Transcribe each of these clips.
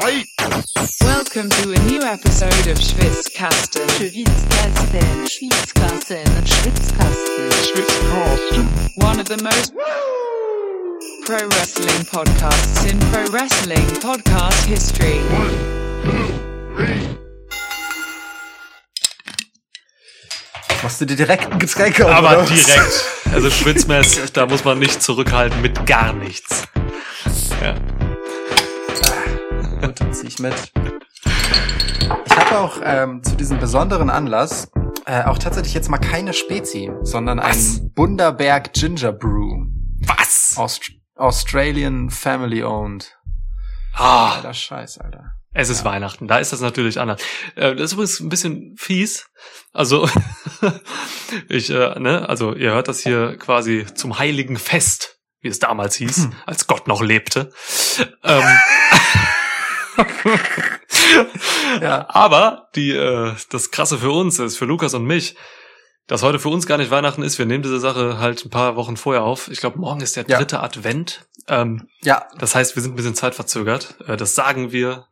Fight! Welcome to a new episode of Schwitzkasten. Schwitzkasten, Schwitzkasten, Schwitzkasten. Schwitzkasten. One of the most pro wrestling podcasts in pro wrestling podcast history. One, two, three. Machst du dir direkt ein Getränk auf, Aber oder direkt. Also Schwitzmess, da muss man nicht zurückhalten mit gar nichts. Ja. Gut, dann zieh ich mit. Ich habe auch ähm, zu diesem besonderen Anlass äh, auch tatsächlich jetzt mal keine Spezi, sondern Was? ein Bunderberg Ginger Brew. Was? Aust Australian Family Owned. Ah, Alter Scheiß, Alter. es ist Weihnachten, da ist das natürlich anders. Äh, Das ist übrigens ein bisschen fies. Also, ich, äh, ne, also ihr hört das hier quasi zum heiligen Fest, wie es damals hieß, als Gott noch lebte. Ähm, Ja. Aber die, äh, das Krasse für uns ist, für Lukas und mich, dass heute für uns gar nicht Weihnachten ist. Wir nehmen diese Sache halt ein paar Wochen vorher auf. Ich glaube, morgen ist der Ja. dritte Advent. Ähm, Ja, das heißt, wir sind ein bisschen zeitverzögert. Äh, das sagen wir,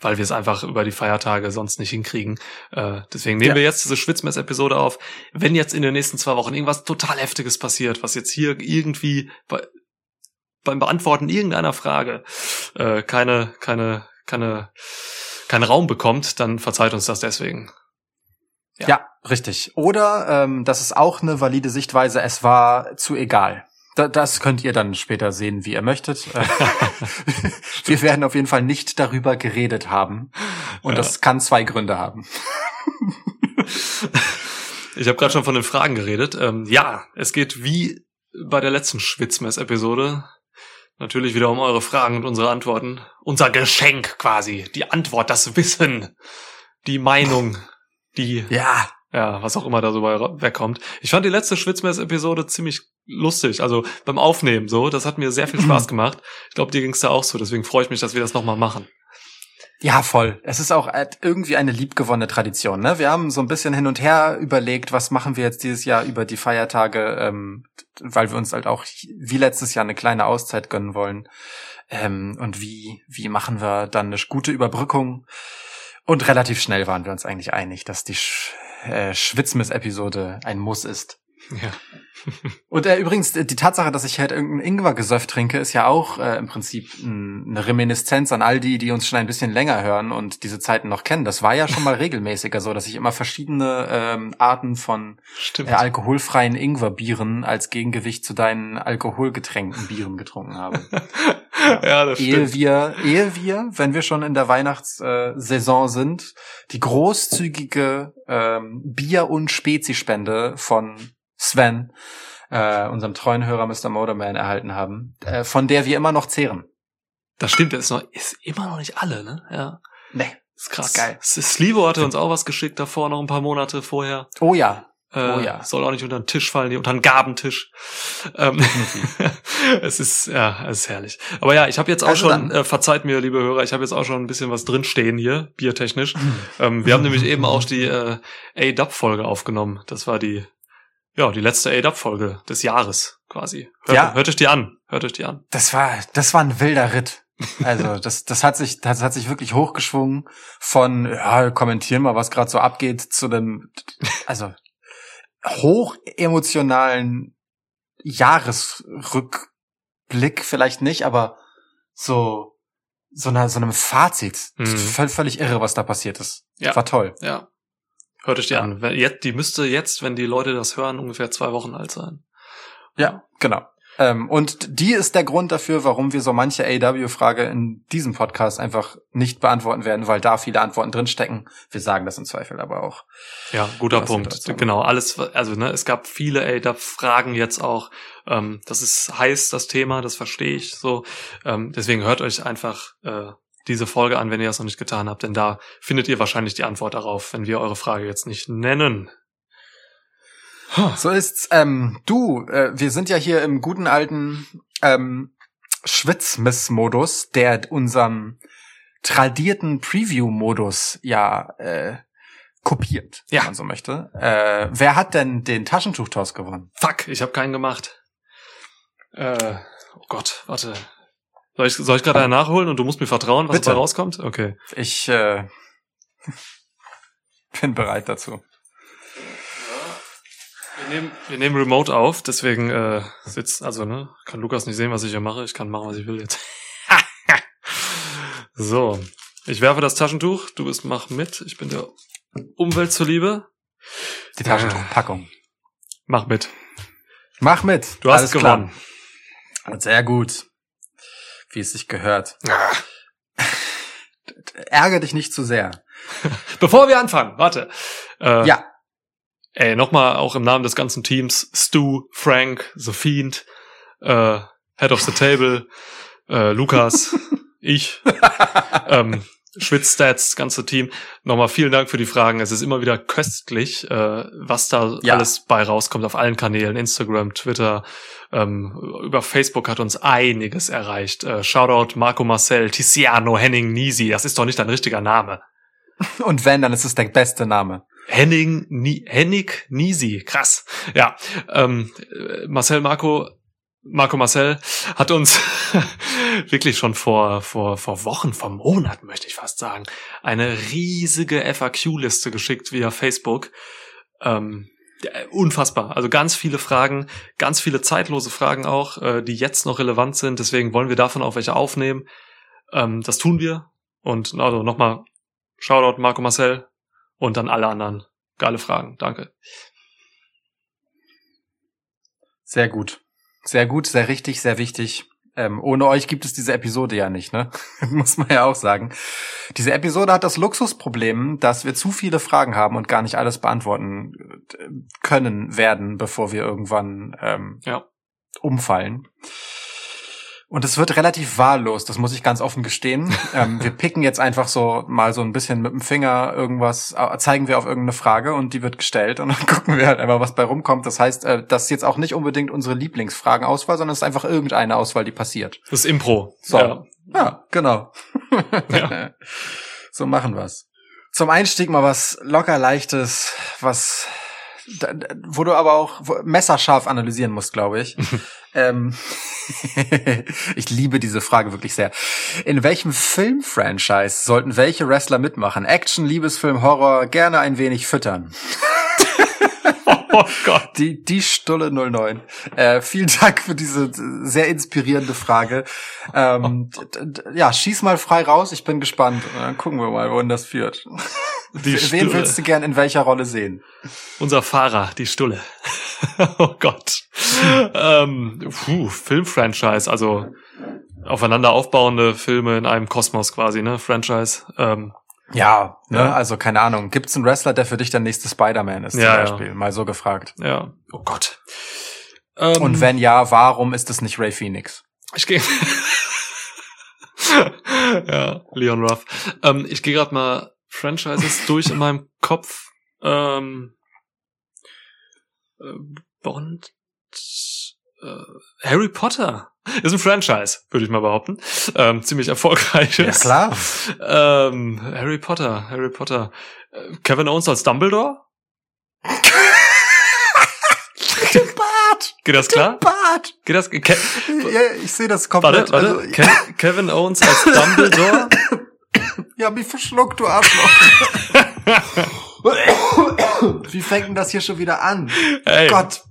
weil wir es einfach über die Feiertage sonst nicht hinkriegen. Äh, deswegen nehmen Ja. wir jetzt diese Schwitzmess-Episode auf. Wenn jetzt in den nächsten zwei Wochen irgendwas total Heftiges passiert, was jetzt hier irgendwie bei, beim Beantworten irgendeiner Frage äh, keine, keine, keine, keinen Raum bekommt, dann verzeiht uns das deswegen. Ja. ja, richtig. Oder ähm, das ist auch eine valide Sichtweise, es war zu egal. Da, das könnt ihr dann später sehen, wie ihr möchtet. Wir werden auf jeden Fall nicht darüber geredet haben. Und Ja. das kann zwei Gründe haben. Ich habe gerade schon von den Fragen geredet. Ähm, ja, es geht wie bei der letzten Schwitzmess-Episode natürlich wieder um eure Fragen und unsere Antworten. Unser Geschenk quasi. Die Antwort, das Wissen, die Meinung, die, Ja, ja, was auch immer da so bei wegkommt. Ich fand die letzte Schwitzmess-Episode ziemlich lustig. Also beim Aufnehmen so, das hat mir sehr viel Spaß gemacht. Ich glaube, dir ging's da auch so. Deswegen freue ich mich, dass wir das nochmal machen. Ja, voll. Es ist auch äh, irgendwie eine liebgewonnene Tradition. Ne? Wir haben so ein bisschen hin und her überlegt, was machen wir jetzt dieses Jahr über die Feiertage, ähm, weil wir uns halt auch wie letztes Jahr eine kleine Auszeit gönnen wollen. Ähm, und wie, wie machen wir dann eine gute Überbrückung? Und relativ schnell waren wir uns eigentlich einig, dass die Sch äh, Schwitzmiss-Episode ein Muss ist. Ja. Und äh, übrigens, äh, die Tatsache, dass ich halt irgendein Ingwer-Gesöff trinke, ist ja auch äh, im Prinzip eine Reminiszenz an all die, die uns schon ein bisschen länger hören und diese Zeiten noch kennen. Das war ja schon mal regelmäßiger so, dass ich immer verschiedene ähm, Arten von äh, alkoholfreien Ingwer-Bieren als Gegengewicht zu deinen alkoholgetränkten Bieren getrunken habe. ja, das ehe stimmt. wir, ehe wir, wenn wir schon in der Weihnachtssaison Saison sind, die großzügige ähm, Bier- und Spezispende von Sven, äh, unserem treuen Hörer Mr. Motorman, erhalten haben, äh, von der wir immer noch zehren. Das stimmt, der ist noch, ist immer noch nicht alle, ne? Ja. Nee. ist krass. Ist geil. Slivo hatte uns auch was geschickt davor, noch ein paar Monate vorher. Oh ja. Äh, Oh ja. Soll auch nicht unter den Tisch fallen, unter den Gabentisch. Ähm, es ist, ja, es ist herrlich. Aber ja, ich habe jetzt auch Also schon, äh, verzeiht mir, liebe Hörer, ich habe jetzt auch schon ein bisschen was drinstehen hier, biertechnisch. ähm, wir haben nämlich eben auch die äh, A-Dub-Folge aufgenommen. Das war die, ja, die letzte A-Dub-Folge des Jahres quasi. Hört, Ja. hört euch die an. Hört euch die an. Das war, das war ein wilder Ritt. Also das, das hat sich, das hat sich wirklich hochgeschwungen von, ja, kommentieren mal, was gerade so abgeht, zu einem, also hoch emotionalen Jahresrückblick vielleicht nicht, aber so so einer so einem Fazit. Mhm. Völ- Völlig irre, was da passiert ist. Ja. War toll. Ja. Hört euch die Ja. an. Jetzt, die müsste jetzt, wenn die Leute das hören, ungefähr zwei Wochen alt sein. Ja, genau. Ähm, und die ist der Grund dafür, warum wir so manche AW-Frage in diesem Podcast einfach nicht beantworten werden, weil da viele Antworten drinstecken. Wir sagen das im Zweifel aber auch. Ja, guter Was Punkt. Genau, alles, also ne, es gab viele ADAP-Fragen jetzt auch. Ähm, das ist heiß, das Thema, das verstehe ich so. Ähm, deswegen hört euch einfach äh, diese Folge an, wenn ihr das noch nicht getan habt, denn da findet ihr wahrscheinlich die Antwort darauf, wenn wir eure Frage jetzt nicht nennen. So ist's. Ähm, du, äh, wir sind ja hier im guten alten ähm, Schwitzmiss-Modus, der unserem tradierten Preview-Modus ja äh, kopiert, Ja. wenn man so möchte. Äh, wer hat denn den Taschentuchtoss gewonnen? Fuck, ich habe keinen gemacht. Äh, oh Gott, warte. Soll ich, soll ich gerade einen nachholen und du musst mir vertrauen, was Bitte. dabei rauskommt? Okay. Ich äh, bin bereit dazu. Wir nehmen, wir nehmen Remote auf, deswegen äh, sitzt, also ne, kann Lukas nicht sehen, was ich hier mache. Ich kann machen, was ich will jetzt. so, ich werfe das Taschentuch. Du bist mach mit. Ich bin der Umwelt zuliebe. Die Taschentuchpackung. Mach mit. Mach mit. Du hast Alles gewonnen. Klar. Sehr gut. Wie es sich gehört. Ärger dich nicht zu sehr. Bevor wir anfangen, warte. Äh, Ja. Ey, nochmal auch im Namen des ganzen Teams, Stu, Frank, The Fiend, äh, Head of the Table, äh, Lukas, ich, ähm, Schwitzstats, das ganze Team. Nochmal vielen Dank für die Fragen. Es ist immer wieder köstlich, äh, was da Ja. alles bei rauskommt auf allen Kanälen, Instagram, Twitter, ähm, über Facebook hat uns einiges erreicht. Äh, Shoutout Marco Marcel, Tiziano, Henning, Nisi, das ist doch nicht dein richtiger Name. Und wenn, dann ist es der beste Name. Henning, Ni Hennig Nisi, krass. Ja, ähm, äh, Marcel Marco, Marco Marcel hat uns wirklich schon vor, vor, vor Wochen, vor Monaten möchte ich fast sagen, eine riesige FAQ-Liste geschickt via Facebook. Ähm, äh, unfassbar. Also ganz viele Fragen, ganz viele zeitlose Fragen auch, äh, die jetzt noch relevant sind. Deswegen wollen wir davon auch welche aufnehmen. Ähm, das tun wir. Und also nochmal Shoutout Marco Marcel und dann alle anderen. Geile Fragen. Danke. Sehr gut. Sehr gut, sehr richtig, sehr wichtig. Ähm, ohne euch gibt es diese Episode ja nicht, ne? Muss man ja auch sagen. Diese Episode hat das Luxusproblem, dass wir zu viele Fragen haben und gar nicht alles beantworten äh, können werden, bevor wir irgendwann ähm, Ja. umfallen. Und es wird relativ wahllos, das muss ich ganz offen gestehen. ähm, wir picken jetzt einfach so mal so ein bisschen mit dem Finger irgendwas, äh, zeigen wir auf irgendeine Frage und die wird gestellt und dann gucken wir halt einfach, was bei rumkommt. Das heißt, äh, das ist jetzt auch nicht unbedingt unsere Lieblingsfragenauswahl, sondern es ist einfach irgendeine Auswahl, die passiert. Das ist Impro. So. Ja. Ja, genau. Ja. So machen wir's. Zum Einstieg mal was locker leichtes, was da- wo du aber auch messerscharf analysieren musst, glaube ich. ähm, ich liebe diese Frage wirklich sehr. In welchem Filmfranchise sollten welche Wrestler mitmachen? Action, Liebesfilm, Horror, gerne ein wenig füttern. Oh Gott. Die, die Stulle 09. Äh, vielen Dank für diese sehr inspirierende Frage. Ähm, ja, schieß mal frei raus. Ich bin gespannt. Dann gucken wir mal, wohin das führt. Die Wen Stulle. willst du gern in welcher Rolle sehen? Unser Fahrer, die Stulle. oh Gott. ähm, puh, Filmfranchise, also aufeinander aufbauende Filme in einem Kosmos quasi, ne? Franchise. Ähm, Ja, ne? Ja. also keine Ahnung. Gibt's einen Wrestler, der für dich der nächste Spider-Man ist, Ja, ja. zum Beispiel? Mal so gefragt. ja. Oh Gott. Ähm, Und wenn ja, warum ist es nicht Ray Phoenix? Ich gehe. ja, Leon Ruff. Ähm, ich gehe gerade mal Franchises durch in meinem Kopf. Ähm, äh, Bond. Äh, Harry Potter. Ist ein Franchise, würde ich mal behaupten. Ähm, ziemlich erfolgreiches. klar. Ähm, Harry Potter, Harry Potter. Äh, Kevin Owens als Dumbledore? Bart! Geht das klar? Bart! Geht das? Ke Ja, ich sehe das komplett. warte, warte. Also, Ke Kevin Owens als Dumbledore? Ja, mich verschluckt, du Arschloch. Wie fängt denn das hier schon wieder an? Ey, Gott.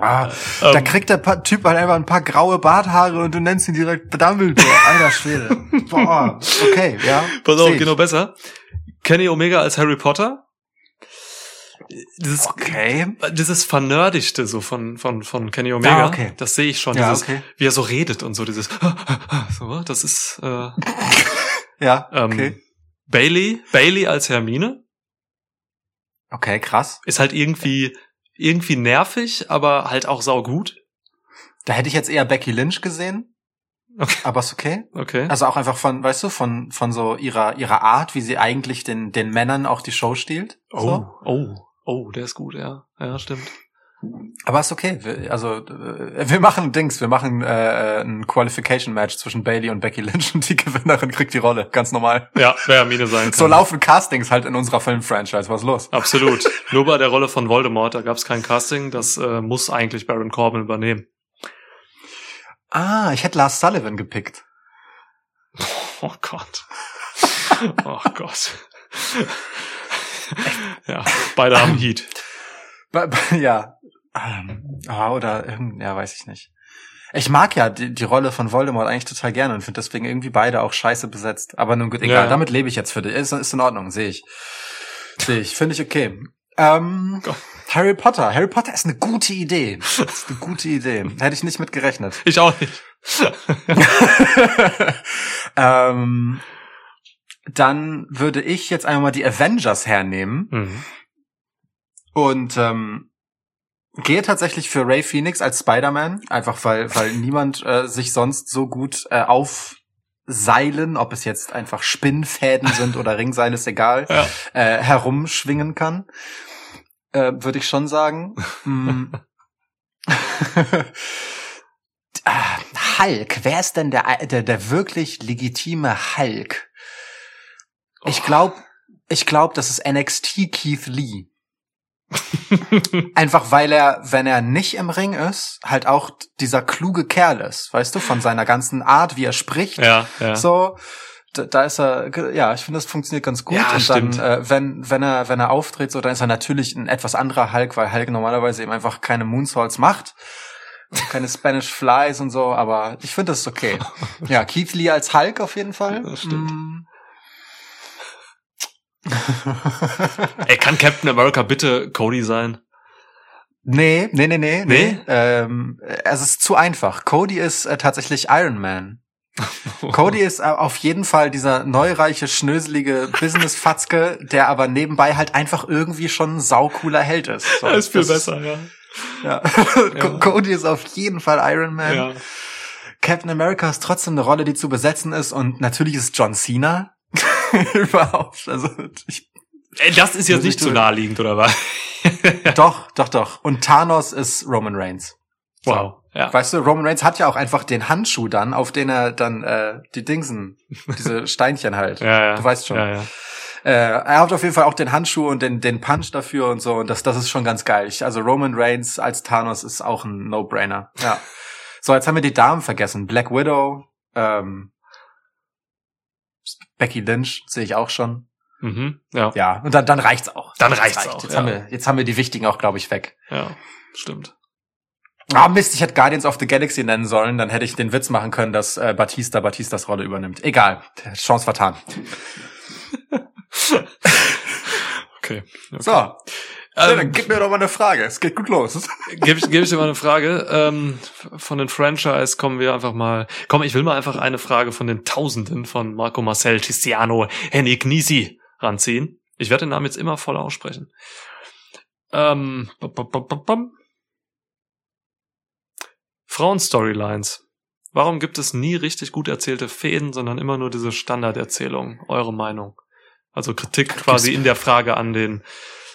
Ah, da ähm, kriegt der Typ halt einfach ein paar graue Barthaare und du nennst ihn direkt Dumbledore. Alter Schwede. Boah, okay, ja. Pass auf, genau besser. Kenny Omega als Harry Potter. Dieses, Okay. dieses Vernerdigte so von, von, von Kenny Omega. Ja, okay. Das sehe ich schon. Ja, dieses, okay. Wie er so redet und so dieses, so, das ist, äh, Ja, ähm, okay. Bailey, Bailey als Hermine. Okay, krass. Ist halt irgendwie, irgendwie nervig, aber halt auch saugut. Da hätte ich jetzt eher Becky Lynch gesehen. Okay. Aber ist okay. Okay. Also auch einfach von, weißt du, von, von so ihrer, ihrer Art, wie sie eigentlich den, den Männern auch die Show stiehlt. oh, So. oh, oh, der ist gut, ja. Ja, stimmt. Aber ist okay. Wir, also äh, wir machen Dings, wir machen äh, ein Qualification Match zwischen Bailey und Becky Lynch und die Gewinnerin kriegt die Rolle, ganz normal. Ja, wer Hermine sein kann. So laufen Castings halt in unserer Filmfranchise. Was los? Absolut. Nur bei der Rolle von Voldemort, da gab es kein Casting, das äh, muss eigentlich Baron Corbin übernehmen. Ah, ich hätte Lars Sullivan gepickt. Oh Gott. Oh Gott. ja, beide haben Heat. Ja. Ähm, ah, oder irgend, ja, weiß ich nicht. Ich mag ja die, die Rolle von Voldemort eigentlich total gerne und finde deswegen irgendwie beide auch scheiße besetzt. Aber nun gut, egal, Ja. damit lebe ich jetzt für dich. Ist, ist in Ordnung, sehe ich. Sehe ich, finde ich okay. Ähm, Gott. Harry Potter. Harry Potter ist eine gute Idee. Das ist eine gute Idee. Hätte ich nicht mit gerechnet. Ich auch nicht. ähm, dann würde ich jetzt einmal die Avengers hernehmen. Mhm. Und ähm, gehe tatsächlich für Ray Phoenix als Spider-Man, einfach weil, weil niemand äh, sich sonst so gut äh, aufseilen, ob es jetzt einfach Spinnfäden sind oder Ringseile, ist egal, Ja. äh, herumschwingen kann. Äh, Würde ich schon sagen. Mm. Ah, Hulk, wer ist denn der, der, der wirklich legitime Hulk? Ich glaube, ich glaube, das ist NXT Keith Lee. Einfach weil er, wenn er nicht im Ring ist, halt auch dieser kluge Kerl ist, weißt du, von seiner ganzen Art, wie er spricht. Ja, ja. So, da, da ist er, ja, ich finde, das funktioniert ganz gut. Ja, und stimmt. dann, äh, wenn, wenn er, wenn er auftritt, so, dann ist er natürlich ein etwas anderer Hulk, weil Hulk normalerweise eben einfach keine Moonsaults macht. Keine Spanish Flies und so, aber ich finde das ist okay. Ja, Keith Lee als Hulk auf jeden Fall. Das stimmt. Mm. Ey, kann Captain America bitte Cody sein? Nee, nee, nee, nee, nee. Nee? Ähm, es ist zu einfach. Cody ist äh, tatsächlich Iron Man. Cody ist äh, auf jeden Fall dieser neureiche, schnöselige Business-Fatzke, der aber nebenbei halt einfach irgendwie schon ein saucooler Held ist. So, ist viel besser, ja. Ja. Co- Cody ist auf jeden Fall Iron Man. ja. Captain America ist trotzdem eine Rolle, die zu besetzen ist und natürlich ist John Cena überhaupt. Also ich, Ey, das ist jetzt nicht ich zu naheliegend, oder was? doch, doch, doch. Und Thanos ist Roman Reigns. So. Wow. Ja. Weißt du, Roman Reigns hat ja auch einfach den Handschuh dann, auf den er dann äh, die Dingsen, diese Steinchen halt. Ja, ja. Du weißt schon. Ja, ja. Äh, er hat auf jeden Fall auch den Handschuh und den, den Punch dafür und so. Und das, das ist schon ganz geil. Ich, also Roman Reigns als Thanos ist auch ein No-Brainer. Ja. So, jetzt haben wir die Damen vergessen. Black Widow, ähm, Becky Lynch sehe ich auch schon. Mhm. Ja. Ja, und dann, dann reicht's auch. Dann reicht's reicht. auch, Jetzt, ja. haben wir, jetzt haben wir die wichtigen auch, glaube ich, weg. Ja. Stimmt. Ah, Mist, ich hätte Guardians of the Galaxy nennen sollen, dann hätte ich den Witz machen können, dass äh, Batista Batistas Rolle übernimmt. Egal, Chance vertan. Okay. okay. So, dann Ähm, gib mir doch mal eine Frage. Es geht gut los. Gebe ich, geb ich dir mal eine Frage. Ähm, von den Franchise kommen wir einfach mal. Komm, ich will mal einfach eine Frage von den Tausenden von Marco Marcel, Tiziano, Henning Nisi ranziehen. Ich werde den Namen jetzt immer voll aussprechen. Ähm. Frauen-Storylines. Warum gibt es nie richtig gut erzählte Fäden, sondern immer nur diese Standarderzählung? Eure Meinung? Also Kritik quasi in der Frage an den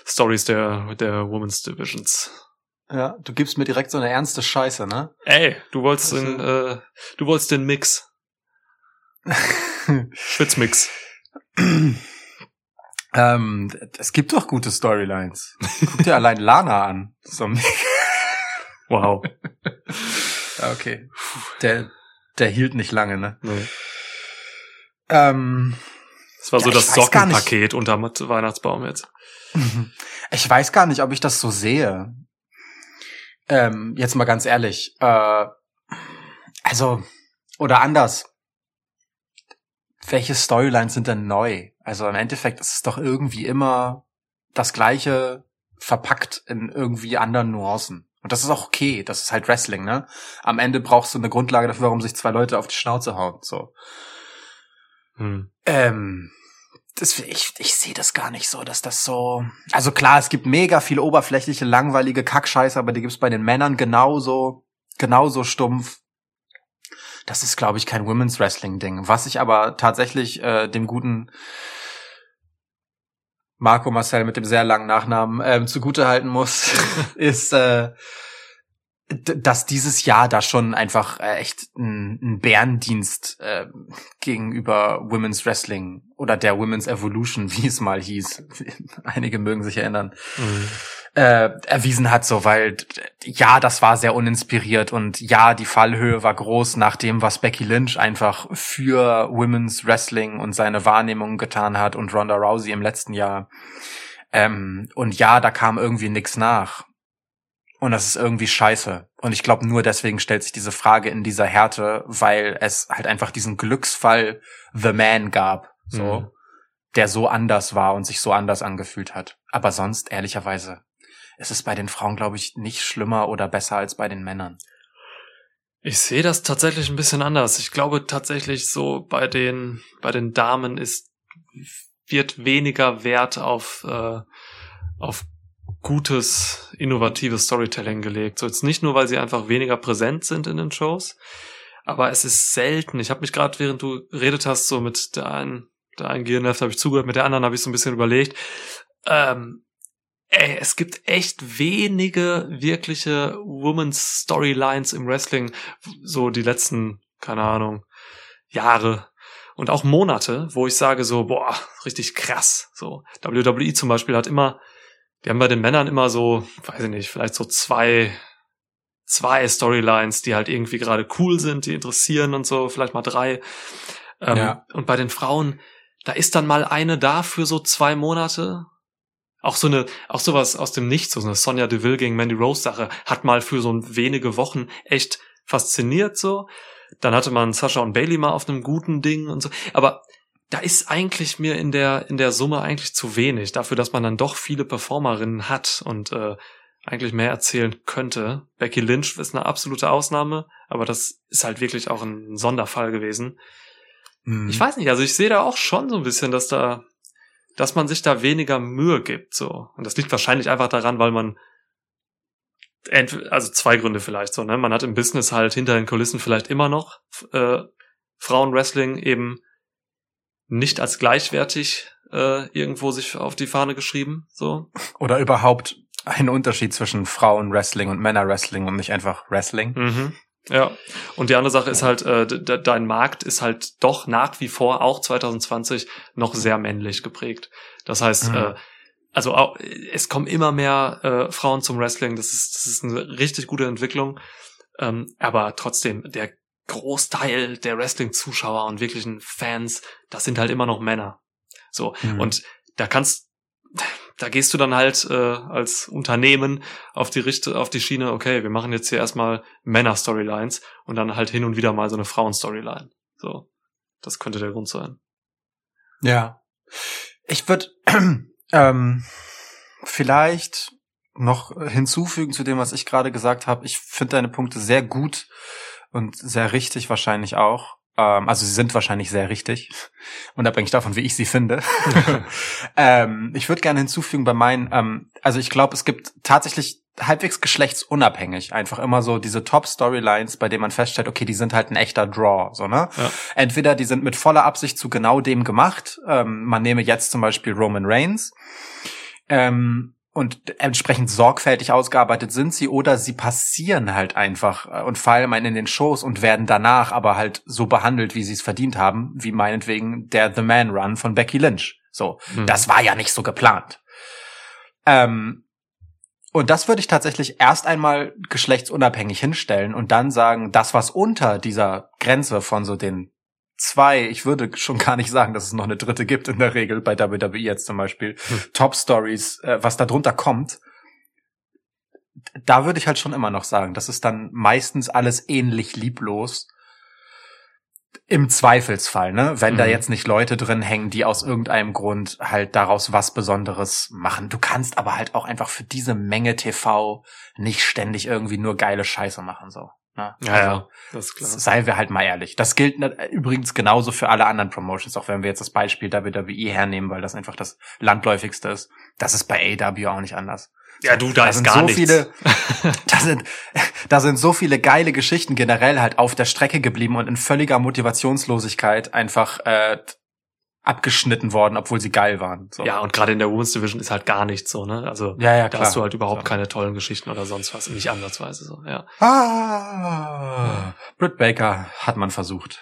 Stories der, der Women's Divisions. Ja, du gibst mir direkt so eine ernste Scheiße, ne? Ey, du wolltest Also- den, äh, du wolltest den Mix. Schwitzmix. ähm, es gibt doch gute Storylines. Guck dir allein Lana an. So, Wow. Okay. Der, der hielt nicht lange, ne? Nee. Ähm, Das war so Ja, das gar nicht. Sockenpaket unterm Weihnachtsbaum jetzt. Ich weiß gar nicht, ob ich das so sehe. Ähm, jetzt mal ganz ehrlich. Äh, also, oder anders. Welche Storylines sind denn neu? Also im Endeffekt ist es doch irgendwie immer das gleiche verpackt in irgendwie anderen Nuancen. Und das ist auch okay. Das ist halt Wrestling, ne? Am Ende brauchst du eine Grundlage dafür, warum sich zwei Leute auf die Schnauze hauen. So. Hm. Ähm, das, ich, ich sehe das gar nicht so, dass das so. Also klar, es gibt mega viel oberflächliche, langweilige Kackscheiße, aber die gibt's bei den Männern genauso, genauso stumpf. Das ist, glaube ich, kein Women's Wrestling-Ding. Was ich aber tatsächlich äh, dem guten Marco Marcel mit dem sehr langen Nachnamen ähm, zugutehalten muss, ist, äh, dass dieses Jahr da schon einfach äh, echt ein, ein Bärendienst äh, gegenüber Women's Wrestling oder der Women's Evolution, wie es mal hieß. Einige mögen sich erinnern. Mhm. äh, erwiesen hat, so weil ja, das war sehr uninspiriert und ja, die Fallhöhe war groß nach dem, was Becky Lynch einfach für Women's Wrestling und seine Wahrnehmung getan hat und Ronda Rousey im letzten Jahr. Ähm, und ja, da kam irgendwie nix nach. Und das ist irgendwie scheiße. Und ich glaube, nur deswegen stellt sich diese Frage in dieser Härte, weil es halt einfach diesen Glücksfall The Man gab, so, Mhm. der so anders war und sich so anders angefühlt hat. Aber sonst, ehrlicherweise, ist es bei den Frauen, glaube ich, nicht schlimmer oder besser als bei den Männern. Ich sehe das tatsächlich ein bisschen anders. Ich glaube tatsächlich so bei den bei den Damen ist wird weniger Wert auf äh, auf gutes innovatives Storytelling gelegt. So jetzt nicht nur, weil sie einfach weniger präsent sind in den Shows, aber es ist selten. Ich habe mich gerade während du redet hast so mit der einen der einen Gehirnhälfte habe ich zugehört, mit der anderen habe ich so ein bisschen überlegt. Ähm, ey, es gibt echt wenige wirkliche Women's Storylines im Wrestling, so die letzten, keine Ahnung, Jahre und auch Monate, wo ich sage so, boah, richtig krass. So, WWE zum Beispiel hat immer, die haben bei den Männern immer so, weiß ich nicht, vielleicht so zwei, zwei Storylines, die halt irgendwie gerade cool sind, die interessieren und so, vielleicht mal drei. Ähm, Ja. Und bei den Frauen, da ist dann mal eine da für so zwei Monate. Auch so eine, auch sowas aus dem Nichts, so eine Sonja Deville gegen Mandy Rose Sache, hat mal für so wenige Wochen echt fasziniert so. Dann hatte man Sascha und Bailey mal auf einem guten Ding und so. Aber da ist eigentlich mir in der, in der Summe eigentlich zu wenig dafür, dass man dann doch viele Performerinnen hat und äh, eigentlich mehr erzählen könnte. Becky Lynch ist eine absolute Ausnahme, aber das ist halt wirklich auch ein Sonderfall gewesen. Mhm. Ich weiß nicht, also ich sehe da auch schon so ein bisschen, dass da, dass man sich da weniger Mühe gibt, so. Und das liegt wahrscheinlich einfach daran, weil man, also zwei Gründe vielleicht so, ne? Man hat im Business halt hinter den Kulissen vielleicht immer noch äh, Frauenwrestling eben nicht als gleichwertig äh, irgendwo sich auf die Fahne geschrieben, so. Oder überhaupt ein Unterschied zwischen Frauenwrestling und Männerwrestling und nicht einfach Wrestling. Mhm. Ja, und die andere Sache ist halt, äh, de- de- dein Markt ist halt doch nach wie vor, auch 2020, noch sehr männlich geprägt. Das heißt, Mhm. äh, also auch, es kommen immer mehr äh, Frauen zum Wrestling, das ist, das ist eine richtig gute Entwicklung. Ähm, aber trotzdem, der Großteil der Wrestling-Zuschauer und wirklichen Fans, das sind halt immer noch Männer. So, Mhm. und da kannst, da gehst du dann halt äh, als Unternehmen auf die Richte, auf die Schiene, okay, wir machen jetzt hier erstmal Männer-Storylines und dann halt hin und wieder mal so eine Frauen-Storyline. So, das könnte der Grund sein. Ja. Ich würde ähm, vielleicht noch hinzufügen zu dem, was ich gerade gesagt habe. Ich finde deine Punkte sehr gut und sehr richtig wahrscheinlich auch. Ähm, also sie sind wahrscheinlich sehr richtig, unabhängig davon, wie ich sie finde. ähm, ich würde gerne hinzufügen bei meinen, ähm, also ich glaube, es gibt tatsächlich halbwegs geschlechtsunabhängig einfach immer so diese Top-Storylines, bei denen man feststellt, okay, die sind halt ein echter Draw, so, ne? Ja. Entweder die sind mit voller Absicht zu genau dem gemacht, ähm, man nehme jetzt zum Beispiel Roman Reigns, ähm, und entsprechend sorgfältig ausgearbeitet sind sie oder sie passieren halt einfach äh, und fallen ein in den Shows und werden danach aber halt so behandelt, wie sie es verdient haben, wie meinetwegen der The Man Run von Becky Lynch. So, Mhm. das war ja nicht so geplant. Ähm, und das würde ich tatsächlich erst einmal geschlechtsunabhängig hinstellen und dann sagen, das, was unter dieser Grenze von so den zwei, ich würde schon gar nicht sagen, dass es noch eine dritte gibt in der Regel, bei WWE jetzt zum Beispiel, Top Stories, äh, was da drunter kommt, da würde ich halt schon immer noch sagen, das ist dann meistens alles ähnlich lieblos. Im Zweifelsfall, ne? Wenn da Mhm. jetzt nicht Leute drin hängen, die aus irgendeinem Grund halt daraus was Besonderes machen. Du kannst aber halt auch einfach für diese Menge TV nicht ständig irgendwie nur geile Scheiße machen, so. Ne? Ja, Also, ja, das ist klar. Seien wir halt mal ehrlich. Das gilt übrigens genauso für alle anderen Promotions, auch wenn wir jetzt das Beispiel WWE hernehmen, weil das einfach das landläufigste ist. Das ist bei AW auch nicht anders. Ja, du, da, Da ist sind gar so nichts. viele, da sind, da sind so viele geile Geschichten generell halt auf der Strecke geblieben und in völliger Motivationslosigkeit einfach äh, abgeschnitten worden, obwohl sie geil waren. So. Ja, und gerade in der Women's Division ist halt gar nichts so, ne? Also ja, ja, da klar. hast du halt überhaupt Klar. keine tollen Geschichten oder sonst was, nicht ansatzweise so, ja. Ah, Britt Baker hat man versucht.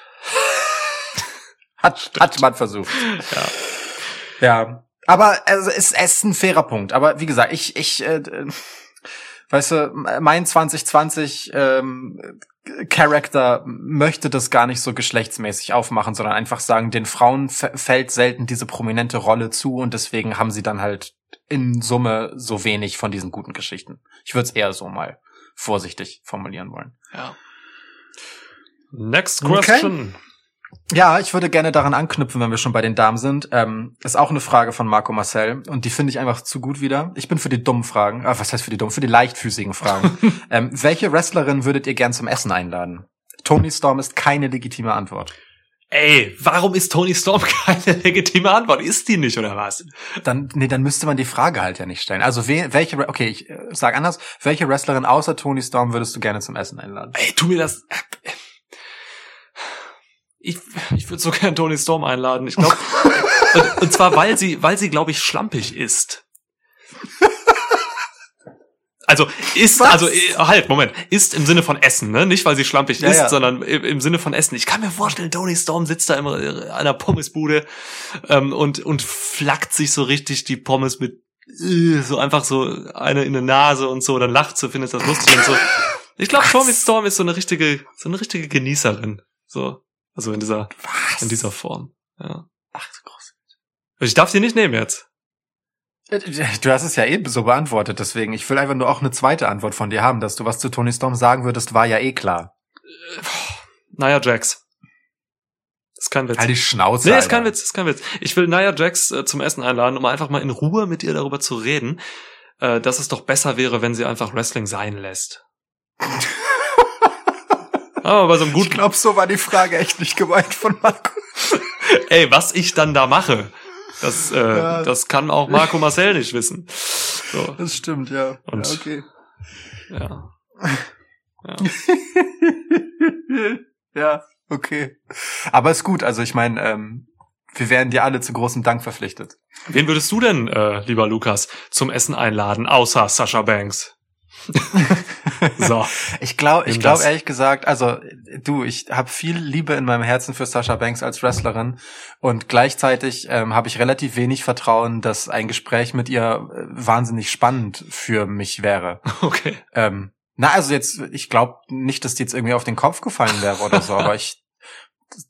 hat, hat man versucht. Ja. Ja, Aber also, es, es ist ein fairer Punkt. Aber wie gesagt, ich, ich, äh, weißt du, mein 2020 ähm, Charakter möchte das gar nicht so geschlechtsmäßig aufmachen, sondern einfach sagen, den Frauen fällt selten diese prominente Rolle zu und deswegen haben sie dann halt in Summe so wenig von diesen guten Geschichten. Ich würde es eher so mal vorsichtig formulieren wollen. Ja. Next question. Okay. Ja, ich würde gerne daran anknüpfen, wenn wir schon bei den Damen sind. Ähm, ist auch eine Frage von Marco Marcel und die finde ich einfach zu gut wieder. Ich bin für die dummen Fragen. Ah, was heißt für die dummen? Für die leichtfüßigen Fragen. ähm, welche Wrestlerin würdet ihr gern zum Essen einladen? Tony Storm ist keine legitime Antwort. Ey, warum ist Tony Storm keine legitime Antwort? Ist die nicht oder was? Dann, nee, dann müsste man die Frage halt ja nicht stellen. Also we, welche, okay, ich äh, sag anders, welche Wrestlerin außer Tony Storm würdest du gerne zum Essen einladen? Ey, tu mir das. Äh, ich, ich würde so gern Tony Storm einladen. Ich glaube, und, und zwar weil sie, weil sie, glaube ich, schlampig ist. Also ist, Was? also äh, halt, Moment, ist im Sinne von Essen, ne? Nicht, weil sie schlampig ja, ist, ja. sondern im, im, Sinne von Essen. Ich kann mir vorstellen, Tony Storm sitzt da immer in einer Pommesbude ähm, und und flackt sich so richtig die Pommes mit äh, so einfach so eine in der Nase und so, dann lacht sie, findet das lustig und so. Ich glaube, Tony Storm ist so eine richtige, so eine richtige Genießerin. So. Also in dieser, Was? in dieser Form. Ja. Ach, so groß. Ich darf sie nicht nehmen jetzt. Äh, du hast es ja eh so beantwortet, deswegen. Ich will einfach nur auch eine zweite Antwort von dir haben, dass du was zu Tony Storm sagen würdest, war ja eh klar. Naja, Jax. Das ist kein Witz. Halt die Schnauze. Nee, ist kein Witz, ist kein Witz. Ich will Naya Jax äh, zum Essen einladen, um einfach mal in Ruhe mit ihr darüber zu reden, äh, dass es doch besser wäre, wenn sie einfach Wrestling sein lässt. Aber bei so einem guten. Ich glaube, so war die Frage echt nicht gemeint von Marco. Ey, was ich dann da mache, das, äh, ja. das kann auch Marco Marcel nicht wissen. So. Das stimmt, ja. Und, ja, okay. Ja. Ja. ja, okay. Aber ist gut, also ich meine, ähm, wir werden dir alle zu großem Dank verpflichtet. Wen würdest du denn, äh, lieber Lukas, zum Essen einladen, außer Sascha Banks? so. Ich glaube, ich glaube ehrlich gesagt, also du, ich habe viel Liebe in meinem Herzen für Sasha Banks als Wrestlerin und gleichzeitig ähm, habe ich relativ wenig Vertrauen, dass ein Gespräch mit ihr äh, wahnsinnig spannend für mich wäre. Okay. Ähm, na, also jetzt, ich glaube nicht, dass die jetzt irgendwie auf den Kopf gefallen wäre oder so, aber ich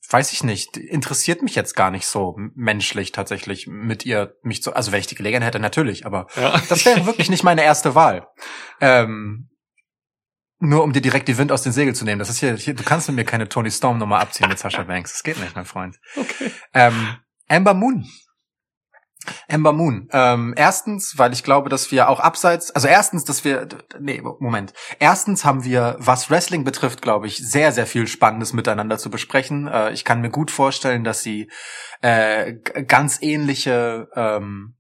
weiß ich nicht, interessiert mich jetzt gar nicht so menschlich tatsächlich mit ihr mich zu, also wenn ich die Gelegenheit hätte, natürlich, aber ja. das wäre wirklich nicht meine erste Wahl. Ähm, nur um dir direkt die Wind aus den Segeln zu nehmen. Das ist hier, hier du kannst mit mir keine Tony Storm Nummer abziehen mit Sascha Banks. Das geht nicht, mein Freund. Okay. Ähm, Amber Moon Ember Moon. Ähm, erstens, weil ich glaube, dass wir auch abseits, also erstens, dass wir, nee, Moment. Erstens haben wir, was Wrestling betrifft, glaube ich, sehr, sehr viel Spannendes miteinander zu besprechen. Äh, ich kann mir gut vorstellen, dass sie äh, ganz ähnliche ähm,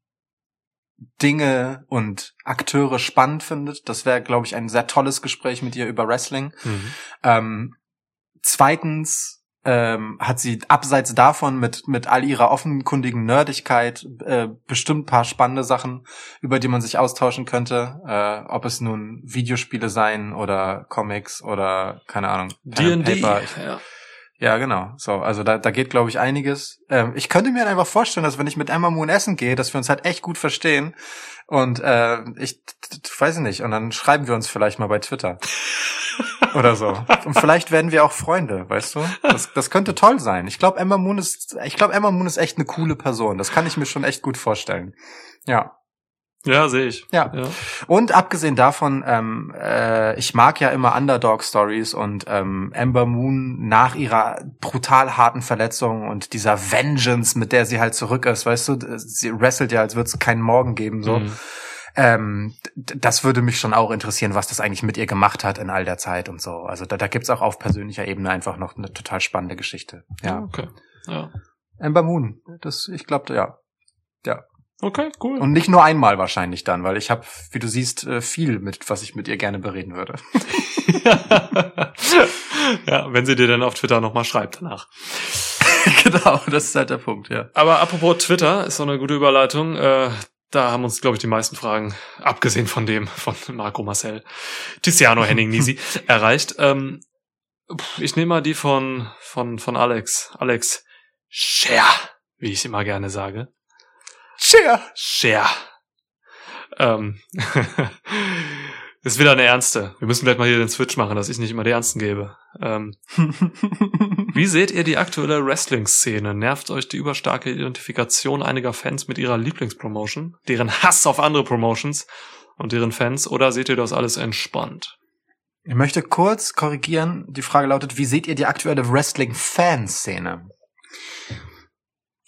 Dinge und Akteure spannend findet. Das wäre, glaube ich, ein sehr tolles Gespräch mit ihr über Wrestling. Mhm. Ähm, zweitens ähm, hat sie abseits davon mit mit all ihrer offenkundigen Nerdigkeit äh, bestimmt paar spannende Sachen, über die man sich austauschen könnte, äh, ob es nun Videospiele seien oder Comics oder keine Ahnung, D&D. Ja. Ja, genau. So, also da, da geht glaube ich einiges. Ähm, ich könnte mir einfach vorstellen, dass wenn ich mit Emma Moon essen gehe, dass wir uns halt echt gut verstehen und äh, ich weiß nicht und dann schreiben wir uns vielleicht mal bei Twitter. Oder so. Und vielleicht werden wir auch Freunde, weißt du? Das, das könnte toll sein. Ich glaube, Emma Moon ist, ich glaube, Emma Moon ist echt eine coole Person. Das kann ich mir schon echt gut vorstellen. Ja. Ja, sehe ich. Ja. ja. Und abgesehen davon, ähm, äh, ich mag ja immer Underdog-Stories und ähm, Amber Moon nach ihrer brutal harten Verletzung und dieser Vengeance, mit der sie halt zurück ist, weißt du, sie wrestelt ja, als würde es keinen Morgen geben, so. Mhm. Ähm, das würde mich schon auch interessieren, was das eigentlich mit ihr gemacht hat in all der Zeit und so. Also da, da gibt's auch auf persönlicher Ebene einfach noch eine total spannende Geschichte. Ja. Okay. Ja. Amber Moon, das, ich glaube, ja. Ja. Okay, cool. Und nicht nur einmal wahrscheinlich dann, weil ich habe, wie du siehst, äh, viel mit, was ich mit ihr gerne bereden würde. ja, wenn sie dir dann auf Twitter nochmal schreibt danach. genau, das ist halt der Punkt, ja. Aber apropos Twitter, ist so eine gute Überleitung. Äh, da haben uns, glaube ich, die meisten Fragen, abgesehen von dem von Marco Marcel, Tiziano Henning Nisi, erreicht. Ähm, ich nehme mal die von, von, von Alex. Alex Scher, wie ich immer gerne sage. Cher. Cher. Ähm, ist wieder eine ernste. Wir müssen vielleicht mal hier den Switch machen, dass ich nicht immer die Ernsten gebe. Ähm, wie seht ihr die aktuelle Wrestling-Szene? Nervt euch die überstarke Identifikation einiger Fans mit ihrer Lieblingspromotion, deren Hass auf andere Promotions und deren Fans, oder seht ihr das alles entspannt? Ich möchte kurz korrigieren. Die Frage lautet, wie seht ihr die aktuelle Wrestling-Fanszene?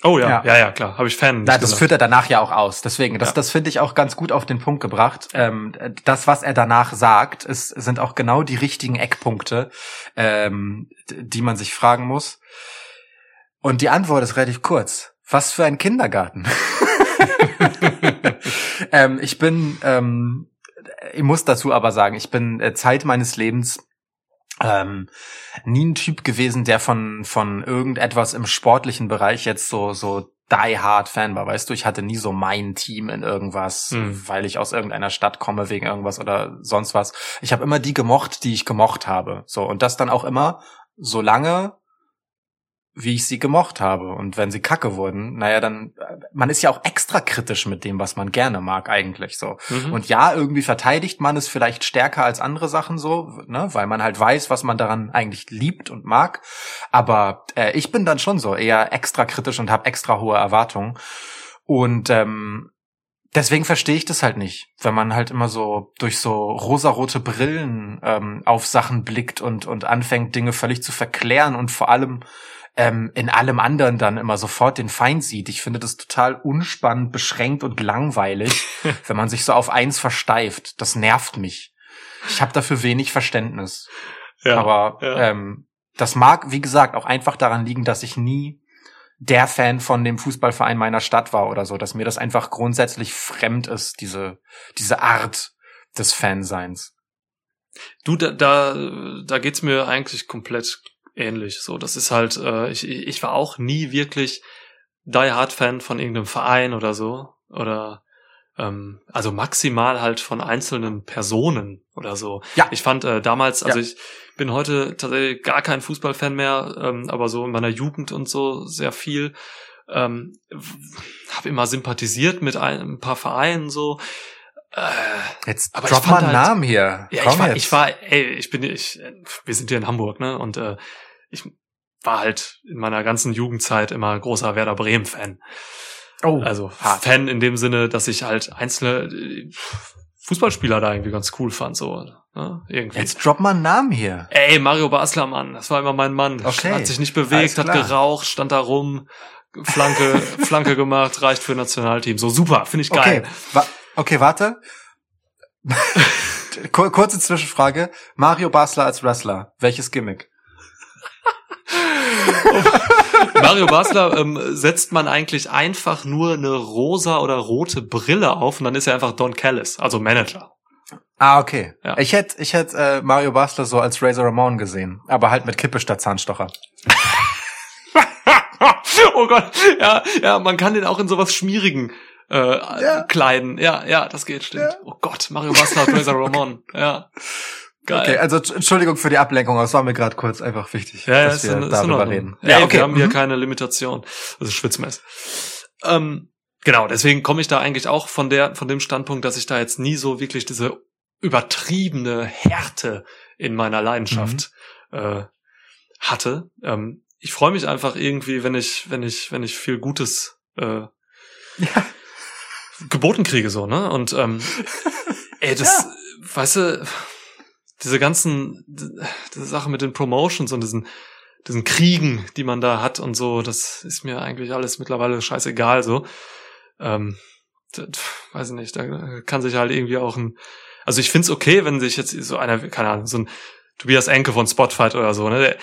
Oh ja, Ja. ja, ja, klar. Habe ich Fan. Nicht das führt er danach ja auch aus. Deswegen, das, Ja. das finde ich auch ganz gut auf den Punkt gebracht. Ähm, das, was er danach sagt, ist, sind auch genau die richtigen Eckpunkte, ähm, die man sich fragen muss. Und die Antwort ist relativ kurz. Was für ein Kindergarten. ähm, ich bin, ähm, ich muss dazu aber sagen, ich bin äh, Zeit meines Lebens ähm, nie ein Typ gewesen, der von von irgendetwas im sportlichen Bereich jetzt so so die hard Fan war, weißt du, ich hatte nie so mein Team in irgendwas, Hm. weil ich aus irgendeiner Stadt komme wegen irgendwas oder sonst was. Ich habe immer die gemocht, die ich gemocht habe. So und das dann auch immer so lange wie ich sie gemocht habe. Und wenn sie kacke wurden, naja, dann, man ist ja auch extra kritisch mit dem, was man gerne mag eigentlich so. Mhm. Und ja, irgendwie verteidigt man es vielleicht stärker als andere Sachen so, ne, weil man halt weiß, was man daran eigentlich liebt und mag. Aber äh, ich bin dann schon so eher extra kritisch und habe extra hohe Erwartungen. Und ähm, deswegen verstehe ich das halt nicht, wenn man halt immer so durch so rosarote Brillen ähm, auf Sachen blickt und und anfängt Dinge völlig zu verklären und vor allem ähm, in allem anderen dann immer sofort den Feind sieht. Ich finde das total unspannend, beschränkt und langweilig, wenn man sich so auf eins versteift. Das nervt mich. Ich habe dafür wenig Verständnis. ja. Aber ja. ähm, das mag, wie gesagt, auch einfach daran liegen, dass ich nie der Fan von dem Fußballverein meiner Stadt war oder so, dass mir das einfach grundsätzlich fremd ist, diese, diese Art des Fanseins. Du, da, da, da geht's mir eigentlich komplett ähnlich. So, das ist halt, äh, ich, ich war auch nie wirklich Die Hard Fan von irgendeinem Verein oder so. Oder ähm, also maximal halt von einzelnen Personen oder so. Ja. Ich fand äh, damals, also Ja. ich bin heute tatsächlich gar kein Fußballfan mehr, ähm, aber so in meiner Jugend und so sehr viel. Ähm, habe immer sympathisiert mit ein, ein paar Vereinen so. Äh, Jetzt Aber drop mal einen halt- Namen hier. ja, Komm ich war, jetzt. ich war, ey, ich bin, ich, wir sind hier in Hamburg, ne? Und äh, ich war halt in meiner ganzen Jugendzeit immer großer Werder Bremen Fan. oh, Also hart. Fan in dem Sinne, dass ich halt einzelne äh, Fußballspieler da irgendwie ganz cool fand, so ne? irgendwie. Jetzt drop mal einen Namen hier. Ey, Mario Basler, Mann, das war immer mein Mann. Okay. Hat sich nicht bewegt, hat geraucht, stand da rum, Flanke, Flanke gemacht, reicht für Nationalteam. So super, finde ich geil. Okay, wa okay, warte. Kur kurze Zwischenfrage. Mario Basler als Wrestler. Welches Gimmick? Mario Basler ähm, setzt man eigentlich einfach nur eine rosa oder rote Brille auf und dann ist er einfach Don Callis, also Manager. Ah, okay. Ja. Ich hätte ich hätt, äh, Mario Basler so als Razor Ramon gesehen. Aber halt mit Kippe statt Zahnstocher. oh Gott, ja, ja, man kann den auch in sowas schmierigen äh, Ja. kleiden. Ja, ja, das geht, stimmt. Ja. Oh Gott, Mario Basler Razor Ramon. Ja. Geil. Okay, also Entschuldigung für die Ablenkung, aber es war mir gerade kurz einfach wichtig, Ja, ja, dass ist, wir in, ist darüber reden. Ey, Ja, okay. Wir haben hier mhm. keine Limitation. Das ist Schwitzmess. Ähm, genau, deswegen komme ich da eigentlich auch von der, von dem Standpunkt, dass ich da jetzt nie so wirklich diese übertriebene Härte in meiner Leidenschaft Mhm. äh, hatte. Ähm, ich freue mich einfach irgendwie, wenn ich, wenn ich, wenn ich viel Gutes äh, Ja. geboten kriege, so, ne? Und ähm, ey, das, weißt du, diese ganzen, diese Sache mit den Promotions und diesen, diesen Kriegen, die man da hat und so, das ist mir eigentlich alles mittlerweile scheißegal, so. Ähm, weiß ich nicht, da kann sich halt irgendwie auch ein, also ich find's okay, wenn sich jetzt so einer, keine Ahnung, so ein Tobias Enke von Spotfight oder so, ne,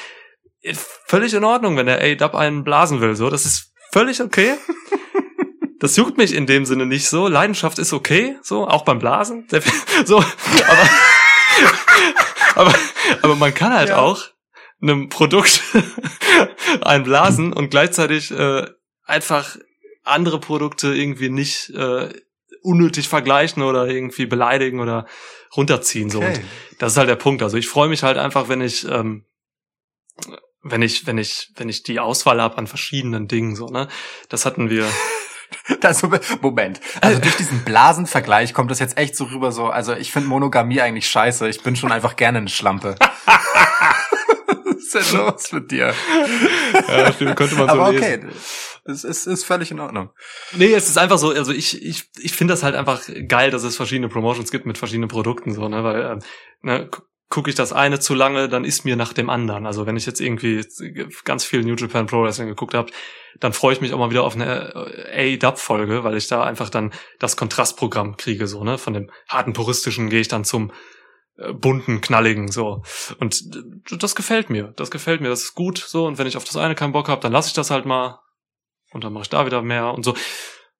der, völlig in Ordnung, wenn der A-Dub einen blasen will, so, das ist völlig okay. Das juckt mich in dem Sinne nicht so. Leidenschaft ist okay, so, auch beim Blasen. So, aber, aber, aber man kann halt Ja. auch einem Produkt einblasen und gleichzeitig äh, einfach andere Produkte irgendwie nicht äh, unnötig vergleichen oder irgendwie beleidigen oder runterziehen. So. Und Okay. das ist halt der Punkt. Also ich freue mich halt einfach, wenn ich, ähm, wenn ich, wenn ich, wenn ich die Auswahl habe an verschiedenen Dingen. So, ne? Das hatten wir. Das, Moment. Also durch diesen Blasenvergleich kommt das jetzt echt so rüber so, also ich finde Monogamie eigentlich scheiße. Ich bin schon einfach gerne eine Schlampe. Was ist denn los mit dir? Ja, stimmt, könnte man so Aber lesen. okay, es ist, ist völlig in Ordnung. Nee, es ist einfach so, also ich, ich, ich finde das halt einfach geil, dass es verschiedene Promotions gibt mit verschiedenen Produkten, so, ne, weil, ähm, ne, gucke ich das eine zu lange, dann ist mir nach dem anderen. Also wenn ich jetzt irgendwie ganz viel New Japan Pro Wrestling geguckt habe, dann freue ich mich auch mal wieder auf eine A-Dub-Folge, weil ich da einfach dann das Kontrastprogramm kriege, so, ne, von dem harten puristischen gehe ich dann zum äh, bunten, knalligen, so. Und äh, das gefällt mir, das gefällt mir, das ist gut, so. Und wenn ich auf das eine keinen Bock habe, dann lasse ich das halt mal und dann mache ich da wieder mehr und so.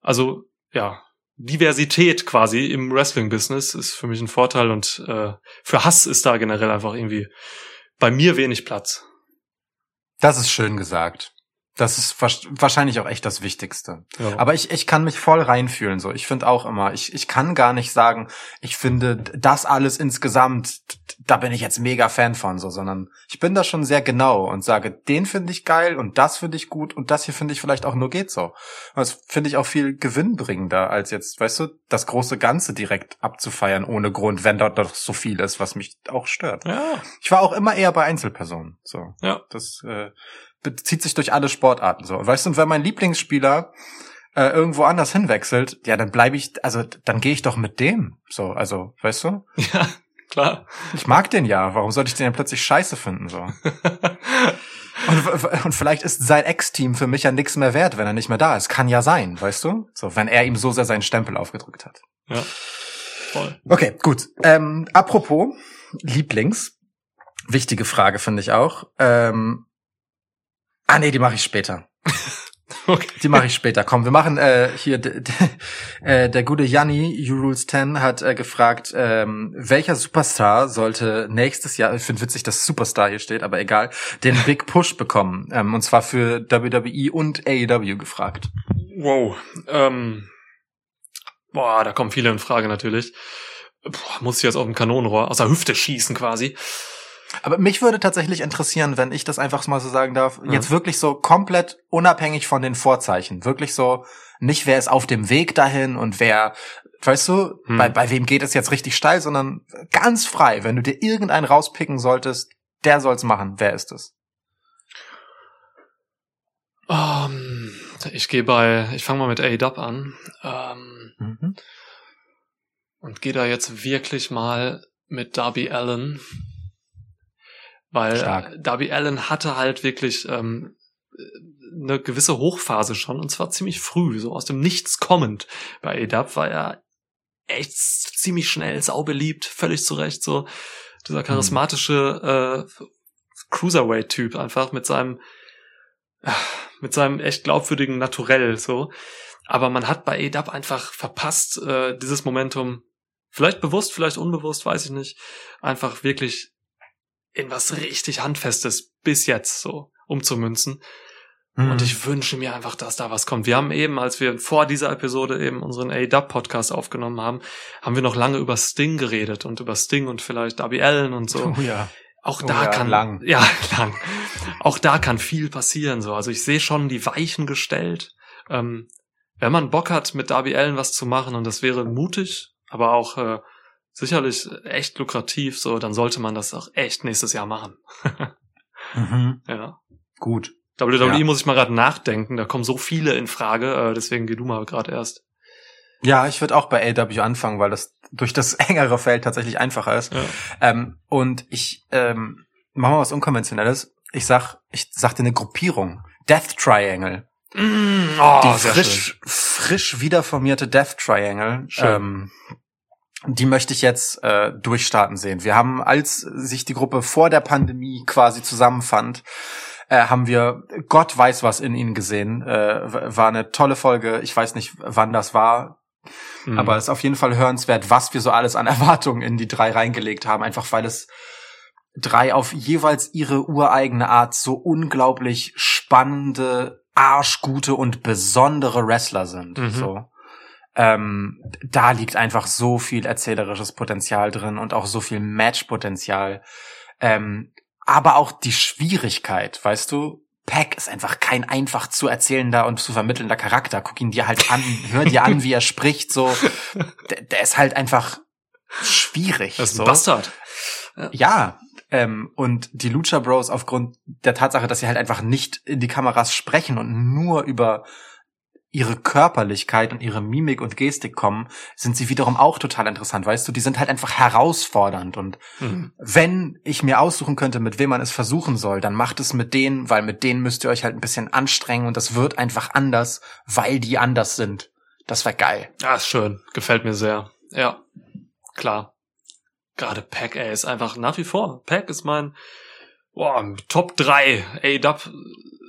Also ja, Diversität quasi im Wrestling-Business ist für mich ein Vorteil und äh, für Hass ist da generell einfach irgendwie bei mir wenig Platz. Das ist schön gesagt. Das ist wahrscheinlich auch echt das Wichtigste. Ja. Aber ich, ich kann mich voll reinfühlen so. Ich finde auch immer, ich, ich kann gar nicht sagen, ich finde das alles insgesamt, da bin ich jetzt mega Fan von so, sondern ich bin da schon sehr genau und sage, den finde ich geil und das finde ich gut und das hier finde ich vielleicht auch nur geht so. Das finde ich auch viel gewinnbringender, als jetzt, weißt du, das große Ganze direkt abzufeiern ohne Grund, wenn dort doch so viel ist, was mich auch stört. ja, Ich war auch immer eher bei Einzelpersonen. So. Ja. Das äh, bezieht sich durch alle Sportarten so. Und weißt du, und wenn mein Lieblingsspieler äh, irgendwo anders hinwechselt, ja, dann bleibe ich, also dann gehe ich doch mit dem. So, also, weißt du? ja, klar. Ich mag den ja. Warum sollte ich den denn plötzlich scheiße finden? So. Und, und vielleicht ist sein Ex-Team für mich ja nichts mehr wert, wenn er nicht mehr da ist. Kann ja sein, weißt du? So, wenn er ihm so sehr seinen Stempel aufgedrückt hat. ja, voll. Okay, gut. Ähm, apropos Lieblings, wichtige Frage finde ich auch. Ähm, ah nee, die mache ich später. Okay. Die mache ich später. Komm, wir machen äh, hier äh, der gute Janni, You Rules 10, hat äh, gefragt, ähm, welcher Superstar sollte nächstes Jahr, ich finde witzig, dass Superstar hier steht, aber egal, den Big Push bekommen. Ähm, und zwar für WWE und AEW gefragt. Wow. Ähm, boah, da kommen viele in Frage natürlich. Boah, muss ich jetzt auf dem Kanonenrohr aus der Hüfte schießen quasi. Aber mich würde tatsächlich interessieren, wenn ich das einfach mal so sagen darf, Ja. jetzt wirklich so komplett unabhängig von den Vorzeichen. Wirklich so, nicht wer ist auf dem Weg dahin und wer, weißt du, Hm. bei, bei wem geht es jetzt richtig steil, sondern ganz frei. Wenn du dir irgendeinen rauspicken solltest, der soll's machen. Wer ist es? Ähm, ich gehe bei, ich fange mal mit A-Dub an. Ähm, Mhm. und gehe da jetzt wirklich mal mit Darby Allen. Weil Stark. äh, Darby Allen hatte halt wirklich ähm, eine gewisse Hochphase schon und zwar ziemlich früh, so aus dem Nichts kommend. Bei ADAP war er echt ziemlich schnell, saubeliebt, völlig zurecht, so dieser charismatische äh, Cruiserweight-Typ einfach mit seinem äh, mit seinem echt glaubwürdigen Naturell so. Aber man hat bei ADAP einfach verpasst, äh, dieses Momentum, vielleicht bewusst, vielleicht unbewusst, weiß ich nicht, einfach wirklich in was richtig Handfestes bis jetzt so umzumünzen. Mhm. Und ich wünsche mir einfach, dass da was kommt. Wir haben eben, als wir vor dieser Episode eben unseren A-Dub-Podcast aufgenommen haben, haben wir noch lange über Sting geredet und über Sting und vielleicht Darby Allen und so. Oh ja. Auch Oh da ja, kann lang. ja lang. Auch da kann viel passieren. So, also ich sehe schon die Weichen gestellt. Ähm, wenn man Bock hat, mit Darby Allen was zu machen und das wäre mutig, aber auch äh, sicherlich echt lukrativ, so dann sollte man das auch echt nächstes Jahr machen. Mhm. Ja. Gut. WWE Ja. muss ich mal gerade nachdenken. Da kommen so viele in Frage. Äh, deswegen geh du mal gerade erst. Ja, ich würde auch bei AW anfangen, weil das durch das engere Feld tatsächlich einfacher ist. Ja. Ähm, und ich ähm, mach mal was Unkonventionelles. Ich sag, ich sagte eine Gruppierung. Death Triangle. Mm, oh, die frisch, frisch wiederformierte Death Triangle. Schön. Ähm, die möchte ich jetzt äh, durchstarten sehen. Wir haben, als sich die Gruppe vor der Pandemie quasi zusammenfand, äh, haben wir Gott weiß was in ihnen gesehen. Äh, war eine tolle Folge. Ich weiß nicht, wann das war. Mhm. Aber es ist auf jeden Fall hörenswert, was wir so alles an Erwartungen in die drei reingelegt haben, einfach weil es drei auf jeweils ihre ureigene Art so unglaublich spannende, arschgute und besondere Wrestler sind. Mhm. So. Ähm, da liegt einfach so viel erzählerisches Potenzial drin und auch so viel Matchpotenzial. Ähm, aber auch die Schwierigkeit, weißt du, Pack ist einfach kein einfach zu erzählender und zu vermittelnder Charakter. Guck ihn dir halt an, hör dir an, wie er spricht, so. Der, der ist halt einfach schwierig. Das ist so. ein Bastard. Ja, ähm, und die Lucha Bros aufgrund der Tatsache, dass sie halt einfach nicht in die Kameras sprechen und nur über ihre Körperlichkeit und ihre Mimik und Gestik kommen, sind sie wiederum auch total interessant, weißt du? Die sind halt einfach herausfordernd und Mhm. wenn ich mir aussuchen könnte, mit wem man es versuchen soll, dann macht es mit denen, weil mit denen müsst ihr euch halt ein bisschen anstrengen und das wird einfach anders, weil die anders sind. Das wäre geil. Ja, ist schön. Gefällt mir sehr. Ja, klar. Gerade Pack, ey, ist einfach nach wie vor. Pack ist mein boah, Top 3 A-Dub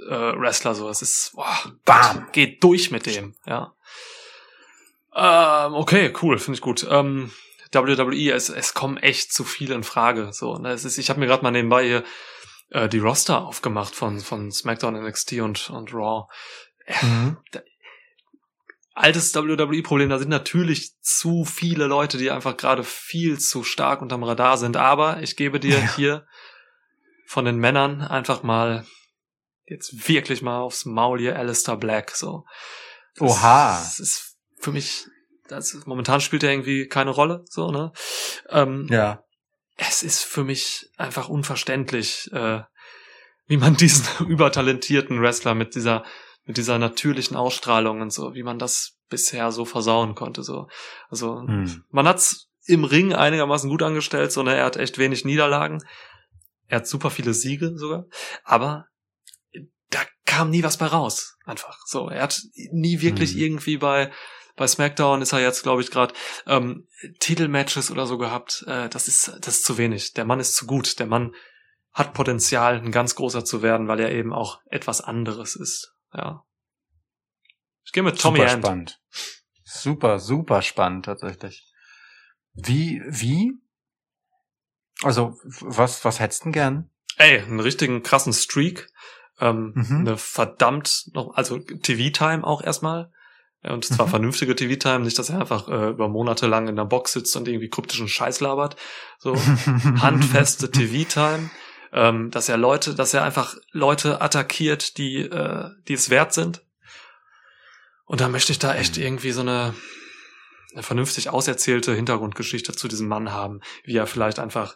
äh, Wrestler. So, es ist boah, Bam. geht durch mit dem. Ja. Ähm, okay, cool, finde ich gut. Ähm, WWE, es, es kommen echt zu viele in Frage. So, ne, es ist, ich habe mir gerade mal nebenbei hier äh, die Roster aufgemacht von von SmackDown, NXT und und Raw. altes WWE-Problem, da sind natürlich zu viele Leute, die einfach gerade viel zu stark unterm Radar sind. Aber ich gebe dir Ja. hier von den Männern einfach mal jetzt wirklich mal aufs Maul hier Alistair Black. So. Das- Oha. Das ist für mich, das ist, momentan spielt er irgendwie keine Rolle. So, ne? Ähm, Ja. es ist für mich einfach unverständlich, äh, wie man diesen übertalentierten Wrestler mit dieser mit dieser natürlichen Ausstrahlung und so, wie man das bisher so versauen konnte. So, also Hm. man hat's im Ring einigermaßen gut angestellt, so ne, er hat echt wenig Niederlagen, er hat super viele Siege sogar, aber kam nie was bei raus, einfach. So, er hat nie wirklich Hm. irgendwie bei bei SmackDown ist er jetzt, glaube ich, gerade ähm, Titelmatches oder so gehabt. Äh, das ist das ist zu wenig. Der Mann ist zu gut. Der Mann hat Potenzial, ein ganz großer zu werden, weil er eben auch etwas anderes ist. Ja. Ich gehe mit Tommy super End. spannend. Super, super spannend tatsächlich. Wie, wie? Also, was, was hättest du denn gern? Ey, einen richtigen krassen Streak. Ähm, Mhm. Eine verdammt noch, also TV-Time auch erstmal. Und zwar Mhm. vernünftige TV-Time, nicht, dass er einfach äh, über Monate lang in der Box sitzt und irgendwie kryptischen Scheiß labert. So handfeste TV-Time. Ähm, dass er Leute, dass er einfach Leute attackiert, die, äh, die es wert sind. Und da möchte ich da echt Mhm. irgendwie so eine, eine vernünftig auserzählte Hintergrundgeschichte zu diesem Mann haben, wie er vielleicht einfach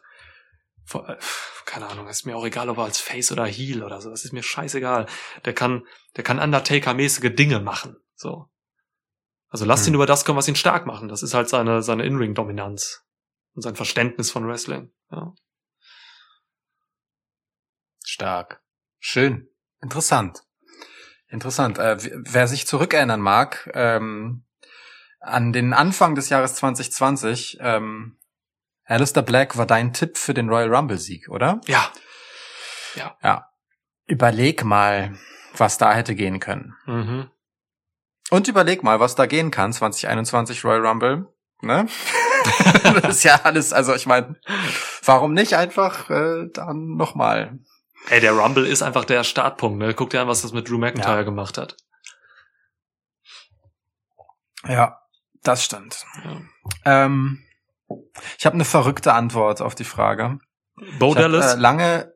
keine Ahnung, ist mir auch egal, ob er als Face oder Heel oder so, das ist mir scheißegal. Der kann, der kann Undertaker-mäßige Dinge machen, so. Also lasst Hm. ihn über das kommen, was ihn stark machen. Das ist halt seine, seine In-Ring-Dominanz und sein Verständnis von Wrestling, ja. Stark. Schön. Interessant. Interessant. Äh, wer sich zurückerinnern mag, ähm, an den Anfang des Jahres 2020, ähm, Alistair Black war dein Tipp für den Royal Rumble Sieg, oder? Ja. Ja. Überleg mal, was da hätte gehen können. Mhm. Und überleg mal, was da gehen kann, 2021 Royal Rumble. Ne? das ist ja alles, also ich meine, warum nicht einfach äh, dann nochmal? Ey, der Rumble ist einfach der Startpunkt, ne? Guck dir an, was das mit Drew McIntyre Ja. gemacht hat. Ja, das stimmt. Ja. Ähm, ich habe eine verrückte Antwort auf die Frage. Bo Ich hab, Dallas? äh, lange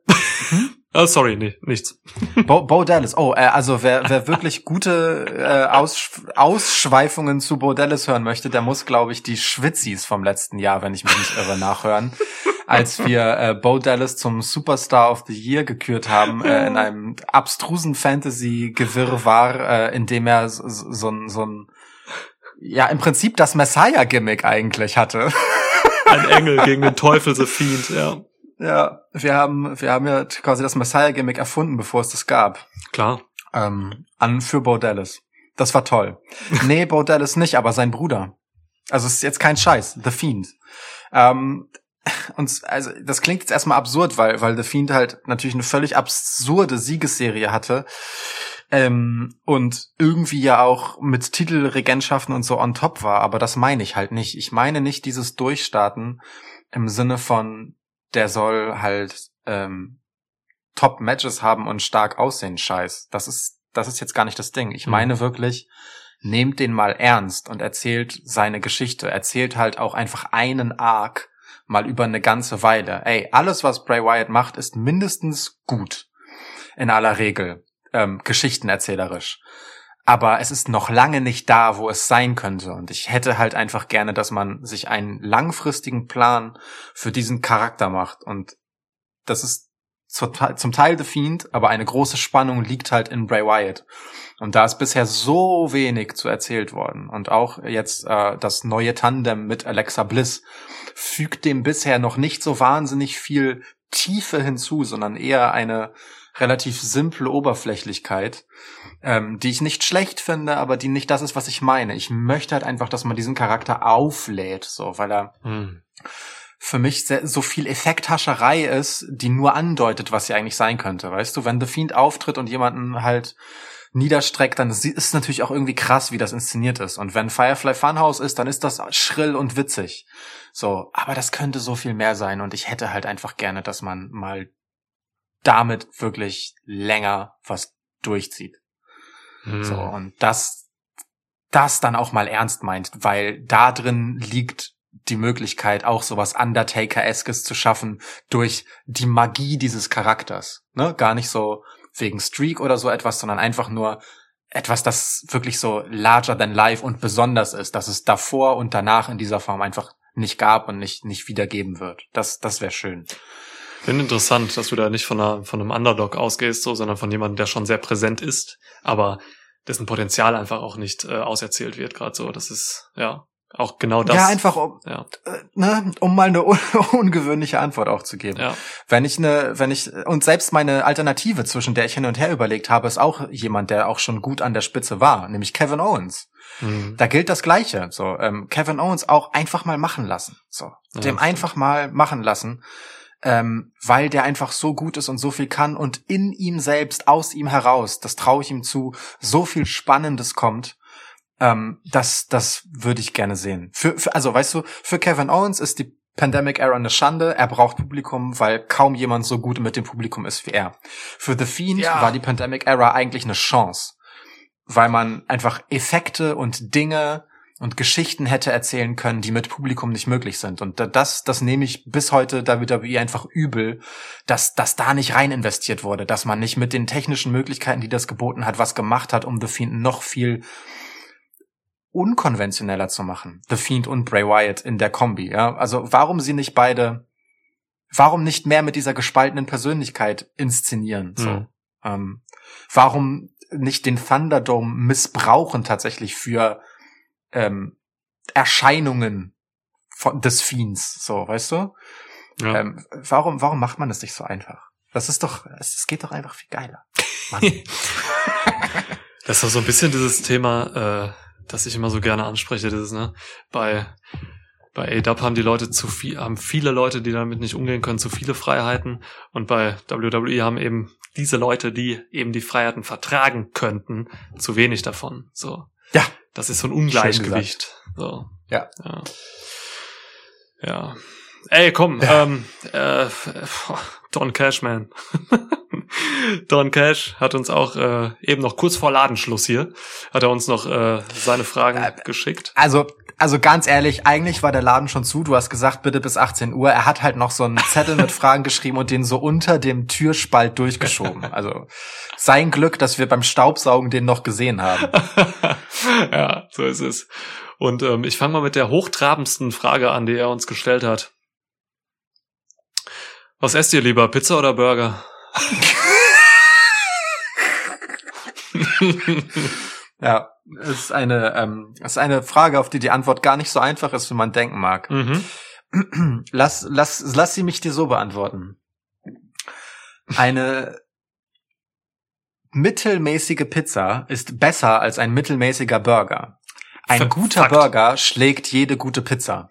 oh, sorry, nee, nichts. Bo, Bo Dallas. Oh, äh, also wer, wer wirklich gute äh, Aus, Ausschweifungen zu Bo Dallas hören möchte, der muss, glaube ich, die Schwitzis vom letzten Jahr, wenn ich mich nicht irre, nachhören. Als wir äh, Bo Dallas zum Superstar of the Year gekürt haben, äh, in einem abstrusen Fantasy-Gewirrwarr, äh, in dem er so, so, so ein ja, im Prinzip das Messiah-Gimmick eigentlich hatte. Ein Engel gegen den Teufel, The Fiend, ja. Ja, wir haben, wir haben ja quasi das Messiah-Gimmick erfunden, bevor es das gab. Klar. ähm, an für Bo Dallas. Das war toll. Nee, Bo Dallas nicht, aber sein Bruder. Also es ist jetzt kein Scheiß, The Fiend. Ähm, und also das klingt jetzt erstmal absurd, weil weil The Fiend halt natürlich eine völlig absurde Siegesserie hatte ähm, und irgendwie ja auch mit Titelregentschaften und so on top war. Aber das meine ich halt nicht. Ich meine nicht dieses Durchstarten im Sinne von der soll halt ähm, Top-Matches haben und stark aussehen, Scheiß. Das ist, das ist jetzt gar nicht das Ding. Ich Mhm. meine wirklich, nehmt den mal ernst und erzählt seine Geschichte. Erzählt halt auch einfach einen Arc mal über eine ganze Weile. Ey, alles, was Bray Wyatt macht, ist mindestens gut. In aller Regel. Ähm, geschichtenerzählerisch. Aber es ist noch lange nicht da, wo es sein könnte. Und ich hätte halt einfach gerne, dass man sich einen langfristigen Plan für diesen Charakter macht. Und das ist zum Teil- The aber eine große Spannung liegt halt in Bray Wyatt. Und da ist bisher so wenig zu erzählt worden. Und auch jetzt äh, das neue Tandem mit Alexa Bliss fügt dem bisher noch nicht so wahnsinnig viel Tiefe hinzu, sondern eher eine relativ simple Oberflächlichkeit, ähm, die ich nicht schlecht finde, aber die nicht das ist, was ich meine. Ich möchte halt einfach, dass man diesen Charakter auflädt, so, weil er Hm. für mich sehr, so viel Effekthascherei ist, die nur andeutet, was sie eigentlich sein könnte. Weißt du, wenn The Fiend auftritt und jemanden halt niederstreckt, dann ist es natürlich auch irgendwie krass, wie das inszeniert ist. Und wenn Firefly Funhouse ist, dann ist das schrill und witzig. So, aber das könnte so viel mehr sein und ich hätte halt einfach gerne, dass man mal damit wirklich länger was durchzieht. Hm. So, und das, das dann auch mal ernst meint, weil da drin liegt die Möglichkeit, auch sowas Undertaker-eskes zu schaffen durch die Magie dieses Charakters. Ne? Gar nicht so wegen Streak oder so etwas, sondern einfach nur etwas, das wirklich so larger than life und besonders ist, dass es davor und danach in dieser Form einfach nicht gab und nicht, nicht wiedergeben wird. Das, das wäre schön. Finde interessant, dass du da nicht von, einer, von einem Underdog ausgehst, so, sondern von jemandem, der schon sehr präsent ist, aber dessen Potenzial einfach auch nicht äh, auserzählt wird, gerade so. Das ist ja auch genau das. ja, einfach um, Ja, äh, ne, um mal eine un ungewöhnliche Antwort auch zu geben. ja. Wenn ich eine, wenn ich, und selbst meine Alternative, zwischen der ich hin und her überlegt habe, ist auch jemand, der auch schon gut an der Spitze war, nämlich Kevin Owens. Hm. Da gilt das Gleiche. So, ähm, Kevin Owens auch einfach mal machen lassen. So, Ja, dem einfach mal machen lassen, ähm, weil der einfach so gut ist und so viel kann und in ihm selbst, aus ihm heraus, das traue ich ihm zu, so viel Spannendes kommt. Ähm, das, das würde ich gerne sehen. Für, für, also, weißt du, für Kevin Owens ist die Pandemic Era eine Schande. Er braucht Publikum, weil kaum jemand so gut mit dem Publikum ist wie er. Für The Fiend Ja. war die Pandemic Era eigentlich eine Chance, weil man einfach Effekte und Dinge und Geschichten hätte erzählen können, die mit Publikum nicht möglich sind. Und da- das, das nehme ich bis heute WWE einfach übel, dass, dass da nicht rein investiert wurde, dass man nicht mit den technischen Möglichkeiten, die das geboten hat, was gemacht hat, um The Fiend noch viel unkonventioneller zu machen. The Fiend und Bray Wyatt in der Kombi, ja. Also warum sie nicht beide, warum nicht mehr mit dieser gespaltenen Persönlichkeit inszenieren, so. Hm. Ähm, warum nicht den Thunderdome missbrauchen tatsächlich für ähm, Erscheinungen von, des Fiends, so, weißt du? Ja. Ähm, warum, warum macht man das nicht so einfach? Das ist doch, es, geht doch einfach viel geiler. Das ist doch so ein bisschen dieses Thema, äh, das ich immer so gerne anspreche, dieses, ne? Bei, bei ADAP haben die Leute zu viel, haben viele Leute, die damit nicht umgehen können, zu viele Freiheiten. Und bei WWE haben eben diese Leute, die eben die Freiheiten vertragen könnten, zu wenig davon. So. Ja. Das ist so ein Ungleichgewicht. So. Ja. Ja. Ja. Ey, komm, Ja. ähm, äh, Don Cashman. Don Cash hat uns auch äh, eben noch kurz vor Ladenschluss hier, hat er uns noch äh, seine Fragen Äh, geschickt. Also, also ganz ehrlich, eigentlich war der Laden schon zu. Du hast gesagt, bitte bis 18 Uhr. Er hat halt noch so einen Zettel mit Fragen geschrieben und den so unter dem Türspalt durchgeschoben. Also sein Glück, dass wir beim Staubsaugen den noch gesehen haben. ja, so ist es. Und ähm, ich fange mal mit der hochtrabendsten Frage an, die er uns gestellt hat. Was esst ihr lieber, Pizza oder Burger? Ja, es ist eine, ähm, es ist eine Frage, auf die die Antwort gar nicht so einfach ist, wie man denken mag. mhm. Lass, lass, lass sie mich dir so beantworten. Eine mittelmäßige Pizza ist besser als ein mittelmäßiger Burger. Ein Fakt. guter Burger schlägt jede gute Pizza.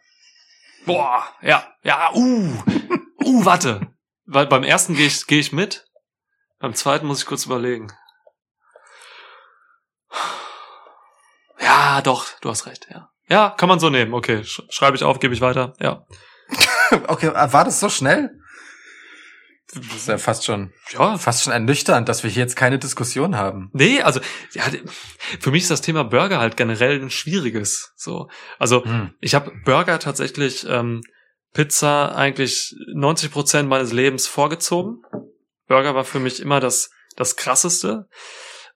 Boah, ja, ja, uh, uh, warte. Weil beim ersten gehe ich, geh ich mit, beim zweiten muss ich kurz überlegen. Ja, doch, du hast recht, ja. Ja, kann man so nehmen, okay. Sch schreibe ich auf, gebe ich weiter, ja. Okay, äh, war das so schnell? Das ist ja fast schon, Ja, fast schon ernüchternd, dass wir hier jetzt keine Diskussion haben. Nee, also ja, für mich ist das Thema Burger halt generell ein schwieriges. So, also Hm. ich habe Burger tatsächlich ähm, Pizza eigentlich 90 Prozent meines Lebens vorgezogen. Burger war für mich immer das das krasseste.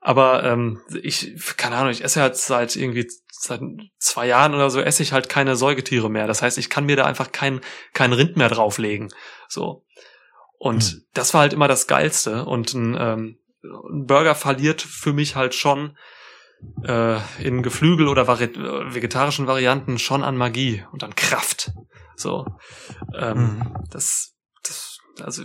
Aber ähm, ich, keine Ahnung, ich esse halt seit irgendwie seit zwei Jahren oder so esse ich halt keine Säugetiere mehr. Das heißt, ich kann mir da einfach kein, kein Rind mehr drauflegen. So. Und Hm. das war halt immer das Geilste. Und ein, ähm, ein Burger verliert für mich halt schon äh, in Geflügel oder äh, vegetarischen Varianten schon an Magie und an Kraft. So. Ähm, Mhm. Das, das, also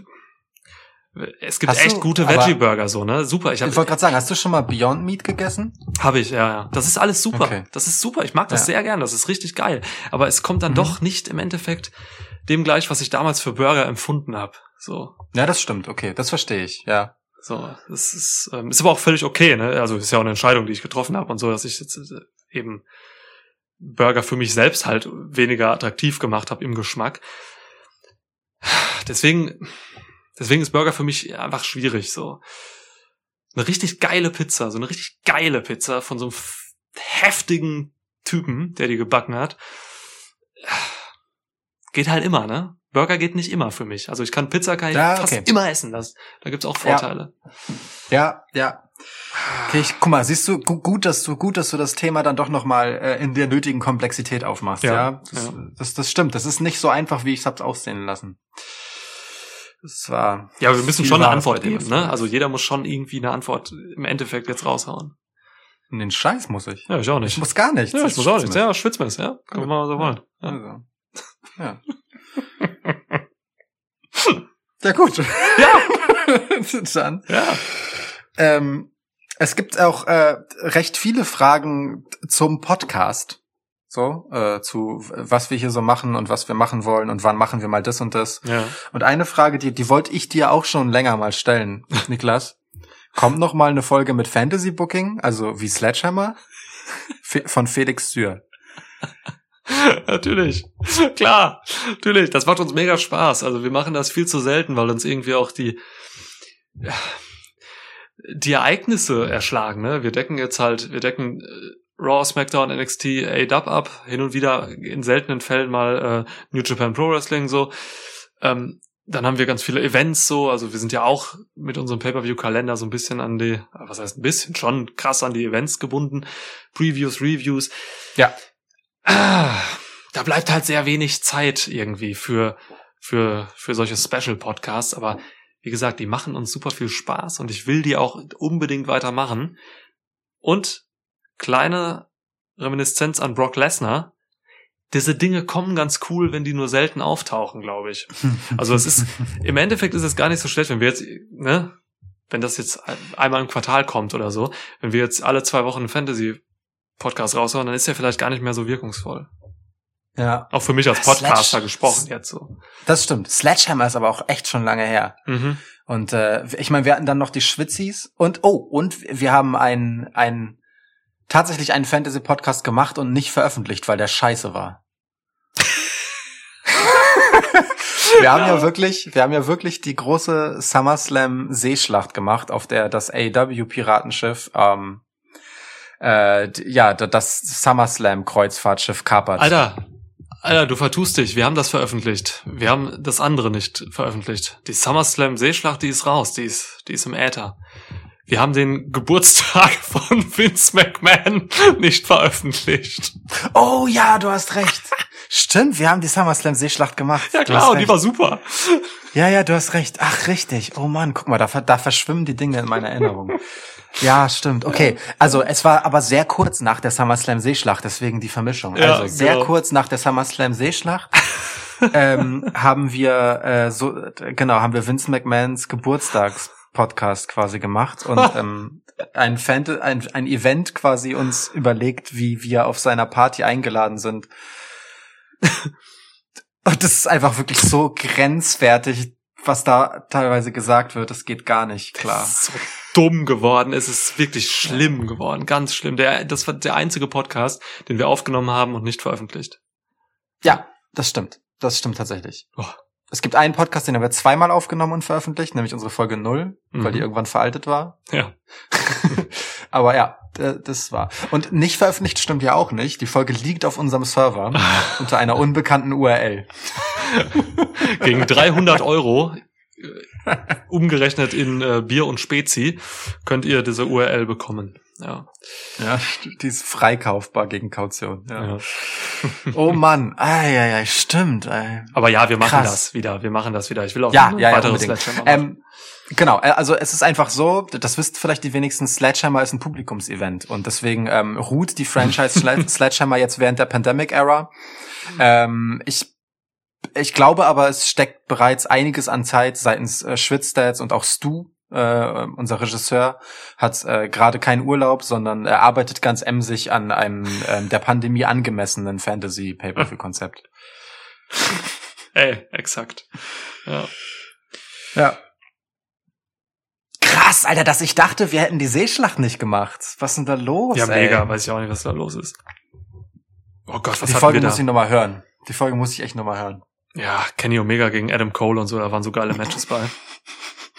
es gibt Hast du- echt gute aber- Veggie-Burger, so, ne? Super. Ich Ich habe wollte gerade sagen, hast du schon mal Beyond Meat gegessen? habe ich, ja, ja. Das ist alles super. Okay. Das ist super. Ich mag das Ja. sehr gern. Das ist richtig geil. Aber es kommt dann Mhm. doch nicht im Endeffekt dem gleich, was ich damals für Burger empfunden habe. So, Ja, das stimmt. Okay, das verstehe ich. Ja. so. Das ist, ähm, ist aber auch völlig okay, ne? Also ist ja auch eine Entscheidung, die ich getroffen habe und so, dass ich jetzt äh, eben Burger für mich selbst halt weniger attraktiv gemacht habe im Geschmack. Deswegen, deswegen ist Burger für mich einfach schwierig. So eine richtig geile Pizza, so eine richtig geile Pizza von so einem heftigen Typen, der die gebacken hat, geht halt immer, ne? Burger geht nicht immer für mich. Also ich kann Pizza kann ich Ja, fast okay. immer essen. Das, da gibt's auch Ja. Vorteile. Ja, ja. Okay, ich, guck mal, siehst du, gu- gut, dass du, gut, dass du das Thema dann doch nochmal äh, in der nötigen Komplexität aufmachst, Ja, ja. Das, ja. Das, das stimmt. Das ist nicht so einfach, wie ich es hab's aussehen lassen. Das war. Ja, aber wir müssen schon eine Antwort geben, ne? Also jeder muss schon irgendwie eine Antwort im Endeffekt jetzt raushauen. In den Scheiß muss ich. Ja, ich auch nicht. Ich muss gar nichts. ja, ich muss auch ist nicht. Ja, Schwitzmess, ja. Können wir mal so wollen. Ja. Also. Ja. ja, gut. Ja. Dann. ja. Ähm, es gibt auch äh, recht viele Fragen zum Podcast. So, äh, zu was wir hier so machen und was wir machen wollen und wann machen wir mal das und das. Ja. Und eine Frage, die, die wollte ich dir auch schon länger mal stellen, Niklas. Kommt noch mal eine Folge mit Fantasy Booking, also wie Sledgehammer? Fe von Felix Sür. natürlich. Klar. Natürlich. Das macht uns mega Spaß. Also wir machen das viel zu selten, weil uns irgendwie auch die, ja, die Ereignisse erschlagen, ne? Wir decken jetzt halt, wir decken äh, Raw, SmackDown, NXT, A-Dub ab, hin und wieder in seltenen Fällen mal äh, New Japan Pro Wrestling so. Ähm, dann haben wir ganz viele Events so, also wir sind ja auch mit unserem Pay-Per-View-Kalender so ein bisschen an die, was heißt ein bisschen, schon krass an die Events gebunden. Previews, Reviews. Ja. Ah, da bleibt halt sehr wenig Zeit irgendwie für, für, für solche Special-Podcasts, aber wie gesagt, die machen uns super viel Spaß und ich will die auch unbedingt weitermachen. Und kleine Reminiszenz an Brock Lesnar. Diese Dinge kommen ganz cool, wenn die nur selten auftauchen, glaube ich. Also es ist, im Endeffekt ist es gar nicht so schlecht, wenn wir jetzt, ne, wenn das jetzt einmal im Quartal kommt oder so, wenn wir jetzt alle zwei Wochen einen Fantasy-Podcast raushauen, dann ist der vielleicht gar nicht mehr so wirkungsvoll. Ja, Auch für mich als Sledge- Podcaster gesprochen jetzt so. das stimmt. Sledgehammer ist aber auch echt schon lange her. Mhm. Und äh, ich meine, wir hatten dann noch die Schwitzis und oh, und wir haben einen, einen tatsächlich einen Fantasy-Podcast gemacht und nicht veröffentlicht, weil der scheiße war. wir haben ja wirklich, wir haben ja wirklich die große SummerSlam Seeschlacht gemacht, auf der das AW Piratenschiff ähm, äh, ja, das SummerSlam Kreuzfahrtschiff kapert. Alter, Alter, du vertust dich. Wir haben das veröffentlicht. Wir haben das andere nicht veröffentlicht. Die SummerSlam Seeschlacht, die ist raus. Die ist, die ist im Äther. Wir haben den Geburtstag von Vince McMahon nicht veröffentlicht. Oh ja, du hast recht. Stimmt, wir haben die SummerSlam Seeschlacht gemacht. Ja klar, und die war super. Ja, ja, du hast recht. Ach, richtig. Oh Mann, guck mal, da, da verschwimmen die Dinge in meiner Erinnerung. Ja, stimmt. Okay, also es war aber sehr kurz nach der SummerSlam Seeschlacht, deswegen die Vermischung. Ja, also sehr genau. kurz nach der SummerSlam Seeschlacht ähm, haben wir äh, so genau haben wir Vince McMahons Geburtstagspodcast quasi gemacht und ähm, ein, Fan ein ein Event quasi uns überlegt, wie wir auf seiner Party eingeladen sind. Und das ist einfach wirklich so grenzwertig, was da teilweise gesagt wird. Das geht gar nicht, klar. Es ist so dumm geworden. Es ist wirklich schlimm geworden. Ganz schlimm. Der, das war der einzige Podcast, den wir aufgenommen haben und nicht veröffentlicht. Ja, das stimmt. Das stimmt tatsächlich. Oh. Es gibt einen Podcast, den haben wir zweimal aufgenommen und veröffentlicht, nämlich unsere Folge null, weil Mhm. die irgendwann veraltet war. Ja. Aber ja, das war. Und nicht veröffentlicht stimmt ja auch nicht. Die Folge liegt auf unserem Server unter einer unbekannten URL. Gegen 300 Euro äh, umgerechnet in äh, Bier und Spezi könnt ihr diese URL bekommen. Ja. Ja, die ist freikaufbar gegen Kaution. Ja. ja. Oh Mann, ei, ei, ei, stimmt. Ey. Aber ja, wir machen Krass. das wieder. Wir machen das wieder. Ich will auch Ja, ein ja, ja, weiteres machen. Ähm, genau, äh, also es ist einfach so, das wisst vielleicht die wenigsten, Sledgehammer ist ein Publikumsevent und deswegen ähm, ruht die Franchise Sled- Sledgehammer jetzt während der Pandemic-Era. Ähm, ich ich glaube aber, es steckt bereits einiges an Zeit seitens äh, Schwitzstats und auch Stu, äh, unser Regisseur, hat äh, gerade keinen Urlaub, sondern er arbeitet ganz emsig an einem ähm, der Pandemie angemessenen Fantasy-Pay-Per-View-Konzept. Ey, exakt. Ja. Ja. Krass, Alter, dass ich dachte, wir hätten die Seeschlacht nicht gemacht. Was ist denn da los? Ja, ey? mega. Weiß ich auch nicht, was da los ist. Oh Gott, was Die Folge wir muss da? ich nochmal hören. Die Folge muss ich echt nochmal hören. Ja, Kenny Omega gegen Adam Cole und so, da waren so geile Matches bei.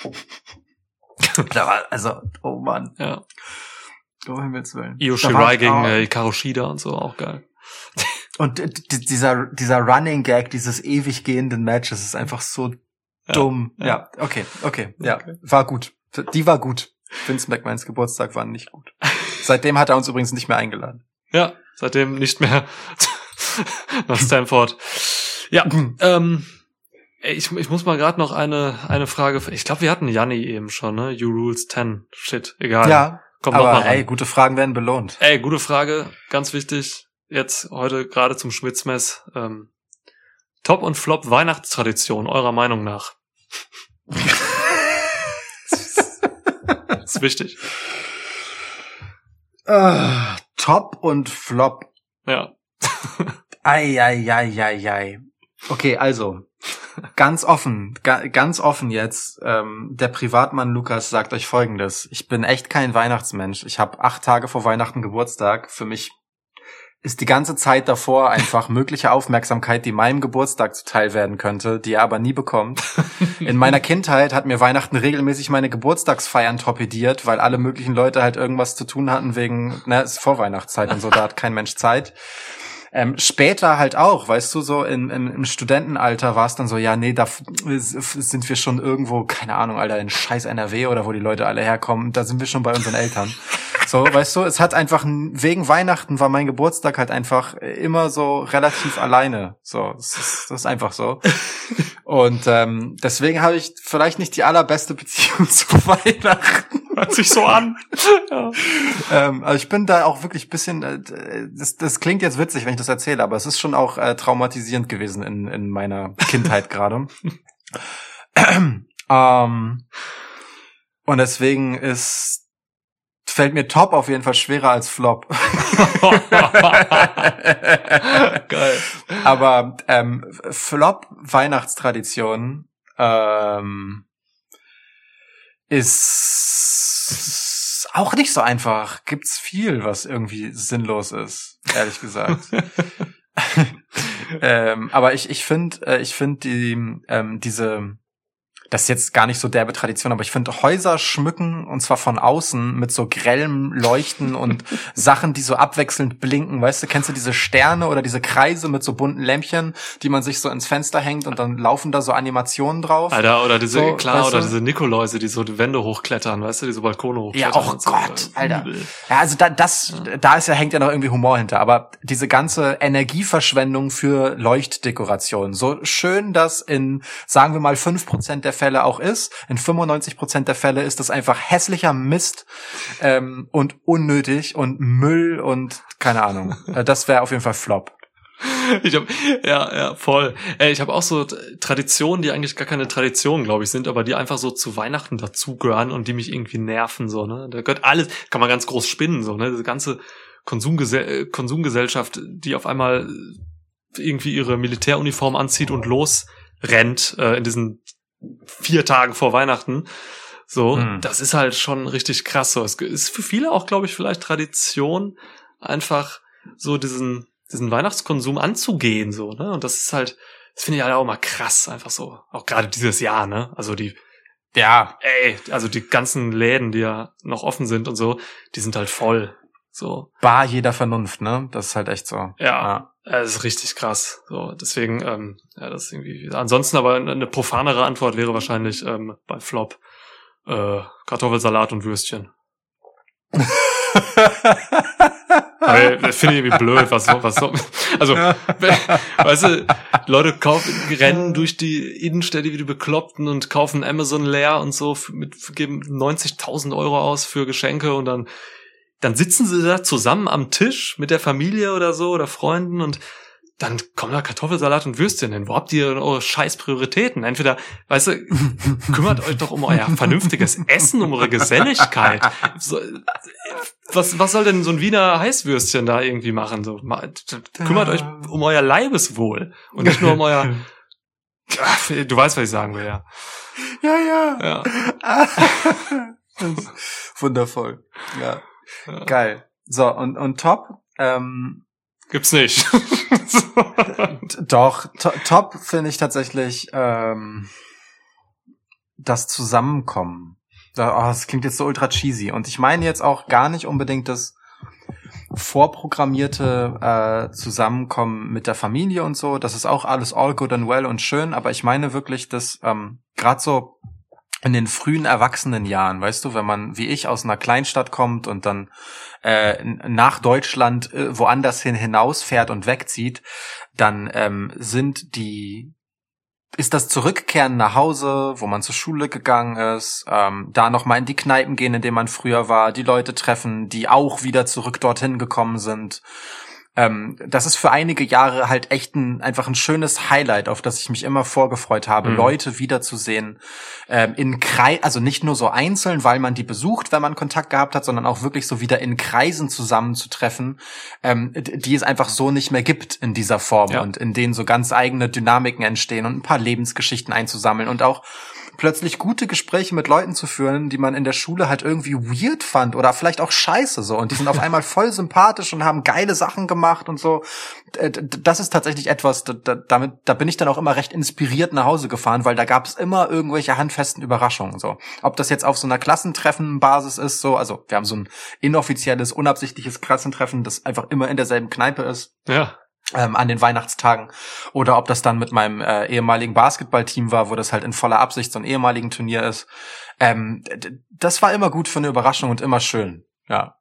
Da war, also, oh Mann. Ja. Oh Himmels Willen. Io Shirai gegen äh, Hikaru Shida und so, auch geil. Und die- dieser, dieser Running Gag dieses ewig gehenden Matches ist einfach so Ja, dumm. ja. Ja, okay, okay, ja, Okay. war gut. Die war gut. Vince McMahons Geburtstag war nicht gut. Seitdem hat er uns übrigens nicht mehr eingeladen. Ja, seitdem nicht mehr nach Stanford. Ja, ähm, ich, ich muss mal gerade noch eine, eine Frage. Ich glaube, wir hatten Janni eben schon, ne? You Rules 10. Shit, egal. Ja, Kommt aber ey, gute Fragen werden belohnt. Ey, gute Frage, ganz wichtig. Jetzt heute gerade zum Schmitzmess. Ähm, Top und Flop Weihnachtstradition, eurer Meinung nach. ist wichtig. Ah, Top und Flop. Ja. Ei, ei, ei, ei, ei. Okay, also ganz offen, ga, ganz offen jetzt. Ähm, der Privatmann Lukas sagt euch Folgendes: Ich bin echt kein Weihnachtsmensch. Ich habe acht Tage vor Weihnachten Geburtstag. Für mich ist die ganze Zeit davor einfach mögliche Aufmerksamkeit, die meinem Geburtstag zuteil werden könnte, die er aber nie bekommt. In meiner Kindheit hat mir Weihnachten regelmäßig meine Geburtstagsfeiern torpediert, weil alle möglichen Leute halt irgendwas zu tun hatten wegen, ne, es ist Vorweihnachtszeit und so, da hat kein Mensch Zeit. Ähm, später halt auch, weißt du, so in, in, im Studentenalter war es dann so, ja, nee, da sind wir schon irgendwo, keine Ahnung, Alter, in scheiß NRW oder wo die Leute alle herkommen, da sind wir schon bei unseren Eltern. So, weißt du, es hat einfach, wegen Weihnachten war mein Geburtstag halt einfach immer so relativ alleine. So, das ist, das ist einfach so. Und ähm, deswegen habe ich vielleicht nicht die allerbeste Beziehung zu Weihnachten. Hört sich so an. ja. Ähm, also ich bin da auch wirklich ein bisschen, äh, das, das klingt jetzt witzig, wenn ich das erzähle, aber es ist schon auch äh, traumatisierend gewesen in, in meiner Kindheit gerade. ähm, und deswegen ist fällt mir Top auf jeden Fall schwerer als Flop. Geil. Aber ähm, Flop Weihnachtstradition ähm, ist auch nicht so einfach. Gibt's viel, was irgendwie sinnlos ist, ehrlich gesagt. ähm, aber ich ich finde äh, ich finde die ähm, diese das ist jetzt gar nicht so derbe Tradition, aber ich finde Häuser schmücken und zwar von außen mit so grellem Leuchten und Sachen, die so abwechselnd blinken. Weißt du, kennst du diese Sterne oder diese Kreise mit so bunten Lämpchen, die man sich so ins Fenster hängt und dann laufen da so Animationen drauf? Alter, oder diese, So, klar, weißt oder du? diese Nikoläuse, die so die Wände hochklettern, weißt du, diese Balkone Ja, hochklettern. oh und so. Gott, Alter. Übel. Ja, also da, das, da ist ja, hängt ja noch irgendwie Humor hinter, aber diese ganze Energieverschwendung für Leuchtdekoration, so schön das in, sagen wir mal, fünf Prozent der Fälle auch ist, in 95 Prozent der Fälle ist das einfach hässlicher Mist ähm, und unnötig und Müll und keine Ahnung. Äh, Das wäre auf jeden Fall Flop. Ich hab, ja, ja, voll. Ey, ich habe auch so Traditionen, die eigentlich gar keine Traditionen, glaube ich, sind, aber die einfach so zu Weihnachten dazugehören und die mich irgendwie nerven, so, ne? Da gehört alles, kann man ganz groß spinnen, so, ne? Diese ganze Konsumgesell äh, Konsumgesellschaft, die auf einmal irgendwie ihre Militäruniform anzieht und losrennt äh, in diesen vier Tagen vor Weihnachten. So, Hm. das ist halt schon richtig krass. So, es ist für viele auch, glaube ich, vielleicht Tradition, einfach so diesen, diesen Weihnachtskonsum anzugehen, so, ne? Und das ist halt, das finde ich halt auch mal krass, einfach so. Auch gerade dieses Jahr, ne? Also die, Ja. ey, also die ganzen Läden, die ja noch offen sind und so, die sind halt voll. So, Bar jeder Vernunft, ne? Das ist halt echt so. Ja. das ist richtig krass. So, deswegen, ähm, ja, das ist irgendwie. Ansonsten aber eine profanere Antwort wäre wahrscheinlich ähm, bei Flop äh, Kartoffelsalat und Würstchen. Das finde ich irgendwie blöd, was so, was so, also, weißt du, Leute kaufen, rennen durch die Innenstädte wie die Bekloppten und kaufen Amazon leer und so, mit, geben 90.000 Euro aus für Geschenke und dann, dann sitzen sie da zusammen am Tisch mit der Familie oder so oder Freunden und dann kommen da Kartoffelsalat und Würstchen hin. Wo habt ihr eure scheiß Prioritäten? Entweder, weißt du, kümmert euch doch um euer vernünftiges Essen, um eure Geselligkeit. So, was, was soll denn so ein Wiener Heißwürstchen da irgendwie machen? So, kümmert euch um euer Leibeswohl und nicht nur um euer. Ach, du weißt, was ich sagen will, ja. ja, ja. ja. Wundervoll. Ja. Ja. Geil. So, und, und top, ähm, Gibt's nicht. doch, to top finde ich tatsächlich ähm, das Zusammenkommen. Oh, das klingt jetzt so ultra cheesy. Und ich meine jetzt auch gar nicht unbedingt das vorprogrammierte äh, Zusammenkommen mit der Familie und so. Das ist auch alles all good and well und schön, aber ich meine wirklich, dass ähm, gerade so in den frühen Erwachsenenjahren, weißt du, wenn man wie ich aus einer Kleinstadt kommt und dann äh, nach Deutschland äh, woanders hin hinausfährt und wegzieht, dann ähm, sind die ist das Zurückkehren nach Hause, wo man zur Schule gegangen ist, ähm, da noch mal in die Kneipen gehen, in denen man früher war, die Leute treffen, die auch wieder zurück dorthin gekommen sind. Ähm, das ist für einige Jahre halt echt ein, einfach ein schönes Highlight, auf das ich mich immer vorgefreut habe, Mhm. Leute wiederzusehen, ähm, in Kreis, also nicht nur so einzeln, weil man die besucht, wenn man Kontakt gehabt hat, sondern auch wirklich so wieder in Kreisen zusammenzutreffen, ähm, die es einfach so nicht mehr gibt in dieser Form Ja. und in denen so ganz eigene Dynamiken entstehen und ein paar Lebensgeschichten einzusammeln und auch plötzlich gute Gespräche mit Leuten zu führen, die man in der Schule halt irgendwie weird fand oder vielleicht auch scheiße so und die sind auf einmal voll sympathisch und haben geile Sachen gemacht und so. Das ist tatsächlich etwas, da, da, damit, da bin ich dann auch immer recht inspiriert nach Hause gefahren, weil da gab es immer irgendwelche handfesten Überraschungen so. Ob das jetzt auf so einer Klassentreffenbasis ist, so, also wir haben so ein inoffizielles, unabsichtliches Klassentreffen, das einfach immer in derselben Kneipe ist ja. Ähm, an den Weihnachtstagen oder ob das dann mit meinem äh, ehemaligen Basketballteam war, wo das halt in voller Absicht so ein ehemaligen Turnier ist. Ähm, das war immer gut für eine Überraschung und immer schön. Ja.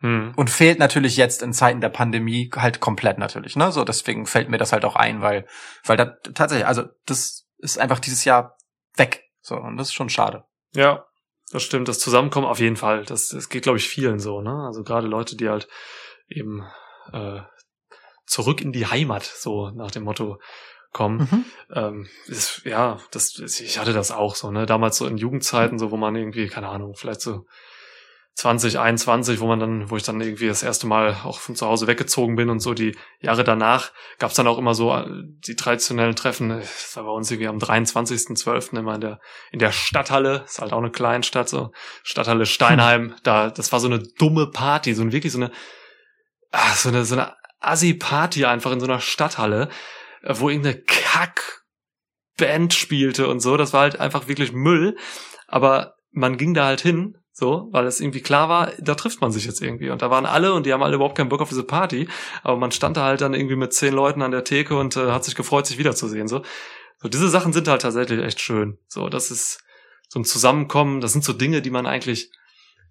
Hm. Und fehlt natürlich jetzt in Zeiten der Pandemie halt komplett natürlich, ne? So deswegen fällt mir das halt auch ein, weil weil da tatsächlich, also das ist einfach dieses Jahr weg. So und das ist schon schade. Ja, das stimmt. Das Zusammenkommen auf jeden Fall. Das, das geht, glaube ich, vielen so, ne? Also gerade Leute, die halt eben äh, zurück in die Heimat, so nach dem Motto kommen. Ähm, ist, ja, das, ich hatte das auch so, ne? Damals so in Jugendzeiten, so wo man irgendwie, keine Ahnung, vielleicht so 20, 21, wo man dann, wo ich dann irgendwie das erste Mal auch von zu Hause weggezogen bin und so die Jahre danach gab's dann auch immer so äh, die traditionellen Treffen. Das war bei uns irgendwie am 23.12. immer in der, in der Stadthalle, ist halt auch eine Kleinstadt, so Stadthalle Steinheim. Da, das war so eine dumme Party, so ein wirklich so eine, ah, so eine, so eine Assi-Party einfach in so einer Stadthalle, äh, wo irgendeine Kack-Band spielte und so. Das war halt einfach wirklich Müll. Aber man ging da halt hin, so, weil es irgendwie klar war, da trifft man sich jetzt irgendwie. Und da waren alle und die haben alle überhaupt keinen Bock auf diese Party. Aber man stand da halt dann irgendwie mit zehn Leuten an der Theke und äh, hat sich gefreut, sich wiederzusehen. So. so, diese Sachen sind halt tatsächlich echt schön. So, das ist so ein Zusammenkommen. Das sind so Dinge, die man eigentlich,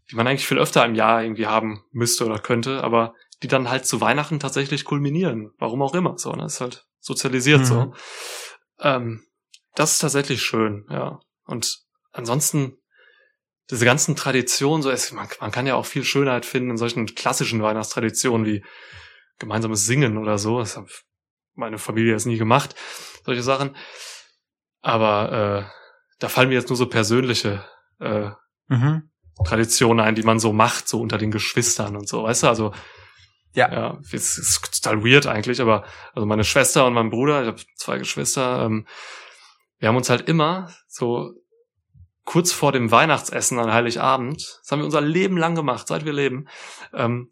die man eigentlich viel öfter im Jahr irgendwie haben müsste oder könnte, aber die dann halt zu Weihnachten tatsächlich kulminieren. Warum auch immer. So, ne? ist halt sozialisiert Mhm. so. Ähm, das ist tatsächlich schön, ja. Und ansonsten diese ganzen Traditionen, so es, man, man kann ja auch viel Schönheit finden in solchen klassischen Weihnachtstraditionen wie gemeinsames Singen oder so. Das hat meine Familie jetzt nie gemacht, solche Sachen. Aber äh, da fallen mir jetzt nur so persönliche äh, Mhm. Traditionen ein, die man so macht, so unter den Geschwistern und so, weißt du? Also Ja. ja, es ist total weird eigentlich, aber also meine Schwester und mein Bruder, ich habe zwei Geschwister, ähm, wir haben uns halt immer so kurz vor dem Weihnachtsessen an Heiligabend, das haben wir unser Leben lang gemacht, seit wir leben, ähm,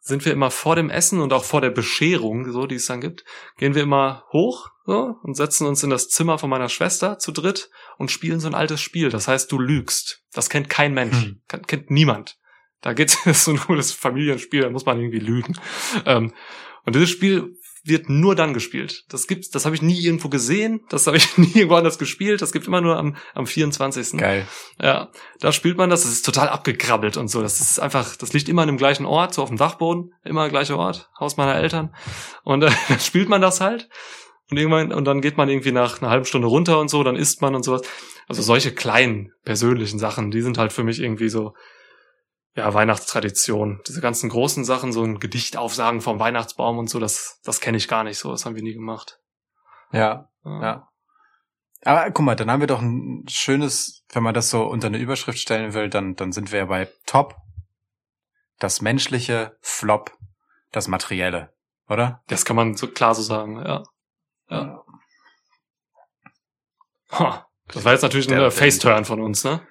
sind wir immer vor dem Essen und auch vor der Bescherung, so die es dann gibt, gehen wir immer hoch so, und setzen uns in das Zimmer von meiner Schwester zu dritt und spielen so ein altes Spiel. Das heißt, du lügst. Das kennt kein Mensch, Hm. Kennt niemand. Da geht's ist so ein cooles Familienspiel, da muss man irgendwie lügen. Ähm, und dieses Spiel wird nur dann gespielt. Das gibt's, das habe ich nie irgendwo gesehen, das habe ich nie irgendwo anders gespielt, das gibt immer nur am, am 24. Geil. Ja, da spielt man das, das ist total abgekrabbelt und so. Das ist einfach, das liegt immer an dem gleichen Ort, so auf dem Dachboden, immer gleicher Ort, Haus meiner Eltern. Und äh, dann spielt man das halt. Und irgendwann, und dann geht man irgendwie nach einer halben Stunde runter und so, dann isst man und sowas. Also solche kleinen persönlichen Sachen, die sind halt für mich irgendwie so, ja, Weihnachtstradition. Diese ganzen großen Sachen, so ein Gedicht aufsagen vom Weihnachtsbaum und so, das, das kenne ich gar nicht so, das haben wir nie gemacht. Ja, ja. Aber guck mal, dann haben wir doch ein schönes, wenn man das so unter eine Überschrift stellen will, dann, dann sind wir ja bei Top, das Menschliche, Flop, das Materielle, oder? Das kann man so klar so sagen, ja. Ja. Ha, das war jetzt natürlich ein Faceturn von uns, ne?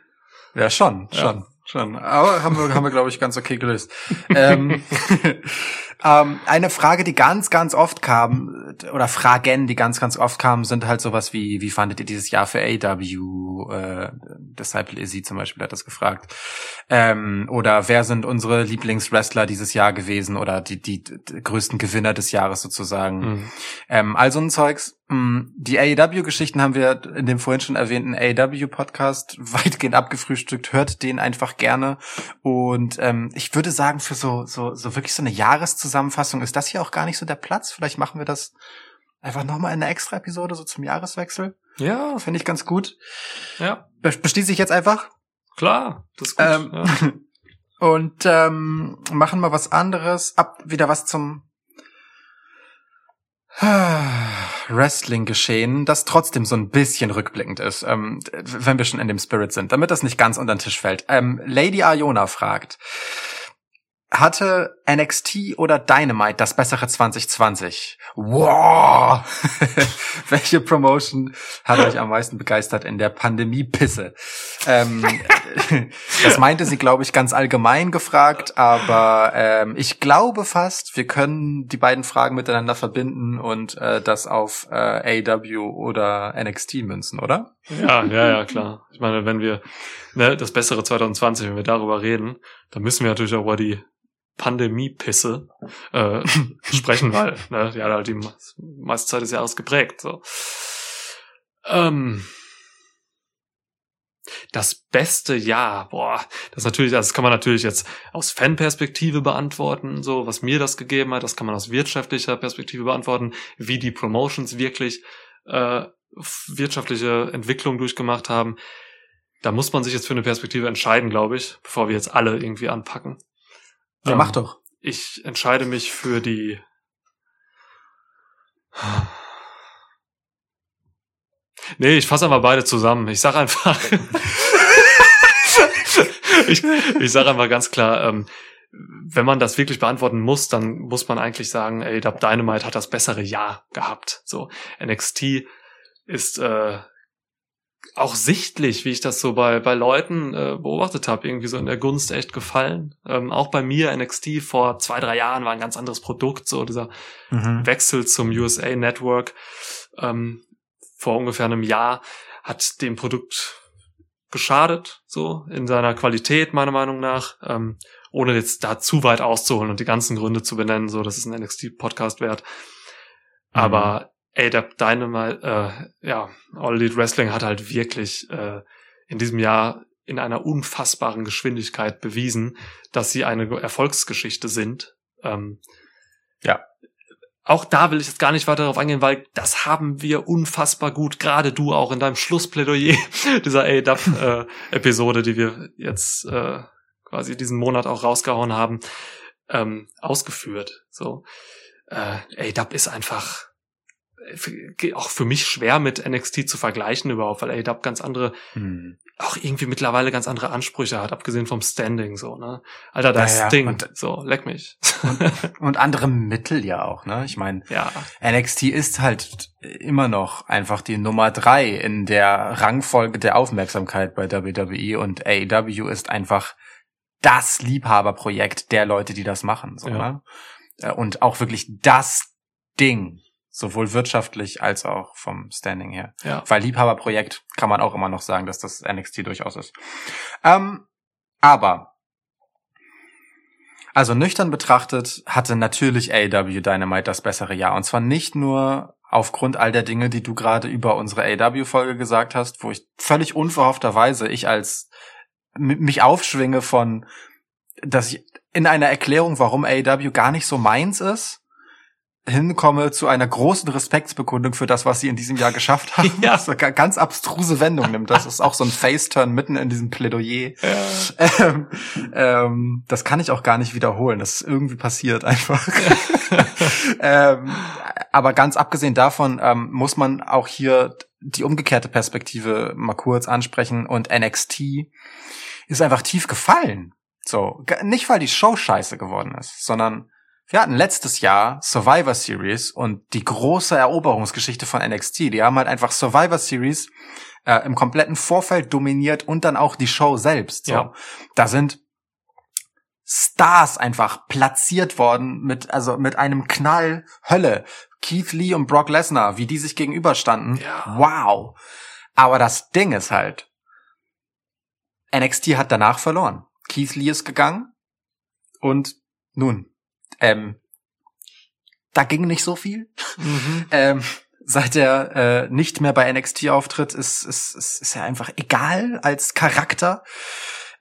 Ja, schon, Ja. Schon. Aber haben wir, haben wir glaube ich, ganz okay gelöst. ähm, ähm, eine Frage, die ganz, ganz oft kam, oder Fragen, die ganz, ganz oft kamen, sind halt sowas wie, wie fandet ihr dieses Jahr für AW? Äh, Disciple Izzy zum Beispiel hat das gefragt. Ähm, oder wer sind unsere Lieblingswrestler dieses Jahr gewesen oder die, die, die größten Gewinner des Jahres sozusagen? Mhm. Ähm, all so ein Zeugs. Mm, Die AEW-Geschichten haben wir in dem vorhin schon erwähnten AEW-Podcast weitgehend abgefrühstückt. Hört den einfach gerne. Und ähm, ich würde sagen, für so, so, so wirklich so eine Jahreszusammenfassung ist das hier auch gar nicht so der Platz. Vielleicht machen wir das einfach nochmal in einer Extra-Episode, so zum Jahreswechsel. Ja, Finde ich ganz gut. ja, Be beschließe ich jetzt einfach. klar, das ist gut. Ähm, ja. Und ähm, machen mal was anderes. Ab wieder was zum Wrestling-Geschehen, das trotzdem so ein bisschen rückblickend ist, ähm, wenn wir schon in dem Spirit sind, damit das nicht ganz unter den Tisch fällt. Ähm, Lady Iona fragt, hatte NXT oder Dynamite das bessere 2020? Wow! Welche Promotion hat euch am meisten begeistert in der Pandemie-Pisse? Ähm, das meinte sie, glaube ich, ganz allgemein gefragt, aber ähm, ich glaube fast, wir können die beiden Fragen miteinander verbinden und äh, das auf äh, AW oder NXT münzen, oder? ja, ja, ja, klar. Ich meine, wenn wir ne, das bessere 2020, wenn wir darüber reden, dann müssen wir natürlich auch über die Pandemie-Pisse äh, sprechen, weil ne, die hat halt die me- meiste Zeit des Jahres geprägt. So. Ähm, das beste Jahr, boah, das natürlich, das kann man natürlich jetzt aus Fanperspektive beantworten, so was mir das gegeben hat, das kann man aus wirtschaftlicher Perspektive beantworten, wie die Promotions wirklich äh, wirtschaftliche Entwicklung durchgemacht haben. Da muss man sich jetzt für eine Perspektive entscheiden, glaube ich, bevor wir jetzt alle irgendwie anpacken. Ja, Ähm, mach doch. Ich entscheide mich für die. Nee, ich fasse einfach beide zusammen. Ich sag einfach. ich, ich sage einfach ganz klar, ähm, wenn man das wirklich beantworten muss, dann muss man eigentlich sagen, ey, Dub Dynamite hat das bessere Jahr gehabt. So, NXT ist äh, auch sichtlich, wie ich das so bei, bei Leuten äh, beobachtet habe, irgendwie so in der Gunst echt gefallen. Ähm, auch bei mir, NXT vor zwei, drei Jahren war ein ganz anderes Produkt, so dieser Mhm. Wechsel zum USA Network ähm, vor ungefähr einem Jahr hat dem Produkt geschadet, so in seiner Qualität, meiner Meinung nach, ähm, ohne jetzt da zu weit auszuholen und die ganzen Gründe zu benennen, so das ist ein NXT-Podcast wert. Aber ADAP Dynamite, äh, ja, All Elite Wrestling hat halt wirklich äh, in diesem Jahr in einer unfassbaren Geschwindigkeit bewiesen, dass sie eine Erfolgsgeschichte sind. Ähm, Ja. Auch da will ich jetzt gar nicht weiter darauf eingehen, weil das haben wir unfassbar gut, gerade du auch in deinem Schlussplädoyer dieser ADAP-Episode, die wir jetzt äh, quasi diesen Monat auch rausgehauen haben, ähm, ausgeführt. So, äh, ADAP ist einfach äh, auch für mich schwer mit NXT zu vergleichen überhaupt, weil ADAP ganz andere Mhm. auch irgendwie mittlerweile ganz andere Ansprüche hat, abgesehen vom Standing so, ne? Alter, da Ja, ist ja, Sting, und- so, leck mich. Und andere Mittel ja auch, ne? Ich meine, ja, NXT ist halt immer noch einfach die Nummer drei in der Rangfolge der Aufmerksamkeit bei WWE und AEW ist einfach das Liebhaberprojekt der Leute, die das machen. So, Ja. ne? Äh, Und auch wirklich das Ding, sowohl wirtschaftlich als auch vom Standing her. ja. Weil Liebhaberprojekt kann man auch immer noch sagen, dass das NXT durchaus ist. Ähm, aber Also nüchtern betrachtet hatte natürlich AW Dynamite das bessere Jahr. Und zwar nicht nur aufgrund all der Dinge, die du gerade über unsere AW-Folge gesagt hast, wo ich völlig unverhoffterweise ich als mich aufschwinge von, dass ich in einer Erklärung, warum AW gar nicht so meins ist, hinkomme zu einer großen Respektsbekundung für das, was sie in diesem Jahr geschafft haben. Ja. Was eine ga- ganz abstruse Wendung nimmt. Das ist auch so ein Face-Turn mitten in diesem Plädoyer. Ähm, ähm, das kann ich auch gar nicht wiederholen. Das ist irgendwie passiert einfach. ähm, aber ganz abgesehen davon ähm, muss man auch hier die umgekehrte Perspektive mal kurz ansprechen und NXT ist einfach tief gefallen. So, nicht weil die Show scheiße geworden ist, sondern wir hatten letztes Jahr Survivor Series und die große Eroberungsgeschichte von NXT. Die haben halt einfach Survivor Series äh, im kompletten Vorfeld dominiert und dann auch die Show selbst. So. Ja. Da sind Stars einfach platziert worden mit, also mit einem Knall Hölle. Keith Lee und Brock Lesnar, wie die sich gegenüberstanden. Ja. Wow. Aber das Ding ist halt, NXT hat danach verloren. Keith Lee ist gegangen und nun, ähm, da ging nicht so viel. Mhm. Ähm, seit er äh, nicht mehr bei NXT auftritt, ist, ist, ist, ist er einfach egal als Charakter.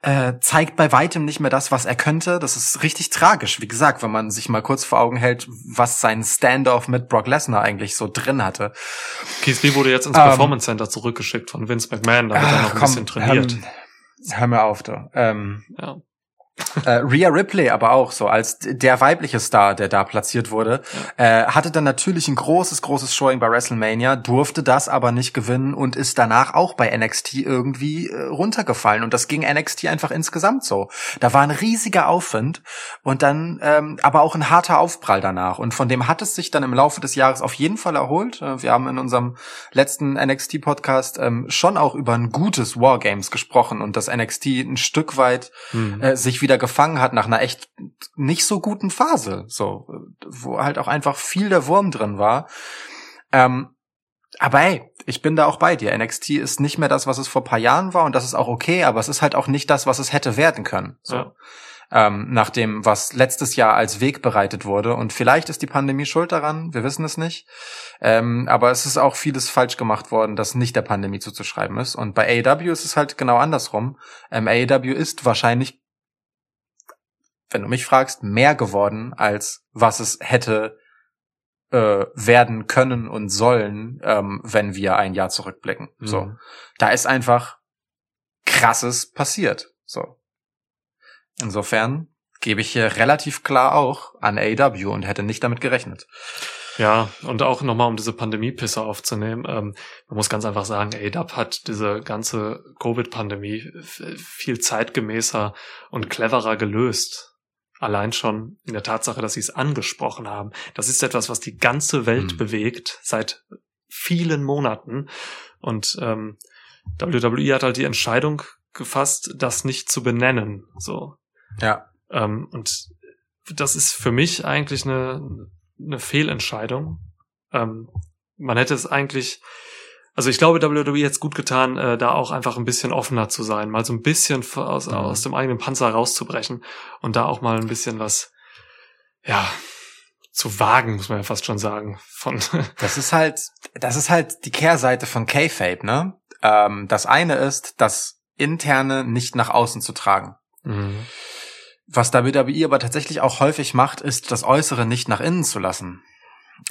Äh, zeigt bei weitem nicht mehr das, was er könnte. Das ist richtig tragisch. Wie gesagt, wenn man sich mal kurz vor Augen hält, was sein Standoff mit Brock Lesnar eigentlich so drin hatte. Keith Lee wurde jetzt ins Ähm, Performance Center zurückgeschickt von Vince McMahon, damit er noch ein bisschen trainiert. Hör, hör mir auf, du. Ähm, Ja. Äh, Rhea Ripley aber auch so als der weibliche Star, der da platziert wurde, äh, hatte dann natürlich ein großes, großes Showing bei WrestleMania, durfte das aber nicht gewinnen und ist danach auch bei NXT irgendwie äh, runtergefallen und das ging NXT einfach insgesamt so. Da war ein riesiger Aufwind und dann ähm, aber auch ein harter Aufprall danach und von dem hat es sich dann im Laufe des Jahres auf jeden Fall erholt. Äh, wir haben in unserem letzten NXT-Podcast ähm, schon auch über ein gutes Wargames gesprochen und dass NXT ein Stück weit Hm. äh, sich wieder gefangen hat nach einer echt nicht so guten Phase, so wo halt auch einfach viel der Wurm drin war. Ähm, aber hey, ich bin da auch bei dir. NXT ist nicht mehr das, was es vor paar Jahren war und das ist auch okay, aber es ist halt auch nicht das, was es hätte werden können. So. Ja. Ähm, nach dem, was letztes Jahr als Weg bereitet wurde. Und vielleicht ist die Pandemie schuld daran, wir wissen es nicht. Ähm, aber es ist auch vieles falsch gemacht worden, das nicht der Pandemie zuzuschreiben ist. Und bei AEW ist es halt genau andersrum. Ähm, AEW ist wahrscheinlich wenn du mich fragst, mehr geworden, als was es hätte äh, werden können und sollen, ähm, wenn wir ein Jahr zurückblicken. Mhm. So, da ist einfach krasses passiert. So, insofern gebe ich hier relativ klar auch an AEW und hätte nicht damit gerechnet. Ja, und auch nochmal, um diese Pandemie-Pisse aufzunehmen, ähm, man muss ganz einfach sagen, ADAP hat diese ganze Covid-Pandemie viel zeitgemäßer und cleverer gelöst. Allein schon in der Tatsache, dass sie es angesprochen haben. Das ist etwas, was die ganze Welt Hm. bewegt seit vielen Monaten. Und ähm, WWE hat halt die Entscheidung gefasst, das nicht zu benennen. So. Ja, Ähm, und das ist für mich eigentlich eine, eine Fehlentscheidung. Ähm, man hätte es eigentlich, also ich glaube, WWE hätte es gut getan, äh, da auch einfach ein bisschen offener zu sein, mal so ein bisschen aus, Mhm. aus dem eigenen Panzer rauszubrechen und da auch mal ein bisschen was, ja, zu wagen, muss man ja fast schon sagen. Von das ist halt, das ist halt die Kehrseite von K-Fape, ne? Ähm, das eine ist, das Interne nicht nach außen zu tragen. Mhm. Was WWE aber tatsächlich auch häufig macht, ist das Äußere nicht nach innen zu lassen.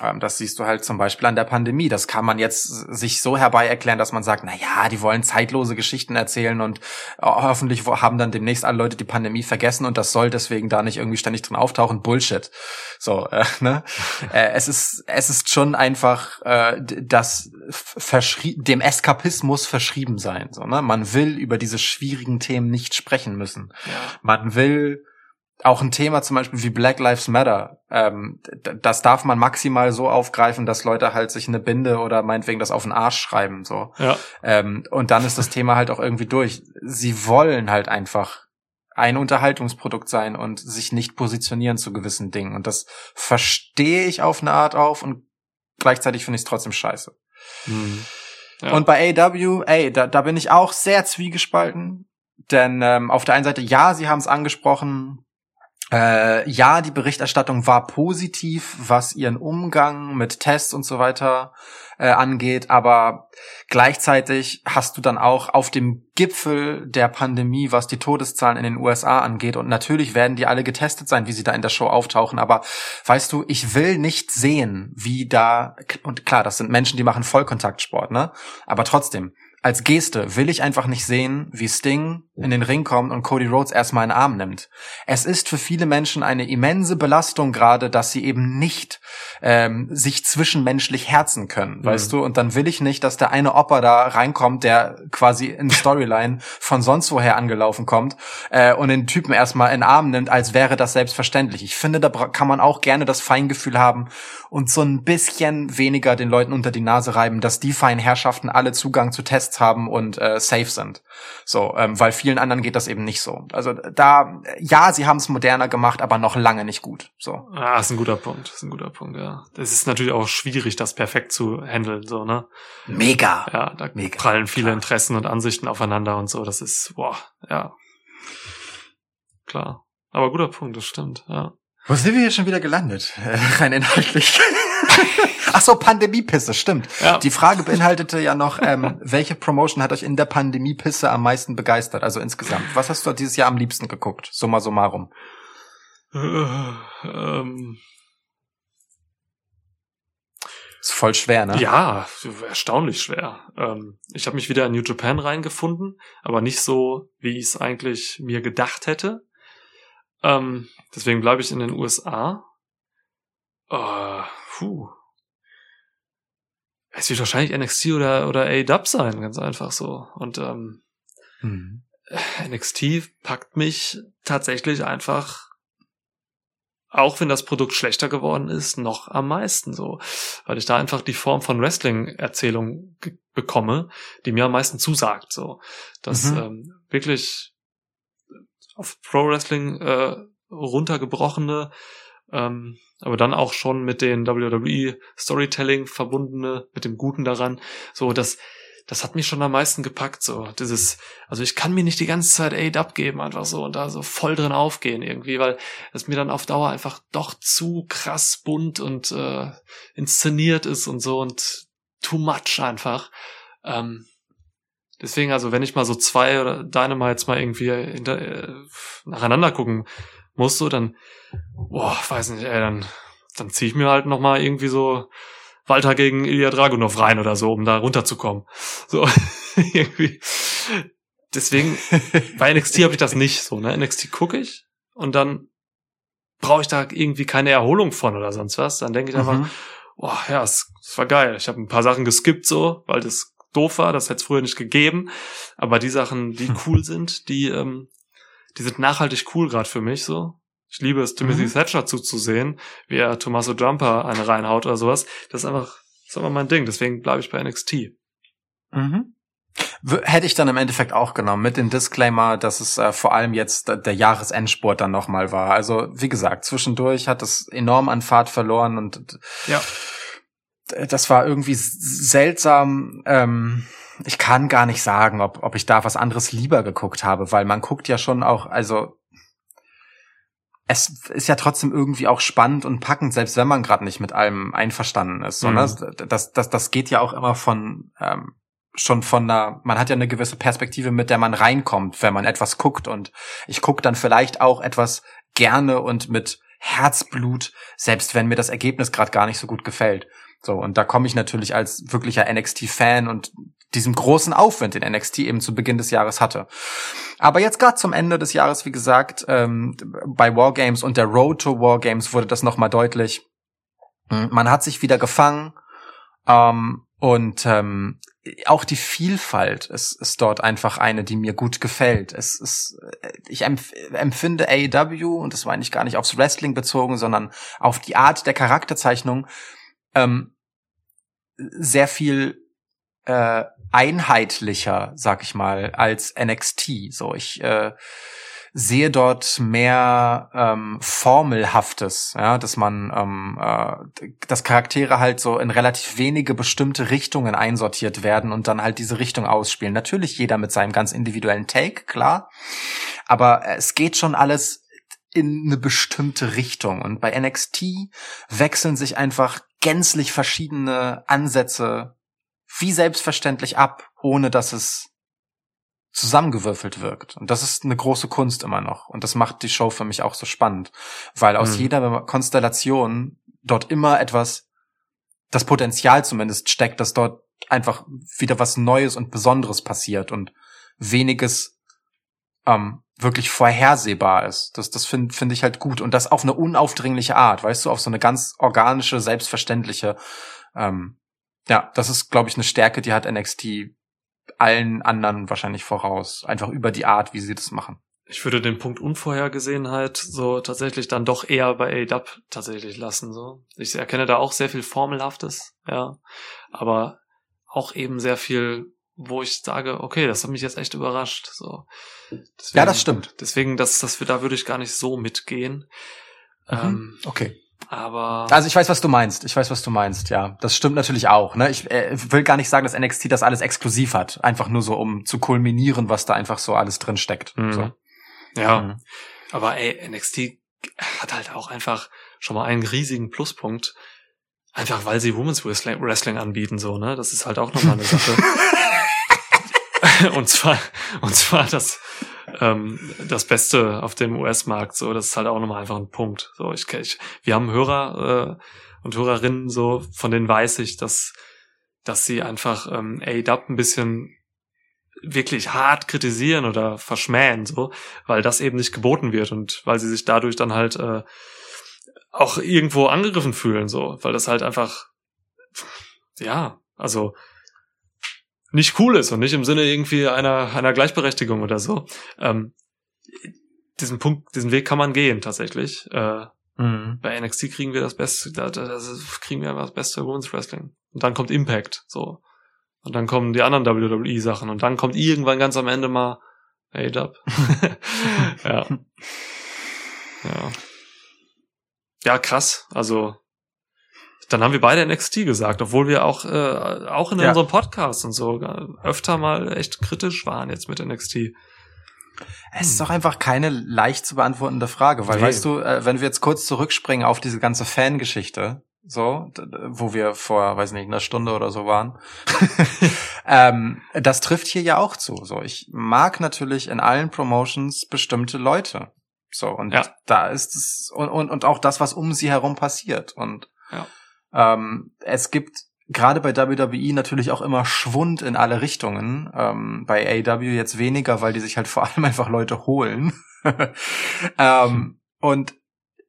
Ähm, das siehst du halt zum Beispiel an der Pandemie. Das kann man jetzt sich so herbei erklären, dass man sagt, na ja, die wollen zeitlose Geschichten erzählen und äh, hoffentlich haben dann demnächst alle Leute die Pandemie vergessen und das soll deswegen da nicht irgendwie ständig drin auftauchen. Bullshit. So, äh, ne? äh, es ist es ist schon einfach äh, das verschrie dem Eskapismus verschrieben sein. So, ne? Man will über diese schwierigen Themen nicht sprechen müssen. Ja. Man will auch ein Thema zum Beispiel wie Black Lives Matter, ähm, das darf man maximal so aufgreifen, dass Leute halt sich eine Binde oder meinetwegen das auf den Arsch schreiben, so. Ja. Ähm, und dann ist das Thema halt auch irgendwie durch. Sie wollen halt einfach ein Unterhaltungsprodukt sein und sich nicht positionieren zu gewissen Dingen. Und das verstehe ich auf eine Art auf und gleichzeitig finde ich es trotzdem scheiße. Mhm. Ja. Und bei AW, ey, da, da bin ich auch sehr zwiegespalten. Denn ähm, auf der einen Seite, ja, sie haben es angesprochen, Äh, ja, die Berichterstattung war positiv, was ihren Umgang mit Tests und so weiter äh, angeht, aber gleichzeitig hast du dann auch auf dem Gipfel der Pandemie, was die Todeszahlen in den USA angeht, und natürlich werden die alle getestet sein, wie sie da in der Show auftauchen, aber weißt du, ich will nicht sehen, wie da, und klar, das sind Menschen, die machen Vollkontaktsport, ne? Aber trotzdem, als Geste will ich einfach nicht sehen, wie Sting in den Ring kommt und Cody Rhodes erstmal in den Arm nimmt. Es ist für viele Menschen eine immense Belastung gerade, dass sie eben nicht ähm, sich zwischenmenschlich herzen können, mhm. weißt du? Und dann will ich nicht, dass der eine Opa da reinkommt, der quasi in Storyline von sonst woher angelaufen kommt äh, und den Typen erstmal in den Arm nimmt, als wäre das selbstverständlich. Ich finde, da kann man auch gerne das Feingefühl haben und so ein bisschen weniger den Leuten unter die Nase reiben, dass die feinen Herrschaften alle Zugang zu Tests haben und äh, safe sind. So, ähm, weil vielen anderen geht das eben nicht so. Also da, ja, sie haben es moderner gemacht, aber noch lange nicht gut. So. Ah, ist ein guter Punkt. Ist ein guter Punkt, ja. Es ist natürlich auch schwierig, das perfekt zu handeln, so, ne? Mega. Ja, da Mega. prallen viele Klar. Interessen und Ansichten aufeinander und so. Das ist, boah, ja. Klar. Aber guter Punkt, das stimmt, ja. Wo sind wir jetzt schon wieder gelandet? Äh, rein inhaltlich. Ach so, Pandemiepisse, stimmt. Ja. Die Frage beinhaltete ja noch, ähm, welche Promotion hat euch in der Pandemiepisse am meisten begeistert? Also insgesamt. Was hast du dieses Jahr am liebsten geguckt? Summa summarum. Äh, ähm. Ist voll schwer, ne? Ja, erstaunlich schwer. Ähm, ich habe mich wieder in New Japan reingefunden, aber nicht so, wie ich es eigentlich mir gedacht hätte. Ähm, deswegen bleibe ich in den USA. Uh, puh. Es wird wahrscheinlich NXT oder, oder A-Dub sein, ganz einfach so. Und ähm, hm. NXT packt mich tatsächlich einfach, auch wenn das Produkt schlechter geworden ist, noch am meisten so. Weil ich da einfach die Form von Wrestling-Erzählung bekomme, die mir am meisten zusagt. So. Das mhm. ähm, wirklich auf Pro Wrestling äh, runtergebrochene, ähm, aber dann auch schon mit den WWE Storytelling verbundene, mit dem Guten daran. So, das, das hat mich schon am meisten gepackt, so. Dieses, also ich kann mir nicht die ganze Zeit Aid abgeben, einfach so, und da so voll drin aufgehen irgendwie, weil es mir dann auf Dauer einfach doch zu krass bunt und äh, inszeniert ist und so und too much einfach. Ähm, Deswegen, also wenn ich mal so zwei oder Dynamites mal irgendwie hinter, äh, nacheinander gucken muss, so, dann, boah, weiß nicht, ey, dann, dann zieh ich mir halt noch mal irgendwie so Walter gegen Ilya Dragunov rein oder so, um da runterzukommen. So, irgendwie. Deswegen, bei NXT habe ich das nicht so, ne? NXT gucke ich und dann brauche ich da irgendwie keine Erholung von oder sonst was. Dann denke ich einfach, mhm. boah, ja, es, es war geil. Ich habe ein paar Sachen geskippt so, weil das doof war, das hätte es früher nicht gegeben. Aber die Sachen, die hm. cool sind, die, ähm, die sind nachhaltig cool gerade für mich so. Ich liebe es, Timothy mhm. Thatcher zuzusehen, wie er Tommaso Jumper eine reinhaut oder sowas. Das ist einfach, das ist einfach mein Ding. Deswegen bleibe ich bei NXT. Mhm. Hätte ich dann im Endeffekt auch genommen, mit dem Disclaimer, dass es äh, vor allem jetzt der Jahresendsport dann nochmal war. Also, wie gesagt, zwischendurch hat es enorm an Fahrt verloren und ja das war irgendwie seltsam. Ähm, ich kann gar nicht sagen, ob, ob ich da was anderes lieber geguckt habe, weil man guckt ja schon auch, also es ist ja trotzdem irgendwie auch spannend und packend, selbst wenn man gerade nicht mit allem einverstanden ist. Mhm. Das, das, das, das geht ja auch immer von ähm, schon von einer, man hat ja eine gewisse Perspektive, mit der man reinkommt, wenn man etwas guckt. Und ich gucke dann vielleicht auch etwas gerne und mit Herzblut, selbst wenn mir das Ergebnis gerade gar nicht so gut gefällt. So, und da komme ich natürlich als wirklicher NXT-Fan und diesem großen Aufwind, den NXT eben zu Beginn des Jahres hatte. Aber jetzt gerade zum Ende des Jahres, wie gesagt, ähm, bei Wargames und der Road to Wargames wurde das nochmal deutlich. Hm, man hat sich wieder gefangen ähm, und ähm, auch die Vielfalt ist, ist dort einfach eine, die mir gut gefällt. Es ist, ich empfinde AEW, und das war eigentlich gar nicht aufs Wrestling bezogen, sondern auf die Art der Charakterzeichnung, ähm, sehr viel äh, einheitlicher, sag ich mal, als NXT. So, ich äh, sehe dort mehr ähm, formelhaftes, ja, dass man ähm, äh, dass Charaktere halt so in relativ wenige bestimmte Richtungen einsortiert werden und dann halt diese Richtung ausspielen. Natürlich jeder mit seinem ganz individuellen Take, klar, aber es geht schon alles in eine bestimmte Richtung. Und bei NXT wechseln sich einfach gänzlich verschiedene Ansätze wie selbstverständlich ab, ohne dass es zusammengewürfelt wirkt. Und das ist eine große Kunst immer noch. Und das macht die Show für mich auch so spannend, weil aus Mhm. jeder Konstellation dort immer etwas, das Potenzial zumindest steckt, dass dort einfach wieder was Neues und Besonderes passiert und weniges ähm, wirklich vorhersehbar ist. Das, das finde find ich halt gut. Und das auf eine unaufdringliche Art, weißt du, auf so eine ganz organische, selbstverständliche. Ähm, ja, das ist, glaube ich, eine Stärke, die hat NXT allen anderen wahrscheinlich voraus. Einfach über die Art, wie sie das machen. Ich würde den Punkt Unvorhergesehenheit so tatsächlich dann doch eher bei AW tatsächlich lassen. So, ich erkenne da auch sehr viel Formelhaftes, ja, aber auch eben sehr viel, wo ich sage, okay, das hat mich jetzt echt überrascht. So, deswegen, Ja, das stimmt. Deswegen, das, das da würde ich gar nicht so mitgehen. Ähm, Okay. Aber Also ich weiß, was du meinst. Ich weiß, was du meinst. Ja, das stimmt natürlich auch. Ne? Ich äh, will gar nicht sagen, dass NXT das alles exklusiv hat. Einfach nur so, um zu kulminieren, was da einfach so alles drin steckt. Mhm. So. ja, Mhm. Aber ey, NXT hat halt auch einfach schon mal einen riesigen Pluspunkt. Einfach weil sie Women's Wrestling, Wrestling anbieten, so, ne? Das ist halt auch nochmal eine Sache. und zwar, und zwar das, ähm, das Beste auf dem US-Markt, so, das ist halt auch nochmal einfach ein Punkt. So, ich, ich wir haben Hörer, äh, und Hörerinnen, so, von denen weiß ich, dass, dass sie einfach, ähm, AEW ein bisschen wirklich hart kritisieren oder verschmähen, so, weil das eben nicht geboten wird und weil sie sich dadurch dann halt äh, auch irgendwo angegriffen fühlen, so, weil das halt einfach, ja, also nicht cool ist und nicht im Sinne irgendwie einer, einer Gleichberechtigung oder so. Ähm, diesen Punkt, diesen Weg kann man gehen tatsächlich. Äh, Mhm. bei NXT kriegen wir das Beste, da, da, das ist- kriegen wir einfach das Beste Women's Wrestling. Und dann kommt Impact, so. Und dann kommen die anderen WWE-Sachen und dann kommt irgendwann ganz am Ende mal AEW. ja. Ja. Ja, krass. Also, dann haben wir beide NXT gesagt, obwohl wir auch, äh, auch in Ja. unserem Podcast und so öfter mal echt kritisch waren jetzt mit NXT. Es ist doch einfach keine leicht zu beantwortende Frage, weil Nee. weißt du, äh, wenn wir jetzt kurz zurückspringen auf diese ganze Fangeschichte, so, wo wir vor, weiß nicht, einer Stunde oder so waren, ähm, das trifft hier ja auch zu. So, ich mag natürlich in allen Promotions bestimmte Leute. So, und Ja. da ist es, und, und, und auch das, was um sie herum passiert. Und Ja. Ähm, es gibt gerade bei WWE natürlich auch immer Schwund in alle Richtungen. Ähm, bei AW jetzt weniger, weil die sich halt vor allem einfach Leute holen. ähm, und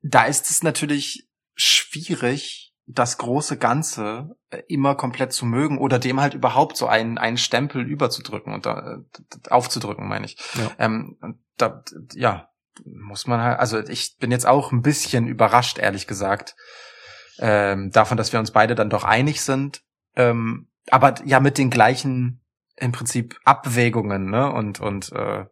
da ist es natürlich schwierig, das große Ganze äh, immer komplett zu mögen oder dem halt überhaupt so einen, einen Stempel überzudrücken und da, äh, aufzudrücken, meine ich. Ja. Ähm, da, ja, muss man halt, also ich bin jetzt auch ein bisschen überrascht, ehrlich gesagt, ähm, davon, dass wir uns beide dann doch einig sind, ähm, aber ja mit den gleichen im Prinzip Abwägungen, ne? Und und äh,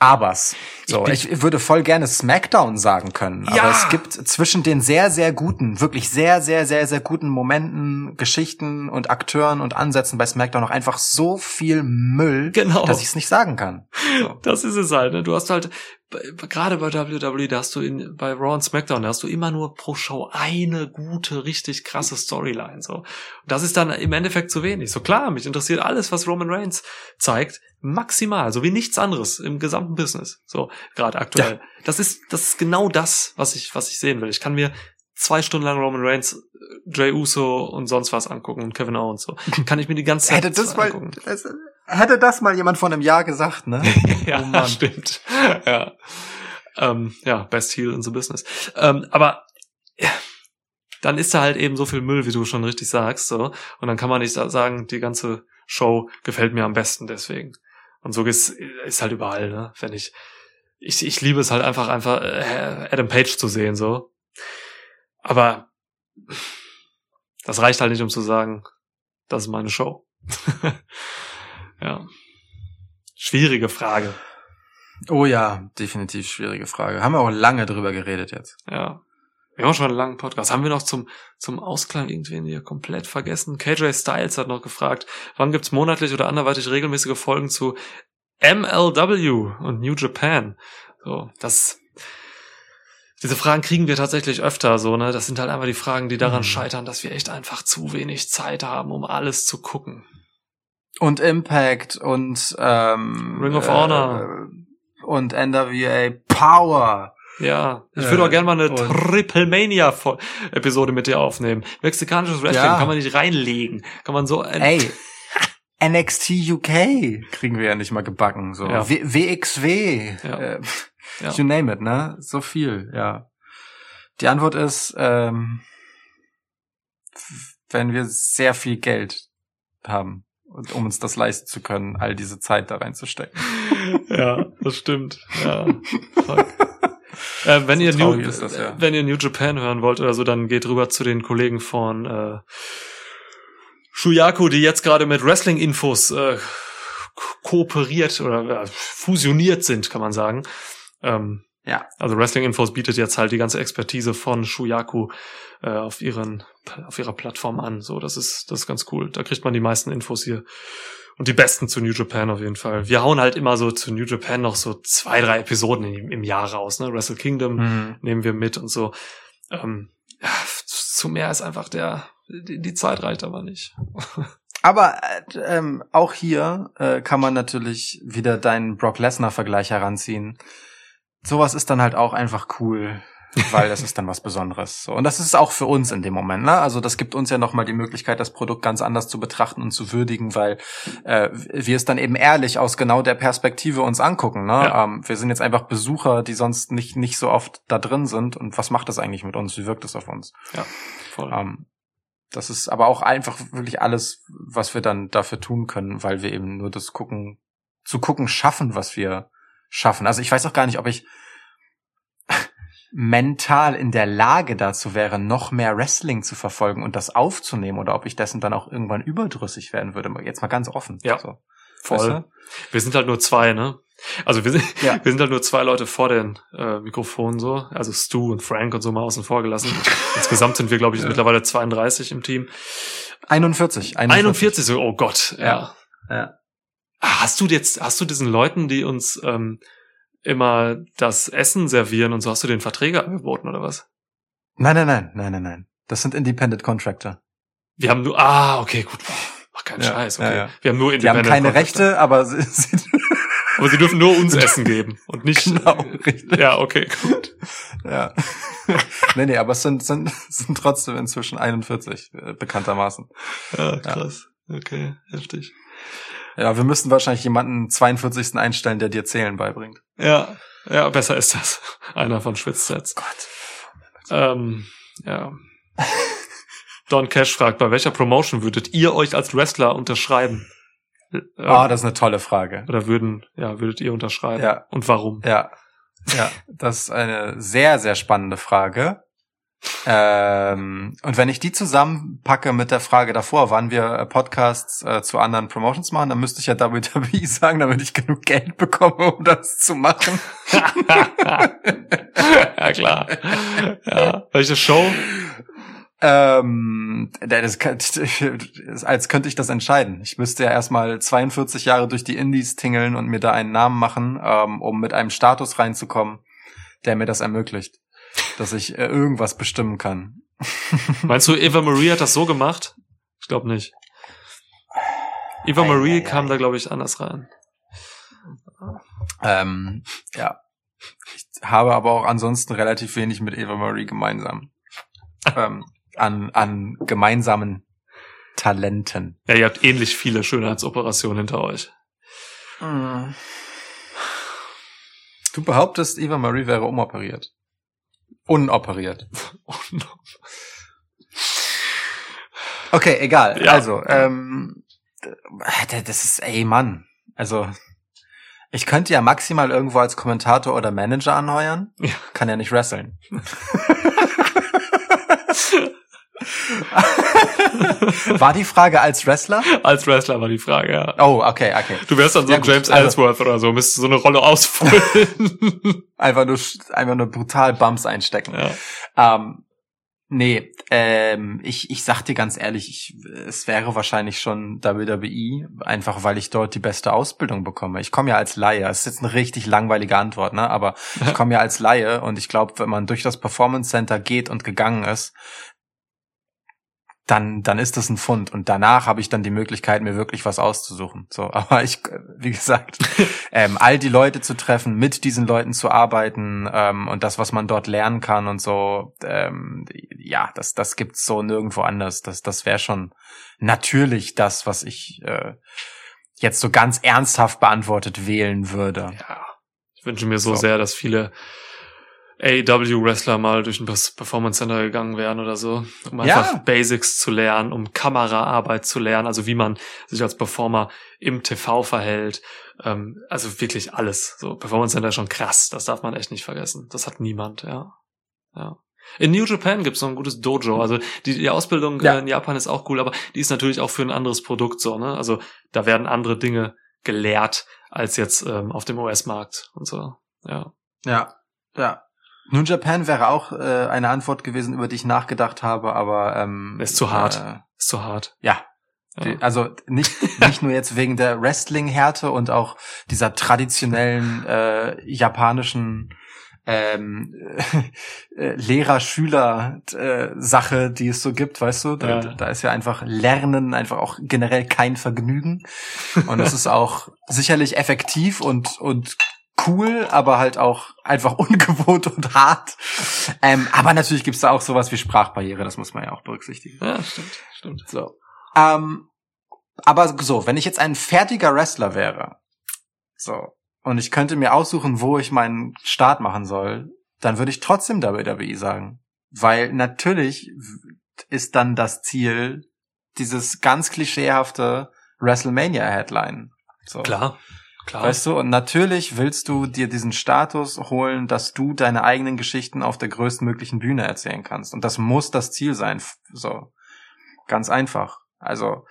Abers. So, bin- ich, würde voll gerne Smackdown sagen können, Ja! aber es gibt zwischen den sehr sehr guten, wirklich sehr sehr sehr sehr guten Momenten, Geschichten und Akteuren und Ansätzen bei Smackdown noch einfach so viel Müll, Genau. dass ich es nicht sagen kann. So. Das ist es halt. Ne? Du hast halt gerade bei WWE, da hast du in, bei Raw und SmackDown, da hast du immer nur pro Show eine gute, richtig krasse Storyline. So, und das ist dann im Endeffekt zu wenig. So klar, mich interessiert alles, was Roman Reigns zeigt, maximal, so wie nichts anderes im gesamten Business. So gerade aktuell. Das ist das ist genau das, was ich was ich sehen will. Ich kann mir zwei Stunden lang Roman Reigns, äh, Jay Uso und sonst was angucken und Kevin Owens so. Kann ich mir die ganze Zeit Hätte das mal, angucken. das, hätte das mal jemand von einem Jahr gesagt, ne? ja, Oh stimmt. Ja. Ähm, ja, best heel in the business. Ähm, aber ja, dann ist da halt eben so viel Müll, wie du schon richtig sagst, so. Und dann kann man nicht sa- sagen, die ganze Show gefällt mir am besten deswegen. Und so ist, ist halt überall, ne? Wenn ich, ich, ich liebe es halt einfach, einfach äh, Adam Page zu sehen, so. Aber das reicht halt nicht, um zu sagen, das ist meine Show. ja. Schwierige Frage. Oh ja, definitiv schwierige Frage. Haben wir auch lange drüber geredet jetzt. Ja. Wir haben schon einen langen Podcast. Haben wir noch zum, zum Ausklang irgendwen hier komplett vergessen? KJ Styles hat noch gefragt, wann gibt's monatlich oder anderweitig regelmäßige Folgen zu MLW und New Japan? So, das, diese Fragen kriegen wir tatsächlich öfter so, ne? Das sind halt einfach die Fragen, die daran Mhm. scheitern, dass wir echt einfach zu wenig Zeit haben, um alles zu gucken. Und Impact und ähm, Ring of Honor. äh, und NWA Power. Ja, ich Äh, würde auch gerne mal eine Triple Mania Episode mit dir aufnehmen. Mexikanisches Wrestling Ja. kann man nicht reinlegen. Kann man so Ey, NXT UK kriegen wir ja nicht mal gebacken. So Ja. WXW, Ja. äh, Ja. you name it, ne? So viel, ja. Die Antwort ist, ähm, wenn wir sehr viel Geld haben, und um uns das leisten zu können, all diese Zeit da reinzustecken. ja, das stimmt. Ja. Fuck. Äh, wenn, So ihr New, das, ja. wenn ihr New Japan hören wollt oder so, dann geht rüber zu den Kollegen von äh, Shuyaku, die jetzt gerade mit Wrestling-Infos äh, ko- kooperiert oder äh, fusioniert sind, kann man sagen. Ähm, Ja. Also Wrestling-Infos bietet jetzt halt die ganze Expertise von Shuyaku äh, auf ihren auf ihrer Plattform an. So, das ist das ist ganz cool. Da kriegt man die meisten Infos hier und die besten zu New Japan auf jeden Fall. Wir hauen halt immer so zu New Japan noch so zwei drei Episoden im, im Jahr raus. Ne, Wrestle Kingdom Mhm. nehmen wir mit und so. Ähm, ja, zu mehr ist einfach der die, die Zeit reicht aber nicht. Aber äh, ähm, auch hier äh, kann man natürlich wieder deinen Brock Lesnar-Vergleich heranziehen. Sowas ist dann halt auch einfach cool, weil das ist dann was Besonderes. So. Und das ist auch für uns in dem Moment. Ne? Also das gibt uns ja nochmal die Möglichkeit, das Produkt ganz anders zu betrachten und zu würdigen, weil äh, wir es dann eben ehrlich aus genau der Perspektive uns angucken. Ne? Ja. Ähm, wir sind jetzt einfach Besucher, die sonst nicht nicht so oft da drin sind. Und was macht das eigentlich mit uns? Wie wirkt es auf uns? Voll. Ähm, das ist aber auch einfach wirklich alles, was wir dann dafür tun können, weil wir eben nur das gucken, zu gucken schaffen, was wir schaffen. Also ich weiß auch gar nicht, ob ich mental in der Lage dazu wäre, noch mehr Wrestling zu verfolgen und das aufzunehmen oder ob ich dessen dann auch irgendwann überdrüssig werden würde. Jetzt mal ganz offen. Ja. So. Voll. Weißt du? Wir sind halt nur zwei, ne? Also wir sind, Ja. wir sind halt nur zwei Leute vor den äh, Mikrofonen so, also Stu und Frank und so mal außen vor gelassen. Insgesamt sind wir, glaube ich, Ja. mittlerweile 32 im Team. 41. 41 so, oh Gott, ja. Ja. Ja. Ah, Hast du jetzt, hast du diesen Leuten, die uns ähm, immer das Essen servieren und so, hast du den Verträge angeboten oder was? Nein, nein, nein, nein, nein, nein. Das sind Independent Contractor. Wir haben nur, ah, okay, gut. Mach keinen Ja, Scheiß, okay. ja, ja. Wir haben nur Die haben Independent keine Contractor. Rechte, aber sie, sie Aber sie dürfen nur uns Essen geben und nicht. Genau, richtig. Ja, okay, gut. Ja. nee, nee, aber es sind, sind, sind trotzdem inzwischen 41, äh, bekanntermaßen. Ja, krass. Okay, heftig. Ja, wir müssen wahrscheinlich jemanden 42. einstellen, der dir Zählen beibringt. Ja, ja, besser ist das. Einer von Schwitzsets. Gott. Ähm, ja. Don Cash fragt, bei welcher Promotion würdet ihr euch als Wrestler unterschreiben? Ähm, Ah, das ist eine tolle Frage. oder würden, ja, würdet ihr unterschreiben? Ja. Und warum? Ja. Ja, das ist eine sehr, sehr spannende Frage. Ähm, und wenn ich die zusammenpacke mit der Frage davor, wann wir äh, Podcasts äh, zu anderen Promotions machen, dann müsste ich ja WWE sagen, damit ich genug Geld bekomme, um das zu machen. ja, klar. Ja. Welche Show? Ähm, das, als könnte ich das entscheiden. Ich müsste ja erstmal 42 Jahre durch die Indies tingeln und mir da einen Namen machen, ähm, um mit einem Status reinzukommen, der mir das ermöglicht, dass ich äh, irgendwas bestimmen kann. Meinst du, Eva Marie hat das so gemacht? Ich glaube nicht. Eva Ei, Marie ei, kam ei. da, glaube ich, anders rein. Ähm, ja. Ich habe aber auch ansonsten relativ wenig mit Eva Marie gemeinsam. ähm, an, an gemeinsamen Talenten. Ja, ihr habt ähnlich viele Schönheitsoperationen hinter euch. Du behauptest, Eva Marie wäre umoperiert. Unoperiert. Okay, egal. Ja. Also, ähm, das ist, ey Mann. Also, ich könnte ja maximal irgendwo als Kommentator oder Manager anheuern. Ja. Kann ja nicht wresteln. War die Frage als Wrestler? Als Wrestler war die Frage, ja. Oh, okay, okay. Du wärst dann so Ja, James also- Ellsworth oder so, müsstest so eine Rolle ausfüllen. Einfach nur, einfach nur brutal Bumps einstecken. ja. Ähm, Nee, ähm, ich, ich sag dir ganz ehrlich, ich, es wäre wahrscheinlich schon WWE, einfach weil ich dort die beste Ausbildung bekomme. Ich komme ja als Laie, das ist jetzt eine richtig langweilige Antwort, ne? Aber ich komme ja als Laie und ich glaube, wenn man durch das Performance Center geht und gegangen ist, dann, dann ist das ein Fund. Und danach habe ich dann die Möglichkeit, mir wirklich was auszusuchen. So, aber ich, wie gesagt, ähm, all die Leute zu treffen, mit diesen Leuten zu arbeiten ähm, und das, was man dort lernen kann und so, ähm, ja, das, das gibt's so nirgendwo anders. Das, das wäre schon natürlich das, was ich äh, jetzt so ganz ernsthaft beantwortet wählen würde. Ja. Ich wünsche mir so, So. sehr, dass viele AEW-Wrestler mal durch ein Performance Center gegangen wären oder so, um Ja. einfach Basics zu lernen, um Kameraarbeit zu lernen, also wie man sich als Performer im TV verhält. Ähm, also wirklich alles. So Performance Center ist schon krass, das darf man echt nicht vergessen. Das hat niemand, ja. Ja. In New Japan gibt's noch ein gutes Dojo. Also die, die Ausbildung Ja. in Japan ist auch cool, aber die ist natürlich auch für ein anderes Produkt so, ne? Also da werden andere Dinge gelehrt als jetzt ähm, auf dem US-Markt und so. Ja. Ja, ja. New Japan wäre auch äh, eine Antwort gewesen, über die ich nachgedacht habe, aber ähm, Ist zu hart. Äh, Ist zu hart. ja, Ja. Also nicht, nicht nur jetzt wegen der Wrestling-Härte und auch dieser traditionellen äh, japanischen ähm, äh, Lehrer-Schüler-Sache, die es so gibt, weißt du? Da, Ja. da ist ja einfach Lernen einfach auch generell kein Vergnügen. Und es ist auch sicherlich effektiv und, und cool, aber halt auch einfach ungewohnt und hart. Ähm, aber natürlich gibt's da auch sowas wie Sprachbarriere, das muss man ja auch berücksichtigen. Ja, stimmt, stimmt. So. Ähm, aber so, wenn ich jetzt ein fertiger Wrestler wäre, so, und ich könnte mir aussuchen, wo ich meinen Start machen soll, dann würde ich trotzdem WWE sagen. Weil natürlich ist dann das Ziel dieses ganz klischeehafte WrestleMania-Headline. So. Klar, klar. Weißt du, und natürlich willst du dir diesen Status holen, dass du deine eigenen Geschichten auf der größtmöglichen Bühne erzählen kannst. Und das muss das Ziel sein. So. Ganz einfach. Also,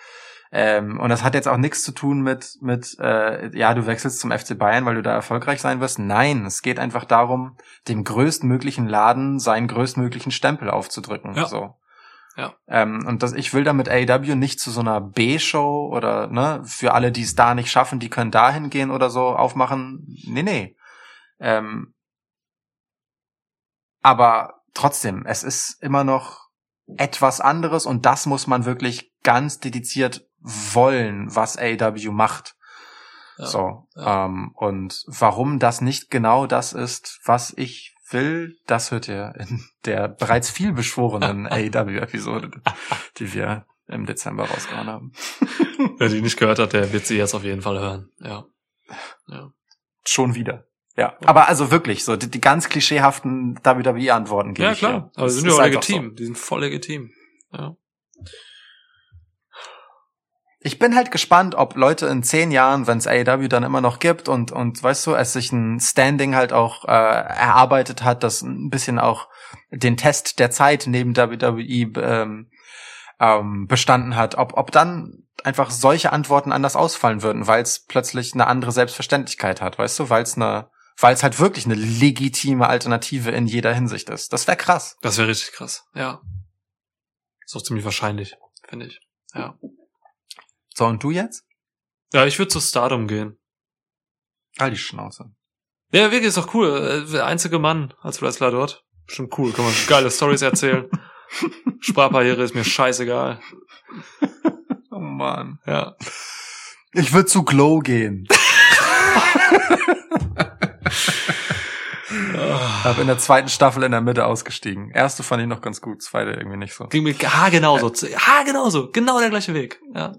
ähm, und das hat jetzt auch nichts zu tun mit, mit äh, ja, du wechselst zum FC Bayern, weil du da erfolgreich sein wirst. Nein, es geht einfach darum, dem größtmöglichen Laden seinen größtmöglichen Stempel aufzudrücken. Ja. So. Ja. Ähm, und das, ich will damit AEW nicht zu so einer B-Show oder ne, für alle, die es da nicht schaffen, die können dahin gehen oder so aufmachen. Nee, nee. Ähm, aber trotzdem, es ist immer noch etwas anderes und das muss man wirklich ganz dediziert wollen, was AEW macht. Ja, so. ja. Ähm, und warum das nicht genau das ist, was ich will, das hört ihr in der bereits viel beschworenen AEW-Episode, die wir im Dezember rausgehauen haben. Wer die nicht gehört hat, der wird sie jetzt auf jeden Fall hören. Ja. Ja. Schon wieder. Ja, aber also wirklich, so die, die ganz klischeehaften WWE-Antworten gebe Ja, klar. Aber die sind ja auch legitim. Die sind voll legitim. Ja. Ich bin halt gespannt, ob Leute in zehn Jahren, wenn es AEW dann immer noch gibt und und weißt du, es sich ein Standing halt auch äh, erarbeitet hat, das ein bisschen auch den Test der Zeit neben WWE ähm, ähm, bestanden hat, ob ob dann einfach solche Antworten anders ausfallen würden, weil es plötzlich eine andere Selbstverständlichkeit hat, weißt du, weil es eine weil es halt wirklich eine legitime Alternative in jeder Hinsicht ist. Das wäre krass. Das wäre richtig krass. Ja. Ist auch ziemlich wahrscheinlich, finde ich. Ja. So und du jetzt? Ja, ich würde zu Stardom gehen. All die Schnauze. Ja, wirklich, ist doch cool. Äh, Der einzige Mann als Wrestler dort. Bestimmt cool. Kann man geile Stories erzählen. Sprachbarriere ist mir scheißegal. Oh man. Ja. Ich würde zu Glow gehen. Hab in der zweiten Staffel in der Mitte ausgestiegen. Erste fand ich noch ganz gut, zweite irgendwie nicht so. Ging mir ha genauso. Ha genauso. Genau der gleiche Weg. Ja.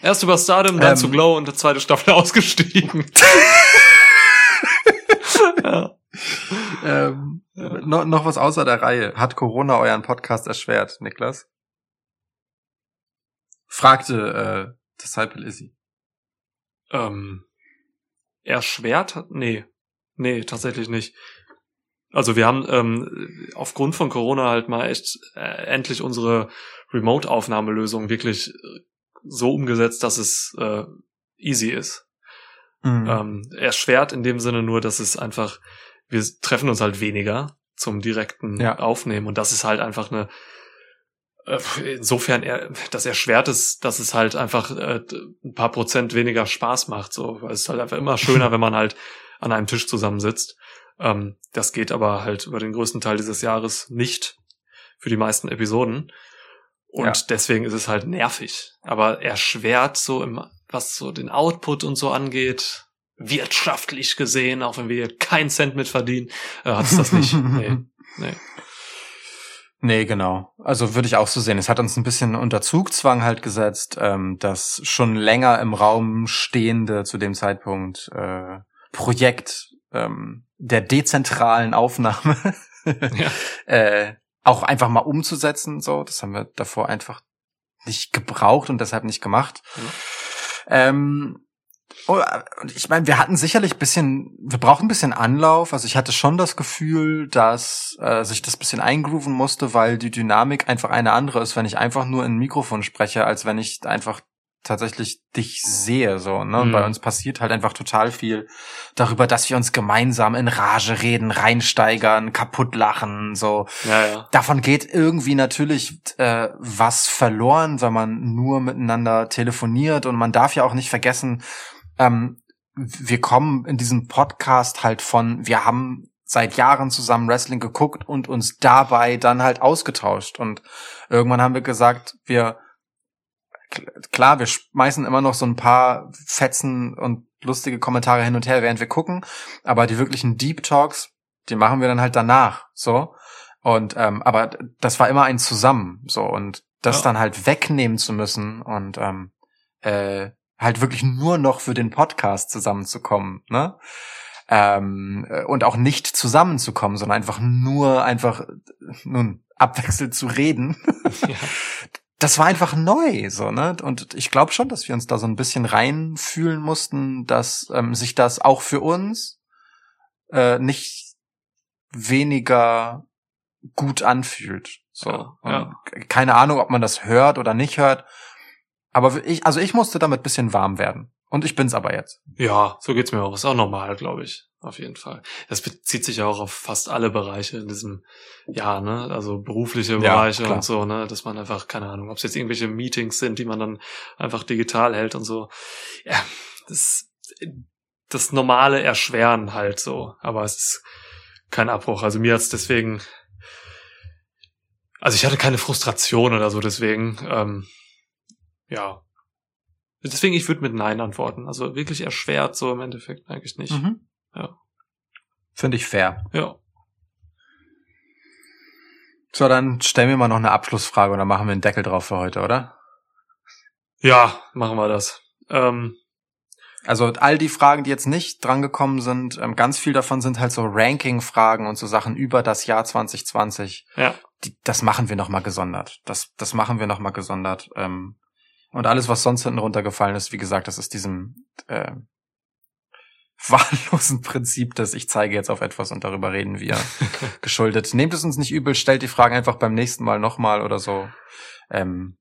Erst über Stardom, dann Ähm. zu Glow und der zweite Staffel ausgestiegen. ja. Ähm, noch, noch was außer der Reihe. Hat Corona euren Podcast erschwert, Niklas? Fragte äh, Disciple Izzy. Ähm, erschwert? Nee. Nee, tatsächlich nicht. Also wir haben ähm, aufgrund von Corona halt mal echt äh, endlich unsere Remote-Aufnahmelösung wirklich äh, so umgesetzt, dass es äh, easy ist. Mhm. Ähm, erschwert in dem Sinne nur, dass es einfach, wir treffen uns halt weniger. zum direkten Ja. Aufnehmen. Und das ist halt einfach eine, äh, insofern er, das erschwert es, dass es halt einfach äh, ein paar Prozent weniger Spaß macht. So, weil es ist halt einfach immer schöner, wenn man halt an einem Tisch zusammensitzt. Ähm, das geht aber halt über den größten Teil dieses Jahres nicht für die meisten Episoden. Und Ja. deswegen ist es halt nervig. Aber erschwert so im, was so den Output und so angeht, wirtschaftlich gesehen, auch wenn wir hier keinen Cent mit verdienen, äh, hat es das nicht. Nee, nee. Nee, genau. Also würde ich auch so sehen. Es hat uns ein bisschen unter Zugzwang halt gesetzt, ähm, das schon länger im Raum stehende zu dem Zeitpunkt äh, Projekt ähm, der dezentralen Aufnahme Ja. äh, auch einfach mal umzusetzen. So, das haben wir davor einfach nicht gebraucht und deshalb nicht gemacht. Ähm, oh, und ich meine, wir hatten sicherlich bisschen, wir brauchen ein bisschen Anlauf. Also ich hatte schon das Gefühl, dass äh, sich das bisschen eingrooven musste, weil die Dynamik einfach eine andere ist, wenn ich einfach nur in ein Mikrofon spreche, als wenn ich einfach tatsächlich dich sehe so ne Mhm. bei uns passiert halt einfach total viel darüber dass wir uns gemeinsam in Rage reden reinsteigern kaputt lachen so Ja, ja. davon geht irgendwie natürlich äh, was verloren, wenn man nur miteinander telefoniert. Und man darf ja auch nicht vergessen, ähm, wir kommen in diesem Podcast halt von, wir haben seit Jahren zusammen Wrestling geguckt und uns dabei dann halt ausgetauscht. Und irgendwann haben wir gesagt, wir klar, wir schmeißen immer noch so ein paar Fetzen und lustige Kommentare hin und her, während wir gucken, aber die wirklichen Deep Talks, die machen wir dann halt danach, so. Und ähm, aber das war immer ein Zusammen, so und das Ja. dann halt wegnehmen zu müssen und ähm, äh, halt wirklich nur noch für den Podcast zusammenzukommen, ne? Ähm, äh, und auch nicht zusammenzukommen, sondern einfach nur einfach äh, nun abwechselnd zu reden. Ja. Das war einfach neu, so ne? Und ich glaube schon, dass wir uns da so ein bisschen reinfühlen mussten, dass ähm, sich das auch für uns äh, nicht weniger gut anfühlt. So. Ja, ja. Keine Ahnung, ob man das hört oder nicht hört. Aber ich, also ich musste damit bisschen warm werden. Und ich bin's aber jetzt. Ja, so geht's mir auch. Ist auch normal, glaube ich. Auf jeden Fall. Das bezieht sich ja auch auf fast alle Bereiche in diesem, ja, ne, also berufliche Ja, Bereiche klar. und so, ne, dass man einfach, keine Ahnung, ob es jetzt irgendwelche Meetings sind, die man dann einfach digital hält und so. Ja, das, das normale Erschweren halt so. Aber es ist kein Abbruch. Also mir hat's deswegen, also ich hatte keine Frustration oder so, deswegen, ähm, ja. Deswegen, ich würde mit Nein antworten. Also wirklich erschwert so im Endeffekt eigentlich nicht. Ja. Finde ich fair. Ja. So, dann stellen wir mal noch eine Abschlussfrage und dann machen wir einen Deckel drauf für heute, oder? Ja, machen wir das. Ähm, Also all die Fragen, die jetzt nicht drangekommen sind, ähm, ganz viel davon sind halt so Ranking-Fragen und so Sachen über das Jahr 2020. ja. Die, das machen wir noch mal gesondert. Das, das machen wir noch mal gesondert. Ähm, und alles, was sonst hinten runtergefallen ist, wie gesagt, das ist diesem äh, wahllosen Prinzip, dass ich zeige jetzt auf etwas und darüber reden wir geschuldet. Nehmt es uns nicht übel, stellt die Fragen einfach beim nächsten Mal nochmal oder so. Ähm,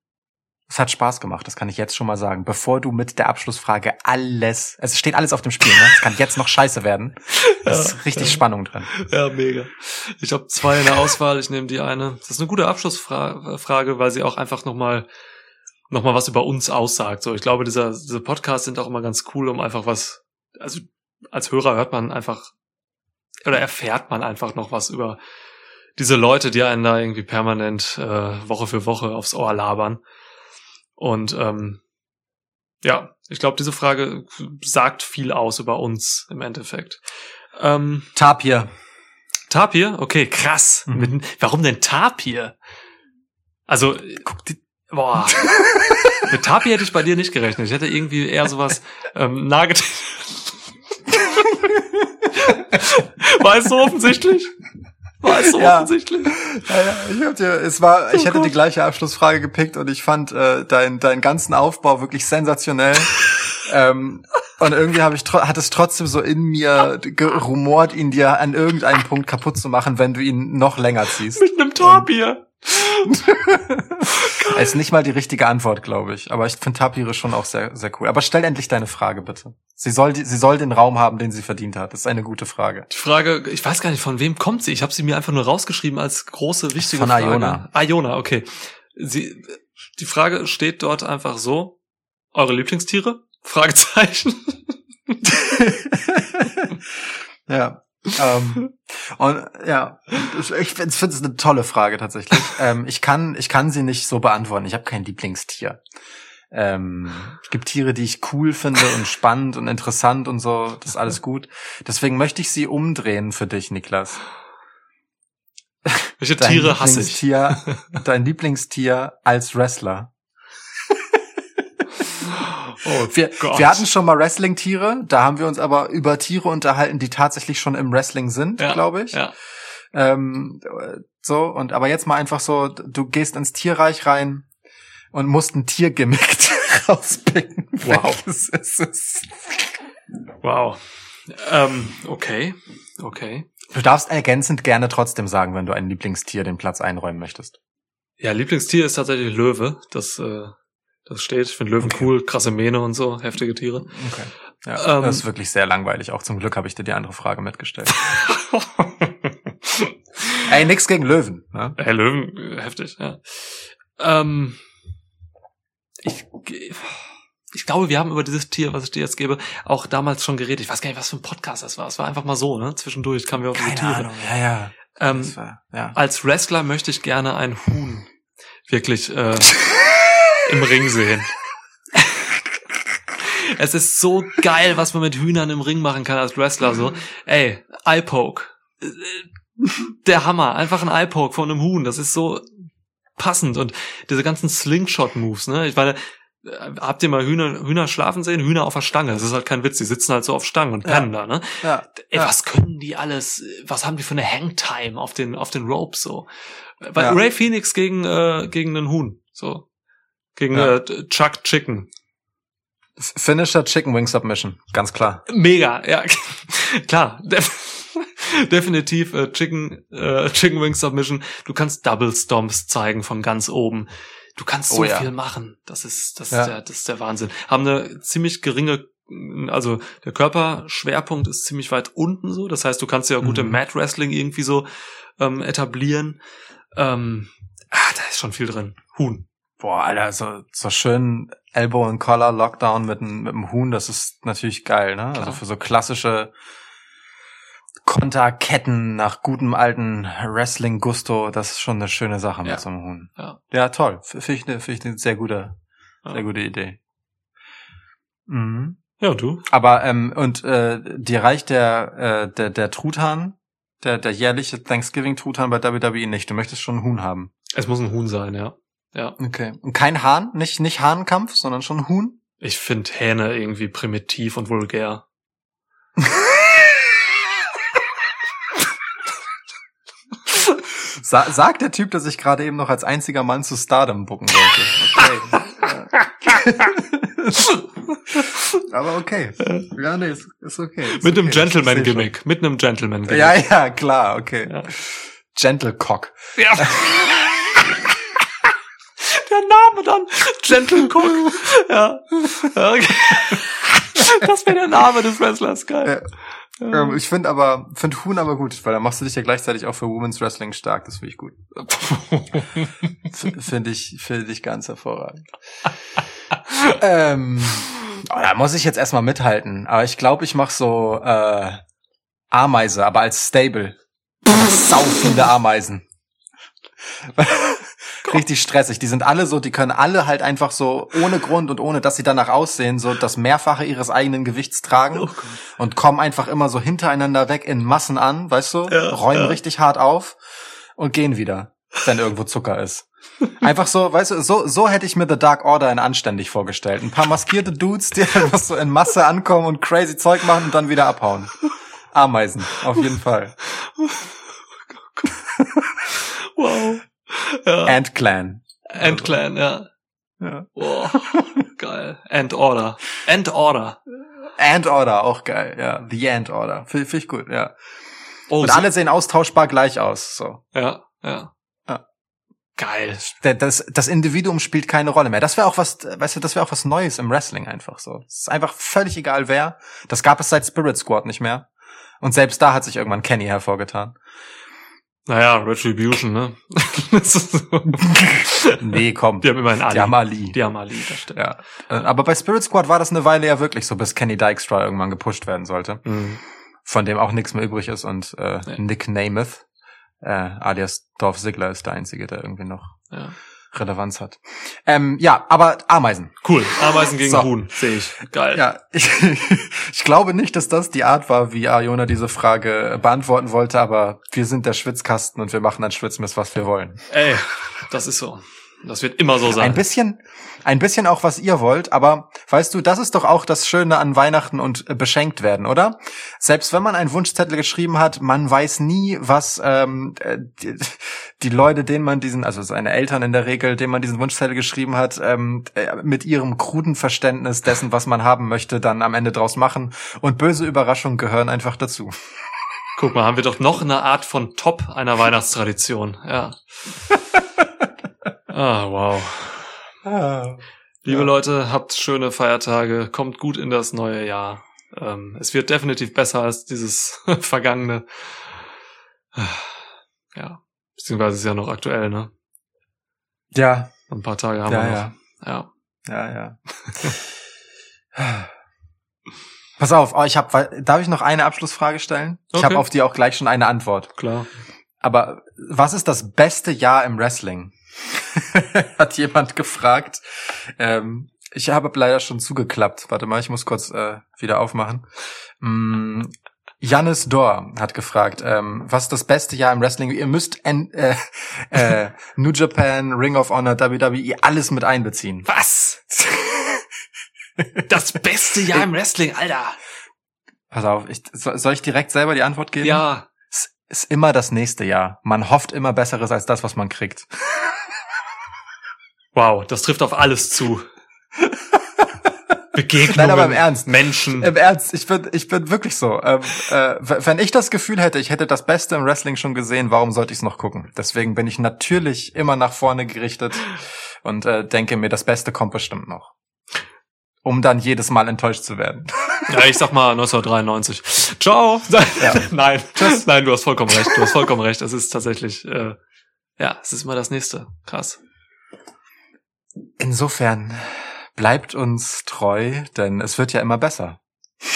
es hat Spaß gemacht, das kann ich jetzt schon mal sagen. Bevor du mit der Abschlussfrage alles, es steht alles auf dem Spiel, ne? Es kann jetzt noch scheiße werden. Es ist richtig Spannung drin. Ja, mega. Ich habe zwei in der Auswahl, ich nehme die eine. Das ist eine gute Abschlussfrage, weil sie auch einfach nochmal noch mal was über uns aussagt. So, ich glaube, dieser, diese Podcasts sind auch immer ganz cool, um einfach was, also als Hörer hört man einfach oder erfährt man einfach noch was über diese Leute, die einen da irgendwie permanent äh, Woche für Woche aufs Ohr labern. Und ähm, ja, ich glaube, diese Frage sagt viel aus über uns im Endeffekt. Ähm, Tapir. Tapir? Okay, krass. Mhm. Mit, warum denn Tapir? Also, guck die, boah. Mit Tapir hätte ich bei dir nicht gerechnet. Ich hätte irgendwie eher sowas ähm, Nugget. War es so offensichtlich? War es so Ja. offensichtlich? Ja, ja, ich hab dir, es war, ich Oh hätte Gott. die gleiche Abschlussfrage gepickt und ich fand äh, deinen deinen ganzen Aufbau wirklich sensationell. ähm, und irgendwie habe ich hat es trotzdem so in mir gerumort, ihn dir an irgendeinem Punkt kaputt zu machen, wenn du ihn noch länger ziehst. Mit einem Tapir. ist nicht mal die richtige Antwort, glaube ich. Aber ich finde Tapire schon auch sehr, sehr cool. Aber stell endlich deine Frage, bitte. Sie soll, die, sie soll den Raum haben, den sie verdient hat. Das ist eine gute Frage. Die Frage, ich weiß gar nicht, von wem kommt sie? Ich habe sie mir einfach nur rausgeschrieben als große, wichtige Von Frage. Iona. Iona, okay. Sie, die Frage steht dort einfach so. Eure Lieblingstiere? Fragezeichen. ja. Ähm, und ja, ich finde es eine tolle Frage tatsächlich. Ähm, ich kann, ich kann sie nicht so beantworten. Ich habe kein Lieblingstier. Ähm, es gibt Tiere, die ich cool finde und spannend und interessant und so. Das ist alles gut. Deswegen möchte ich sie umdrehen für dich, Niklas. Welche Dein Tiere hasse ich? Dein Lieblingstier als Wrestler. Oh Wir, Gott. wir hatten schon mal Wrestling-Tiere, da haben wir uns aber über Tiere unterhalten, die tatsächlich schon im Wrestling sind, ja, glaube ich. Ja. Ähm, so, und aber jetzt mal einfach so, du gehst ins Tierreich rein und musst ein Tiergimmick rauspicken. Wow. Welches ist es? Wow. Ähm, okay. Okay. Du darfst ergänzend gerne trotzdem sagen, wenn du ein Lieblingstier den Platz einräumen möchtest. Ja, Lieblingstier ist tatsächlich Löwe. Das, äh, das steht. Ich finde Löwen Okay. cool, krasse Mähne und so, heftige Tiere. Okay. Ja, Ähm, das ist wirklich sehr langweilig. Auch zum Glück habe ich dir die andere Frage mitgestellt. Ey, nix gegen Löwen. Ne? Hey, Löwen, heftig, ja. Ähm, ich, ich glaube, wir haben über dieses Tier, was ich dir jetzt gebe, auch damals schon geredet. Ich weiß gar nicht, was für ein Podcast das war. Es war einfach mal so, ne? Zwischendurch kamen wir auf diese Tiere. Ahnung. Ja, ja. Ähm, war, ja. als Wrestler möchte ich gerne ein Huhn wirklich äh, im Ring sehen. es ist so geil, was man mit Hühnern im Ring machen kann als Wrestler. So, ey, Eye Poke, der Hammer, einfach ein Eye Poke von einem Huhn. Das ist so passend und diese ganzen Slingshot Moves. Ne, ich meine. äh, Habt ihr mal Hühner, Hühner schlafen sehen? Hühner auf der Stange. Das ist halt kein Witz. Die sitzen halt so auf Stangen und Ja. pennen da, ne? ja. Ey, Ja. was können die alles? Was haben die für eine Hangtime auf den auf den Ropes so? Weil Ja. Ray Phoenix gegen äh, gegen einen Huhn so gegen Ja. äh, Chuck Chicken. Finisher Chicken Wing Submission. Ganz klar. Mega, ja klar. Def definitiv äh, Chicken äh, Chicken Wing Submission. Du kannst Double Stomps zeigen von ganz oben. Du kannst so Oh ja. viel machen. Das ist das Ja. ist der das ist der Wahnsinn. Haben eine ziemlich geringe also der Körperschwerpunkt ist ziemlich weit unten so. Das heißt, du kannst ja auch gut im Mhm. Mat Wrestling irgendwie so ähm, etablieren. Ähm, ah, da ist schon viel drin. Huhn. Boah, Alter, so, so schön Elbow and Collar Lockdown mit dem, mit dem Huhn, das ist natürlich geil, ne? Also Klar. für so klassische Konterketten nach gutem alten Wrestling Gusto, das ist schon eine schöne Sache Ja. mit so einem Huhn. Ja. Ja, toll. Finde ich eine, finde ich eine sehr gute, Ja. sehr gute Idee. Mhm. Ja, und du? Aber ähm, und äh, dir reicht der äh, der der Truthahn, der der jährliche Thanksgiving Truthahn bei WWE nicht. Du möchtest schon einen Huhn haben. Es muss ein Huhn sein, ja. Ja. Okay. Und kein Hahn, nicht nicht Hahnkampf, sondern schon Huhn. Ich finde Hähne irgendwie primitiv und vulgär. Sa sagt der Typ, der sich gerade eben noch als einziger Mann zu Stardom bucken wollte. Okay. Aber okay. Ja, nee, ist, ist okay. Ist Mit einem okay. Ich Gentleman-Gimmick. Mit einem Gentleman-Gimmick. Ja, ja, klar, okay. Ja. Gentlecock. Ja. Der Name dann. Gentle Cook. Ja. Ja, okay. Das wäre der Name des Wrestlers, geil. Ähm, ich finde aber, finde Huhn aber gut, weil dann machst du dich ja gleichzeitig auch für Women's Wrestling stark. Das finde ich gut. Finde ich, finde ich ganz hervorragend. ähm, oh, da muss ich jetzt erstmal mithalten. Aber ich glaube, ich mache so äh, Ameise, aber als Stable. Sau viele Ameisen. Richtig stressig. Die sind alle so, die können alle halt einfach so ohne Grund und ohne, dass sie danach aussehen, so das Mehrfache ihres eigenen Gewichts tragen Oh und kommen einfach immer so hintereinander weg in Massen an, weißt du? Ja, räumen ja. richtig hart auf und gehen wieder, wenn irgendwo Zucker ist. Einfach so, weißt du, so, so hätte ich mir The Dark Order in anständig vorgestellt. Ein paar maskierte Dudes, die einfach so in Masse ankommen und crazy Zeug machen und dann wieder abhauen. Ameisen, auf jeden Fall. Wow. Ja. Ant Clan. Ant Clan, ja. Ja. Boah. Geil. Ant Order. Ant Order. Ant Order, auch geil, ja. The Ant Order. Finde find ich gut, ja. Oh, Und so- alle sehen austauschbar gleich aus, so. Ja, ja. Geil. Der- Das, das Individuum spielt keine Rolle mehr. Das wäre auch was, weißt du, das wäre auch was Neues im Wrestling einfach so. Es ist einfach völlig egal wer. Das gab es seit Spirit Squad nicht mehr. Und selbst da hat sich irgendwann Kenny hervorgetan. Naja, Retribution, ne? Nee, komm. Die haben immerhin Ali. Die haben Ali. Die haben Ali, das stimmt. Ja. Äh, Aber bei Spirit Squad war das eine Weile ja wirklich so, bis Kenny Dykstra irgendwann gepusht werden sollte. Mhm. Von dem auch nichts mehr übrig ist und äh, Nee. Nick Namath, äh, alias Dolph Ziggler ist der Einzige, der irgendwie noch Ja. Relevanz hat. Ähm, ja, aber Ameisen. Cool. Ameisen gegen So. Huhn, sehe ich. Geil. Ja, ich, ich glaube nicht, dass das die Art war, wie Iona diese Frage beantworten wollte, aber wir sind der Schwitzkasten und wir machen an Schwitzmist, was wir wollen. Ey, das ist so. Das wird immer so sein. Ein bisschen, ein bisschen auch, was ihr wollt, aber weißt du, das ist doch auch das Schöne an Weihnachten und äh, beschenkt werden, oder? Selbst wenn man einen Wunschzettel geschrieben hat, man weiß nie, was ähm, äh, die, Leute, denen man diesen, also seine Eltern in der Regel, denen man diesen Wunschzettel geschrieben hat, ähm, äh, mit ihrem kruden Verständnis dessen, was man haben möchte, dann am Ende draus machen. Und böse Überraschungen gehören einfach dazu. Guck mal, haben wir doch noch eine Art von Top einer Weihnachtstradition. Ja. ah, wow. Liebe Ja. Leute, habt schöne Feiertage, kommt gut in das neue Jahr. Ähm, es wird definitiv besser als dieses vergangene. Ja, beziehungsweise ist ja noch aktuell, ne? Ja, Ein paar Tage haben ja, wir noch. ja. Ja. Ja, ja. Pass auf, oh, ich hab, darf ich noch eine Abschlussfrage stellen? Ich Okay. habe auf die auch gleich schon eine Antwort. klar. Aber was ist das beste Jahr im Wrestling? Hat jemand gefragt. Ähm, ich habe leider schon zugeklappt. Warte mal, ich muss kurz äh, wieder aufmachen. Mm, Jannis Dor hat gefragt, ähm, was ist das beste Jahr im Wrestling? Ihr müsst N äh, äh, New Japan, Ring of Honor, WWE alles mit einbeziehen. Was? Das beste Jahr im Wrestling, Alter. Pass auf, ich, so- soll ich direkt selber die Antwort geben? Ja. Es ist immer das nächste Jahr. Man hofft immer Besseres als das, was man kriegt. Wow, das trifft auf alles zu. Begegnungen. Nein, aber im Ernst. Menschen. Im Ernst, ich bin, ich bin wirklich so. Ähm, äh, wenn ich das Gefühl hätte, ich hätte das Beste im Wrestling schon gesehen, warum sollte ich es noch gucken? Deswegen bin ich natürlich immer nach vorne gerichtet und äh, denke mir, das Beste kommt bestimmt noch. Um dann jedes Mal enttäuscht zu werden. Ja, ich sag mal 1993. Ciao. Ja. Nein, nein, du hast vollkommen recht. Du hast vollkommen recht. Es ist tatsächlich, äh, ja, es ist mal das nächste. Krass. Insofern bleibt uns treu, denn es wird ja immer besser.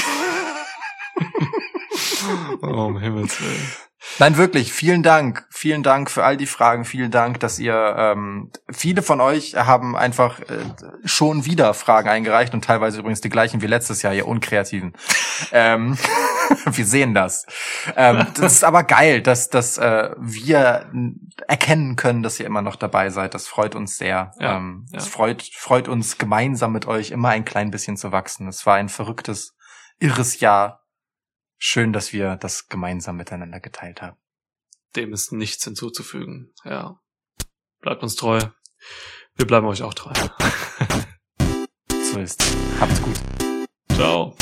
Oh, um Himmels Willen. Nein, wirklich, vielen Dank. Vielen Dank für all die Fragen. Vielen Dank, dass ihr, ähm, viele von euch haben einfach äh, schon wieder Fragen eingereicht und teilweise übrigens die gleichen wie letztes Jahr, ihr Unkreativen. ähm, wir sehen das. Ähm, das ist aber geil, dass, dass äh, wir erkennen können, dass ihr immer noch dabei seid. Das freut uns sehr. Ja, ähm, ja. Es freut, freut uns gemeinsam mit euch immer ein klein bisschen zu wachsen. Es war ein verrücktes, irres Jahr. Schön, dass wir das gemeinsam miteinander geteilt haben. Dem ist nichts hinzuzufügen. Ja. Bleibt uns treu. Wir bleiben euch auch treu. So ist. Habt's gut. Ciao.